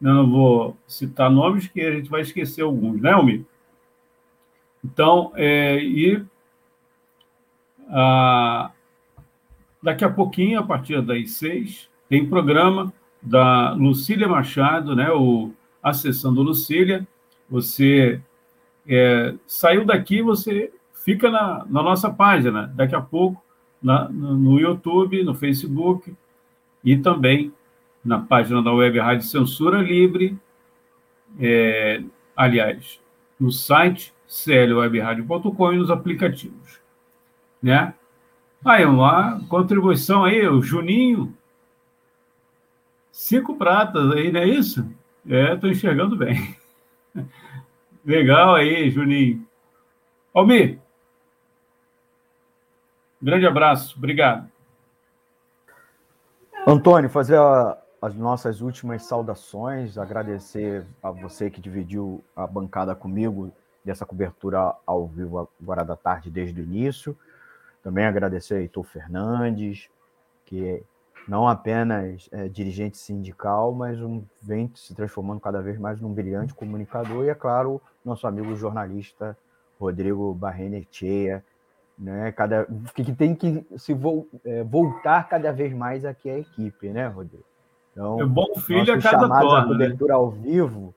Eu não vou citar nomes, que a gente vai esquecer alguns, né, Almir? Então, é, e a, daqui a pouquinho, a partir das seis, tem programa da Lucília Machado, né, o Acessando Lucília. Você é, saiu daqui, você fica na, na, nossa página, daqui a pouco, na, no YouTube, no Facebook e também na página da Web Rádio Censura Livre, é, aliás, no site clwebradio.com e nos aplicativos. Né? Aí, uma contribuição aí, o Juninho, cinco pratas aí, não é isso? É, estou enxergando bem. <laughs> Legal aí, Juninho. Almir, grande abraço, obrigado. Antônio, fazer a, as nossas últimas saudações, agradecer a você que dividiu a bancada comigo dessa cobertura ao vivo agora da tarde desde o início. Também agradecer a Heitor Fernandes, que não apenas é dirigente sindical, mas um, vem se transformando cada vez mais num brilhante comunicador, e é claro, nosso amigo jornalista Rodrigo Barrenecheia, né, cada, que tem que se vo, é, voltar cada vez mais aqui a equipe, né, Rodrigo? Então, é bom filho a cada torna, a cobertura né? ao vivo,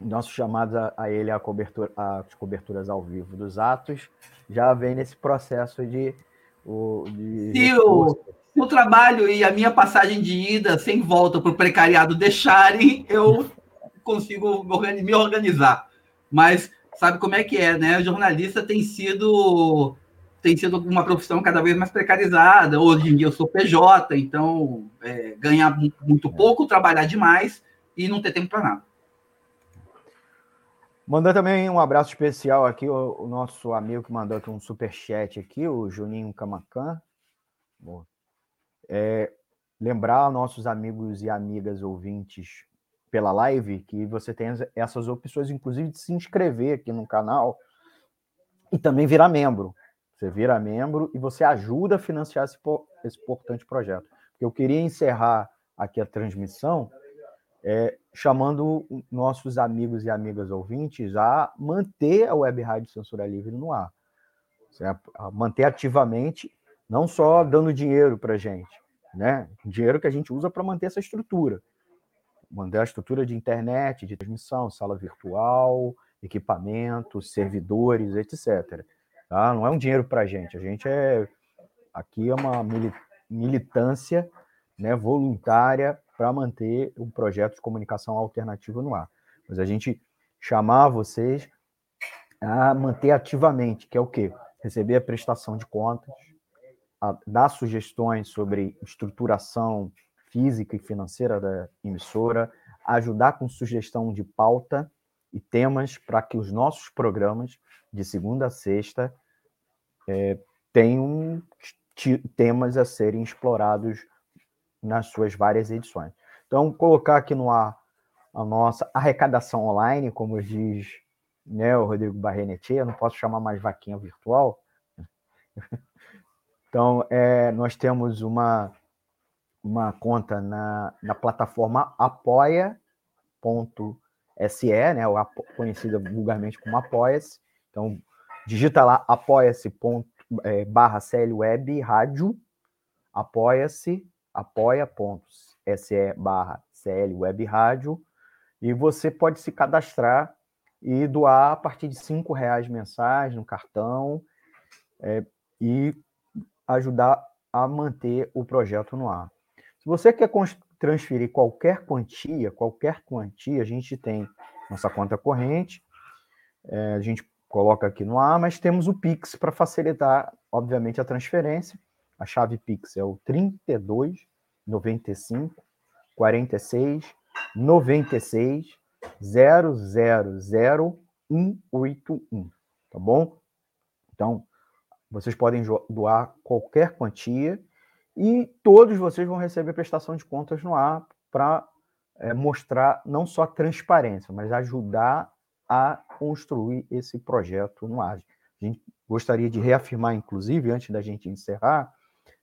nossos chamados a, a ele a cobertura, as coberturas ao vivo dos atos, já vem nesse processo de. O, de se, o, o trabalho e a minha passagem de ida sem volta para o precariado deixarem, eu consigo me organizar. Mas sabe como é que é, né? O jornalista tem sido tem sido uma profissão cada vez mais precarizada. Hoje em dia eu sou PJ, então é, ganhar muito pouco, trabalhar demais e não ter tempo para nada. Mandar também um abraço especial aqui, o, o, nosso amigo que mandou aqui um super chat aqui, o Juninho Camacan. É, lembrar nossos amigos e amigas ouvintes pela live que você tem essas opções, inclusive de se inscrever aqui no canal e também virar membro. Você vira membro e você ajuda a financiar esse, esse importante projeto. Eu queria encerrar aqui a transmissão é, chamando nossos amigos e amigas ouvintes a manter a Web Rádio Censura Livre no ar. A manter ativamente, não só dando dinheiro para a gente, né? dinheiro que a gente usa para manter essa estrutura. Manter a estrutura de internet, de transmissão, sala virtual, equipamentos, servidores, etc. Tá? Não é um dinheiro para a gente, a gente é. Aqui é uma militância né, voluntária para manter um projeto de comunicação alternativa no ar. Mas a gente chamar vocês a manter ativamente, que é o quê? Receber a prestação de contas, dar sugestões sobre estruturação física e financeira da emissora, ajudar com sugestão de pauta e temas para que os nossos programas, de segunda a sexta, é, tenham temas a serem explorados nas suas várias edições. Então, colocar aqui no ar a nossa arrecadação online, como diz né, o Rodrigo Barrenetti, eu não posso chamar mais vaquinha virtual. <laughs> Então, é, nós temos uma, uma conta na, na plataforma apoia.se, né, conhecida vulgarmente como Apoia-se. Então, digita lá apoia-se é, barra CLWeb Rádio, apoia-se apoia.se barra CL Web Rádio e você pode se cadastrar e doar a partir de cinco reais mensais no cartão é, e ajudar a manter o projeto no ar. Se você quer transferir qualquer quantia, qualquer quantia, a gente tem nossa conta corrente, é, a gente coloca aqui no ar, mas temos o Pix para facilitar, obviamente, a transferência. A chave Pix é o 32 95 46 96 000181, tá bom? Então, vocês podem doar qualquer quantia e todos vocês vão receber prestação de contas no ar para é, mostrar não só transparência, mas ajudar a construir esse projeto no AGE. A gente gostaria de reafirmar, inclusive, antes da gente encerrar,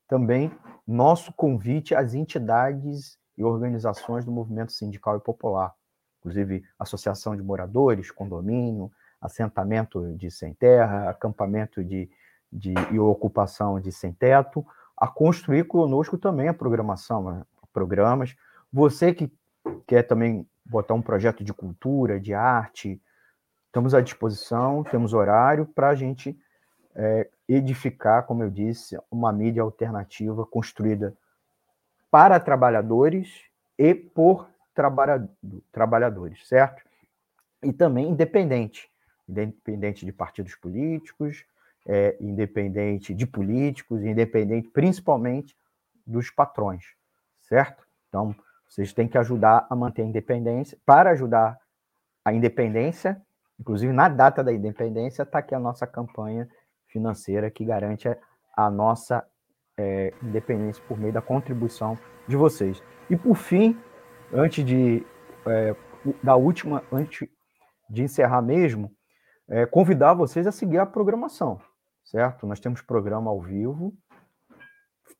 também nosso convite às entidades e organizações do movimento sindical e popular, inclusive associação de moradores, condomínio, assentamento de sem terra, acampamento de, de e ocupação de sem teto, a construir conosco também a programação, né? programas. Você que quer também botar um projeto de cultura, de arte, estamos à disposição, temos horário para a gente é, edificar, como eu disse, uma mídia alternativa construída para trabalhadores e por trabalha, trabalhadores, certo? E também independente, independente de partidos políticos, é, independente de políticos, independente principalmente dos patrões, certo? Então, vocês têm que ajudar a manter a independência. Para ajudar a independência, inclusive na data da independência, está aqui a nossa campanha financeira que garante a nossa é, independência por meio da contribuição de vocês. E por fim, antes de é, da última, antes de encerrar mesmo, é, convidar vocês a seguir a programação, certo? Nós temos programa ao vivo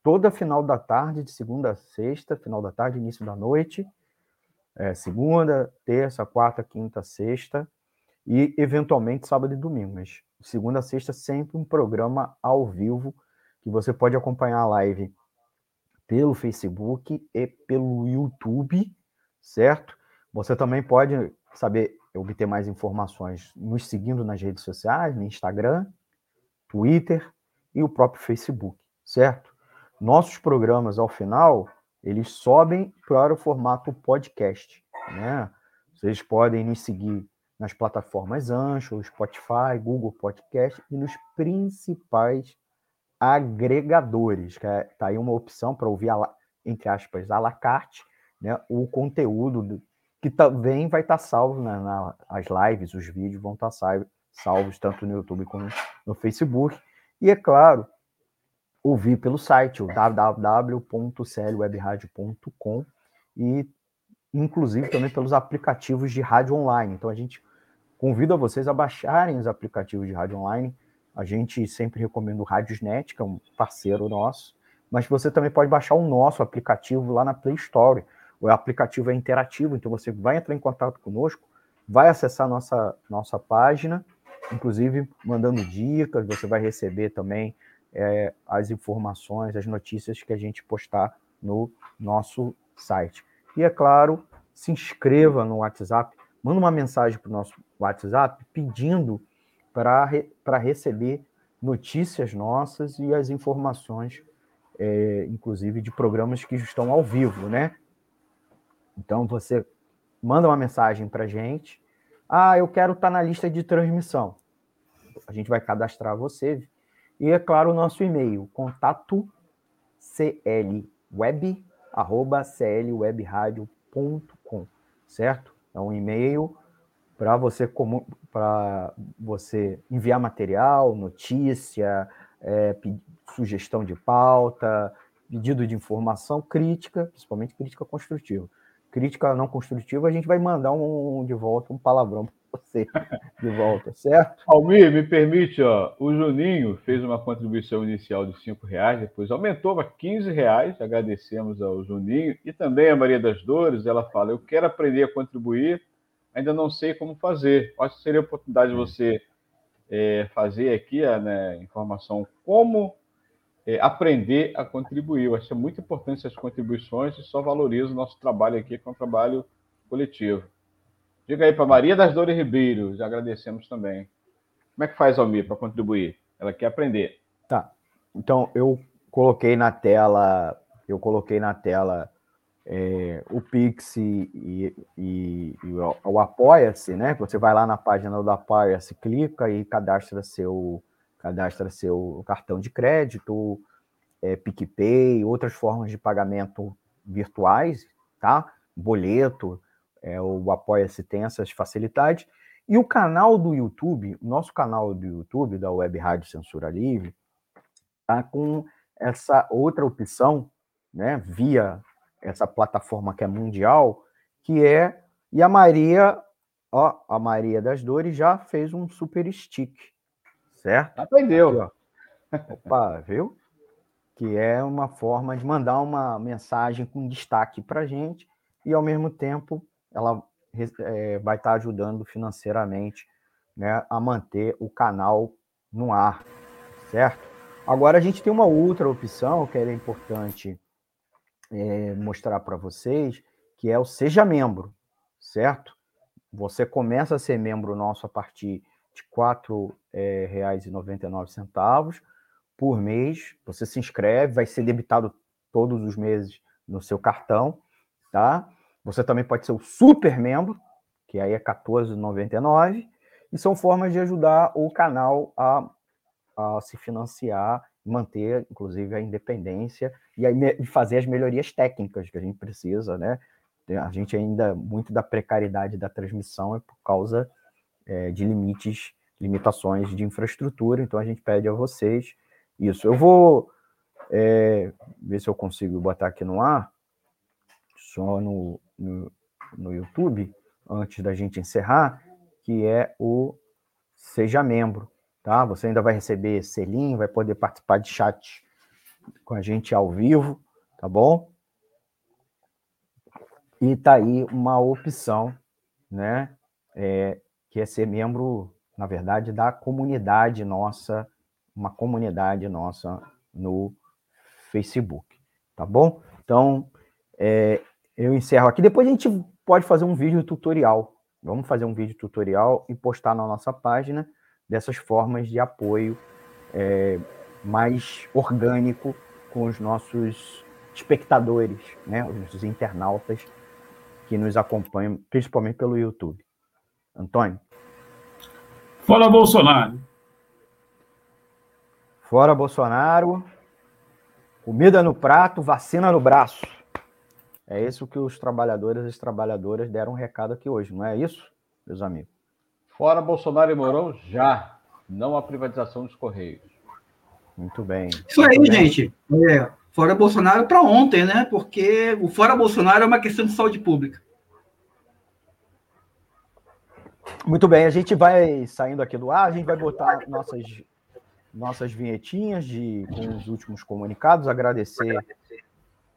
toda final da tarde, de segunda a sexta, final da tarde, início da noite, é, segunda, terça, quarta, quinta, sexta e eventualmente sábado e domingo, mas segunda a sexta sempre um programa ao vivo que você pode acompanhar a live pelo Facebook e pelo YouTube, certo? Você também pode saber obter mais informações nos seguindo nas redes sociais, no Instagram, Twitter e o próprio Facebook, certo? Nossos programas, ao final, eles sobem para o formato podcast, né? Vocês podem nos seguir nas plataformas Ancho, Spotify, Google Podcast e nos principais agregadores, que é, tá aí uma opção para ouvir, entre aspas, à la carte, né, o conteúdo do, que também vai estar tá salvo né, na, lives, os vídeos vão estar tá salvos, salvos tanto no YouTube como no Facebook. E é claro, ouvir pelo site, o www.clwebradio.com e inclusive também pelos aplicativos de rádio online. Então a gente convida vocês a baixarem os aplicativos de rádio online. A gente sempre recomenda o Radiosnet, que é um parceiro nosso, mas você também pode baixar o nosso aplicativo lá na Play Store. O aplicativo é interativo, então você vai entrar em contato conosco, vai acessar nossa nossa página, inclusive mandando dicas, você vai receber também é, as informações, as notícias que a gente postar no nosso site. E é claro, se inscreva no WhatsApp, manda uma mensagem para o nosso WhatsApp pedindo para re, receber notícias nossas e as informações, é, inclusive de programas que estão ao vivo, né? Então você manda uma mensagem para a gente. Ah, eu quero estar tá na lista de transmissão. A gente vai cadastrar você e, é claro, o nosso e-mail, contato clweb.clwebradio.com, certo? É um e-mail para você, para você enviar material, notícia, é, sugestão de pauta, pedido de informação, crítica, principalmente crítica construtiva. Crítica não construtiva, a gente vai mandar um, de volta um palavrão você de volta, certo? Almir, me permite, ó, o Juninho fez uma contribuição inicial de cinco reais, depois aumentou para 15 reais, agradecemos ao Juninho, e também a Maria das Dores, ela fala, eu quero aprender a contribuir, ainda não sei como fazer. Acho que seria a oportunidade de você é, fazer aqui a né, informação como é, aprender a contribuir. Eu acho é muito importante essas contribuições e só valoriza o nosso trabalho aqui, que é um trabalho coletivo. Diga aí para Maria das Dores Ribeiro, já agradecemos também. Como é que faz, Almir, para contribuir? Ela quer aprender. Tá. Então, eu coloquei na tela, eu coloquei na tela é, o Pix e, e, e, o, o Apoia-se, né? Você vai lá na página do Apoia-se, clica e cadastra seu, cadastra seu cartão de crédito, é, PicPay, outras formas de pagamento virtuais, tá? Boleto, é, o Apoia-se tem essas facilidades. E o canal do YouTube, o nosso canal do YouTube, da Web Rádio Censura Livre, está com essa outra opção, né, via essa plataforma que é mundial, que é. E a Maria, ó, a Maria das Dores já fez um super stick, certo? Aprendeu. Aqui, Opa, viu? Que é uma forma de mandar uma mensagem com destaque para gente e, ao mesmo tempo, ela é, vai estar ajudando financeiramente né, a manter o canal no ar, certo? Agora a gente tem uma outra opção que é importante é, mostrar para vocês, que é o Seja Membro, certo? Você começa a ser membro nosso a partir de R$ é, 4,99 por mês. Você se inscreve, vai ser debitado todos os meses no seu cartão, tá? Você também pode ser o super membro, que aí é R$ 14,99, e são formas de ajudar o canal a, a se financiar, manter, inclusive, a independência e, e fazer as melhorias técnicas que a gente precisa, né? A gente ainda, muito da precariedade da transmissão é por causa é, de limites, limitações de infraestrutura, então a gente pede a vocês isso. Eu vou é, ver se eu consigo botar aqui no ar, só no, no, no YouTube, antes da gente encerrar, que é o Seja Membro, tá? Você ainda vai receber selinho, vai poder participar de chat com a gente ao vivo, tá bom? E tá aí uma opção, né? É, que é ser membro, na verdade, da comunidade nossa, uma comunidade nossa no Facebook, tá bom? Então, é, eu encerro aqui. Depois a gente pode fazer um vídeo tutorial. Vamos fazer um vídeo tutorial e postar na nossa página dessas formas de apoio é, mais orgânico com os nossos espectadores, né, os nossos internautas que nos acompanham, principalmente pelo YouTube. Antônio. Fora Bolsonaro. Fora Bolsonaro. Comida no prato, vacina no braço. É isso que os trabalhadores e as trabalhadoras deram um recado aqui hoje, não é isso, meus amigos? Fora Bolsonaro e Mourão, já. Não a privatização dos Correios. Muito bem. Isso aí, Muito gente. É, fora Bolsonaro para ontem, né? Porque o fora Bolsonaro é uma questão de saúde pública. Muito bem, a gente vai saindo aqui do ar, a gente vai botar nossas, nossas vinhetinhas de, com os últimos comunicados, agradecer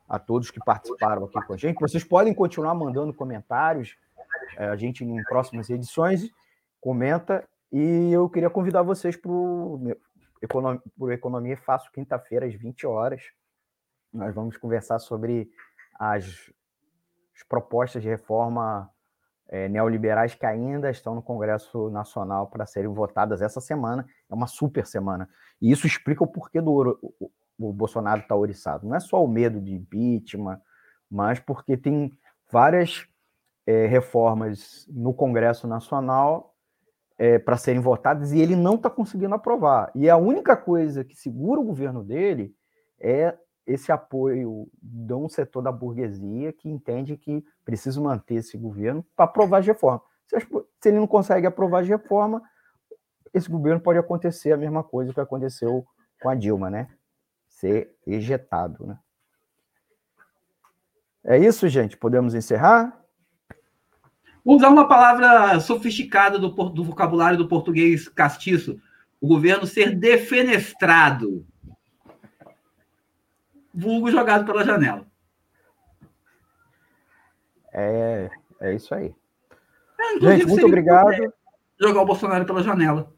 a todos que participaram aqui com a gente. Vocês podem continuar mandando comentários, é, a gente em próximas edições comenta. E eu queria convidar vocês para o Economia Fácil, quinta-feira, às 20 horas. Nós vamos conversar sobre as, as propostas de reforma é, neoliberais que ainda estão no Congresso Nacional para serem votadas essa semana. É uma super semana. E isso explica o porquê do, o Bolsonaro está oriçado. Não é só o medo de impeachment, mas porque tem várias é, reformas no Congresso Nacional é, para serem votadas e ele não está conseguindo aprovar. E a única coisa que segura o governo dele é esse apoio de um setor da burguesia que entende que precisa manter esse governo para aprovar as reformas. Se, se ele não consegue aprovar as reformas, esse governo pode acontecer a mesma coisa que aconteceu com a Dilma, né? Ser ejetado. Né? É isso, gente? Podemos encerrar? Usar uma palavra sofisticada do, do vocabulário do português castiço. O governo ser defenestrado. Vulgo jogado pela janela. É, é isso aí. É, gente, muito obrigado. Jogar o Bolsonaro pela janela.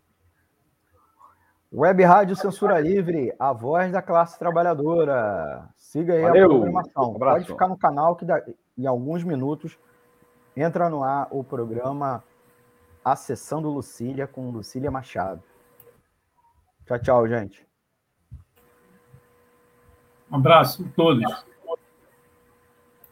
Web Rádio Censura Livre, a voz da classe trabalhadora. Siga aí Valeu. a programação. Um Pode ficar no canal que em alguns minutos entra no ar o programa Acessando Lucília com Lucília Machado. Tchau, tchau, gente. Um abraço a todos.